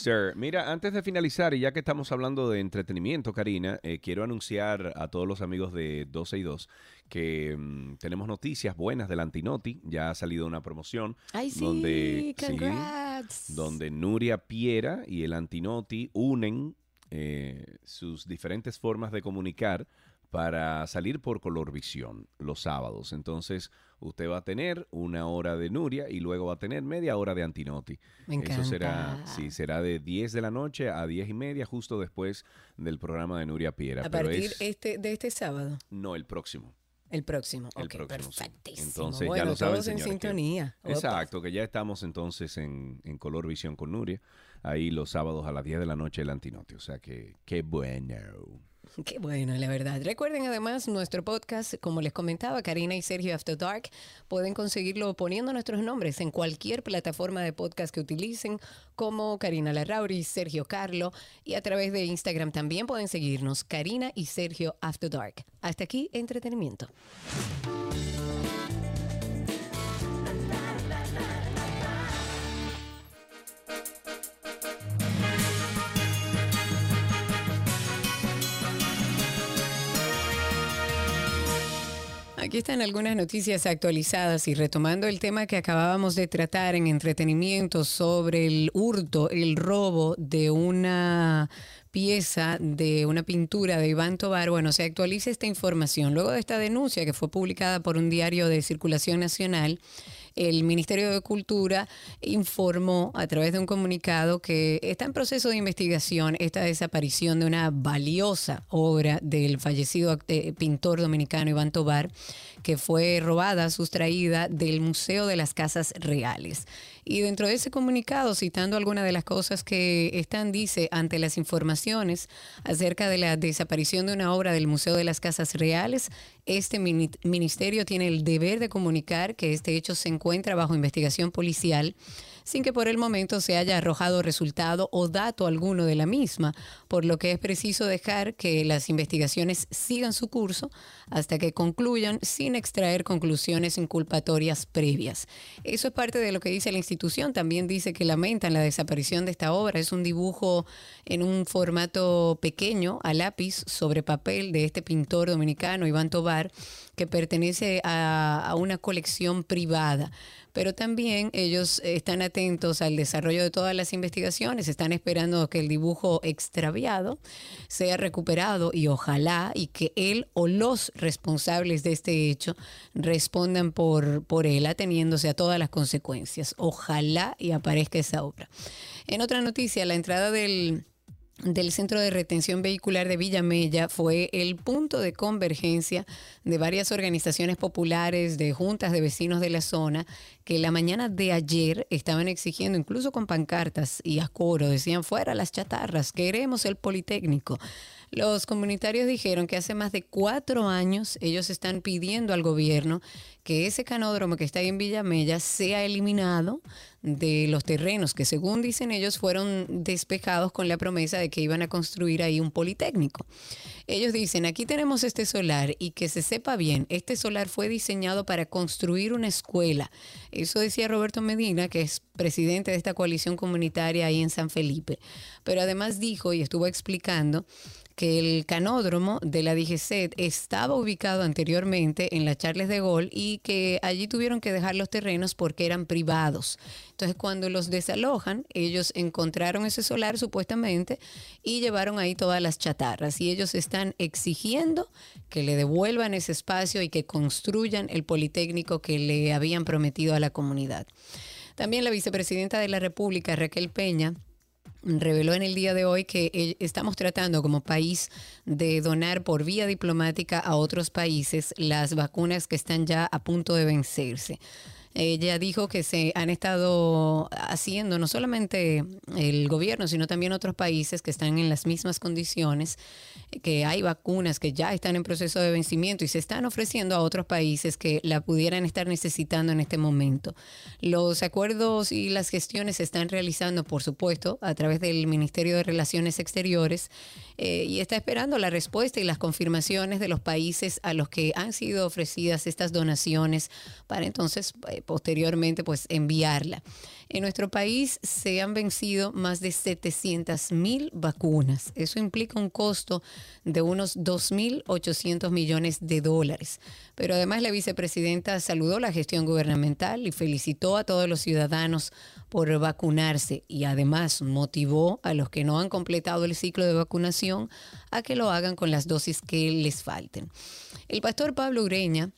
S1: sir. Mira, antes de finalizar, y ya que estamos hablando de entretenimiento, Karina, eh, quiero anunciar a todos los amigos de 12 y 2 que mm, tenemos noticias buenas del Antinoti. Ya ha salido una promoción
S2: Ay, sí,
S1: donde, sí,
S2: congrats.
S1: donde Nuria Piera y el Antinoti unen eh, sus diferentes formas de comunicar para salir por Colorvisión los sábados. Entonces, usted va a tener una hora de Nuria y luego va a tener media hora de Antinoti.
S2: Me
S1: Eso será,
S2: encanta.
S1: sí, será de 10 de la noche a 10 y media, justo después del programa de Nuria Piera.
S2: A
S1: Pero
S2: partir
S1: es-
S2: este, de este sábado,
S1: no, el próximo.
S2: El próximo.
S1: El
S2: Ok,
S1: próximo, sí.
S2: perfectísimo.
S1: Entonces
S2: bueno,
S1: ya lo saben,
S2: todos en
S1: señores,
S2: sintonía.
S1: Exacto, que ya estamos entonces en, en Color Visión con Nuria, ahí los sábados a las 10 de la noche el Antinote. O sea que, qué bueno.
S2: Qué bueno, la verdad. Recuerden además nuestro podcast, como les comentaba, Karina y Sergio After Dark, pueden conseguirlo poniendo nuestros nombres en cualquier plataforma de podcast que utilicen, como Karina Larrauri, Sergio Carlo, y a través de Instagram también pueden seguirnos, Karina y Sergio After Dark. Hasta aquí, entretenimiento. Aquí están algunas noticias actualizadas y retomando el tema que acabábamos de tratar en entretenimiento sobre el hurto, el robo de una pieza de una pintura de Iván Tobar. Bueno, se actualiza esta información. Luego de esta denuncia que fue publicada por un diario de circulación nacional, el Ministerio de Cultura informó a través de un comunicado que está en proceso de investigación esta desaparición de una valiosa obra del fallecido eh, pintor dominicano Iván Tobar, que fue robada, sustraída del Museo de las Casas Reales. Y dentro de ese comunicado, citando algunas de las cosas que están, dice, ante las informaciones acerca de la desaparición de una obra del Museo de las Casas Reales, este mini- ministerio tiene el deber de comunicar que este hecho se encuentra bajo investigación policial sin que por el momento se haya arrojado resultado o dato alguno de la misma, por lo que es preciso dejar que las investigaciones sigan su curso hasta que concluyan sin extraer conclusiones inculpatorias previas. Eso es parte de lo que dice la institución. También dice que lamentan la desaparición de esta obra. Es un dibujo en un formato pequeño, a lápiz, sobre papel de este pintor dominicano, Iván Tobar, que pertenece a, a una colección privada pero también ellos están atentos al desarrollo de todas las investigaciones, están esperando que el dibujo extraviado sea recuperado y ojalá y que él o los responsables de este hecho respondan por, por él, ateniéndose a todas las consecuencias. Ojalá y aparezca esa obra. En otra noticia, la entrada del del Centro de Retención Vehicular de Villamella fue el punto de convergencia de varias organizaciones populares, de juntas de vecinos de la zona, que la mañana de ayer estaban exigiendo, incluso con pancartas y a coro, decían fuera las chatarras, queremos el Politécnico. Los comunitarios dijeron que hace más de cuatro años ellos están pidiendo al gobierno que ese canódromo que está ahí en Villamella sea eliminado de los terrenos que según dicen ellos fueron despejados con la promesa de que iban a construir ahí un politécnico. Ellos dicen, aquí tenemos este solar y que se sepa bien, este solar fue diseñado para construir una escuela. Eso decía Roberto Medina, que es presidente de esta coalición comunitaria ahí en San Felipe. Pero además dijo y estuvo explicando que el canódromo de la DGCET estaba ubicado anteriormente en la Charles de Gaulle y que allí tuvieron que dejar los terrenos porque eran privados. Entonces, cuando los desalojan, ellos encontraron ese solar supuestamente y llevaron ahí todas las chatarras. Y ellos están exigiendo que le devuelvan ese espacio y que construyan el Politécnico que le habían prometido a la comunidad. También la vicepresidenta de la República, Raquel Peña, reveló en el día de hoy que eh, estamos tratando como país de donar por vía diplomática a otros países las vacunas que están ya a punto de vencerse. Ella dijo que se han estado haciendo, no solamente el gobierno, sino también otros países que están en las mismas condiciones, que hay vacunas que ya están en proceso de vencimiento y se están ofreciendo a otros países que la pudieran estar necesitando en este momento. Los acuerdos y las gestiones se están realizando, por supuesto, a través del Ministerio de Relaciones Exteriores eh, y está esperando la respuesta y las confirmaciones de los países a los que han sido ofrecidas estas donaciones para entonces eh, posteriormente pues enviarla. En nuestro país se han vencido más de 700 mil vacunas. Eso implica un costo de unos 2.800 millones de dólares. Pero además la vicepresidenta saludó la gestión gubernamental y felicitó a todos los ciudadanos por vacunarse y además motivó a los que no han completado el ciclo de vacunación a que lo hagan con las dosis que les falten. El pastor Pablo Ureña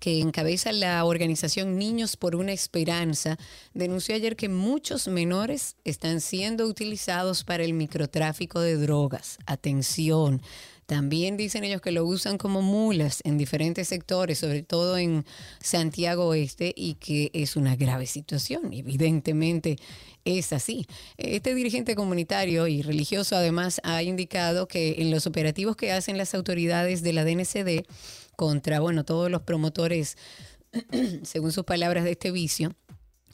S2: que encabeza la organización Niños por una Esperanza, denunció ayer que muchos menores están siendo utilizados para el microtráfico de drogas. Atención. También dicen ellos que lo usan como mulas en diferentes sectores, sobre todo en Santiago Oeste, y que es una grave situación. Evidentemente es así. Este dirigente comunitario y religioso además ha indicado que en los operativos que hacen las autoridades de la DNCD, contra, bueno, todos los promotores, según sus palabras, de este vicio,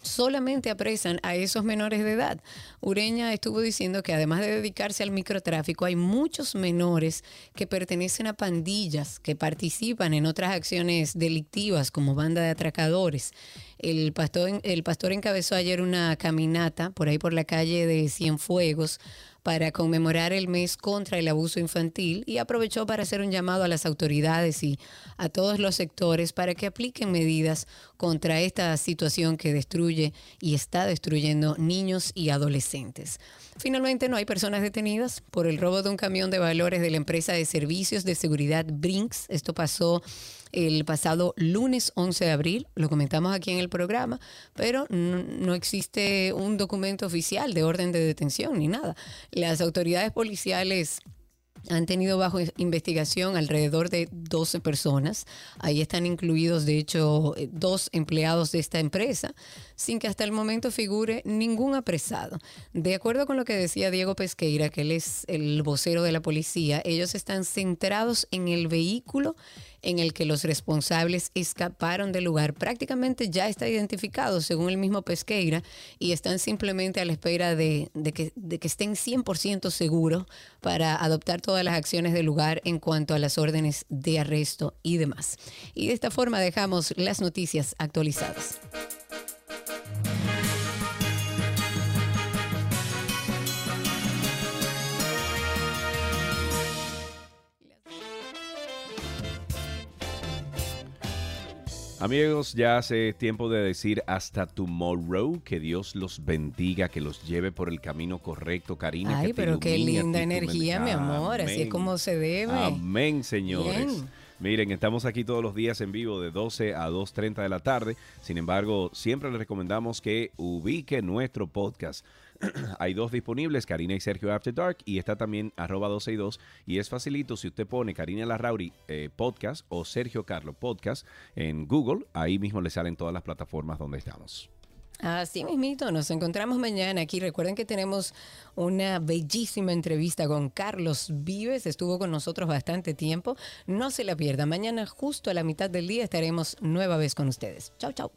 S2: solamente apresan a esos menores de edad. Ureña estuvo diciendo que además de dedicarse al microtráfico, hay muchos menores que pertenecen a pandillas, que participan en otras acciones delictivas como banda de atracadores. El pastor, el pastor encabezó ayer una caminata por ahí por la calle de Cienfuegos para conmemorar el mes contra el abuso infantil y aprovechó para hacer un llamado a las autoridades y a todos los sectores para que apliquen medidas contra esta situación que destruye y está destruyendo niños y adolescentes. Finalmente, no hay personas detenidas por el robo de un camión de valores de la empresa de servicios de seguridad Brinks. Esto pasó el pasado lunes 11 de abril, lo comentamos aquí en el programa, pero no, existe un documento oficial de orden de detención ni nada. Las autoridades policiales han tenido bajo investigación alrededor de 12 personas. Ahí están incluidos, de hecho, eh, dos empleados de esta empresa, sin que hasta el momento figure ningún apresado. De acuerdo con lo que decía Diego Pesqueira, que él es el vocero de la policía, ellos están centrados en el vehículo en el que los responsables escaparon del lugar. Prácticamente ya está identificado, según el mismo Pesqueira, y están simplemente a la espera de, que, de que estén 100% seguros para adoptar todas las acciones del lugar en cuanto a las órdenes de arresto y demás. Y de esta forma dejamos las noticias actualizadas.
S1: Amigos, ya hace tiempo de decir hasta tomorrow, que Dios los bendiga, que los lleve por el camino correcto, Karina.
S2: Ay,
S1: que te
S2: pero qué linda energía, mi amor, así es como se debe.
S1: Amén, señores.
S2: Bien.
S1: Miren, estamos aquí todos los días en vivo de 12 a 2.30 de la tarde. Sin embargo, siempre les recomendamos que ubique nuestro podcast. Hay dos disponibles, Karina y Sergio After Dark, y está también arroba 12 y 2. Y es facilito, si usted pone Karina Larrauri eh, Podcast o Sergio Carlo Podcast en Google, ahí mismo le salen todas las plataformas donde estamos.
S2: Así mismito, nos encontramos mañana aquí. Recuerden que tenemos una bellísima entrevista con Carlos Vives, estuvo con nosotros bastante tiempo. No se la pierda, mañana justo a la mitad del día estaremos nueva vez con ustedes. Chau, chau.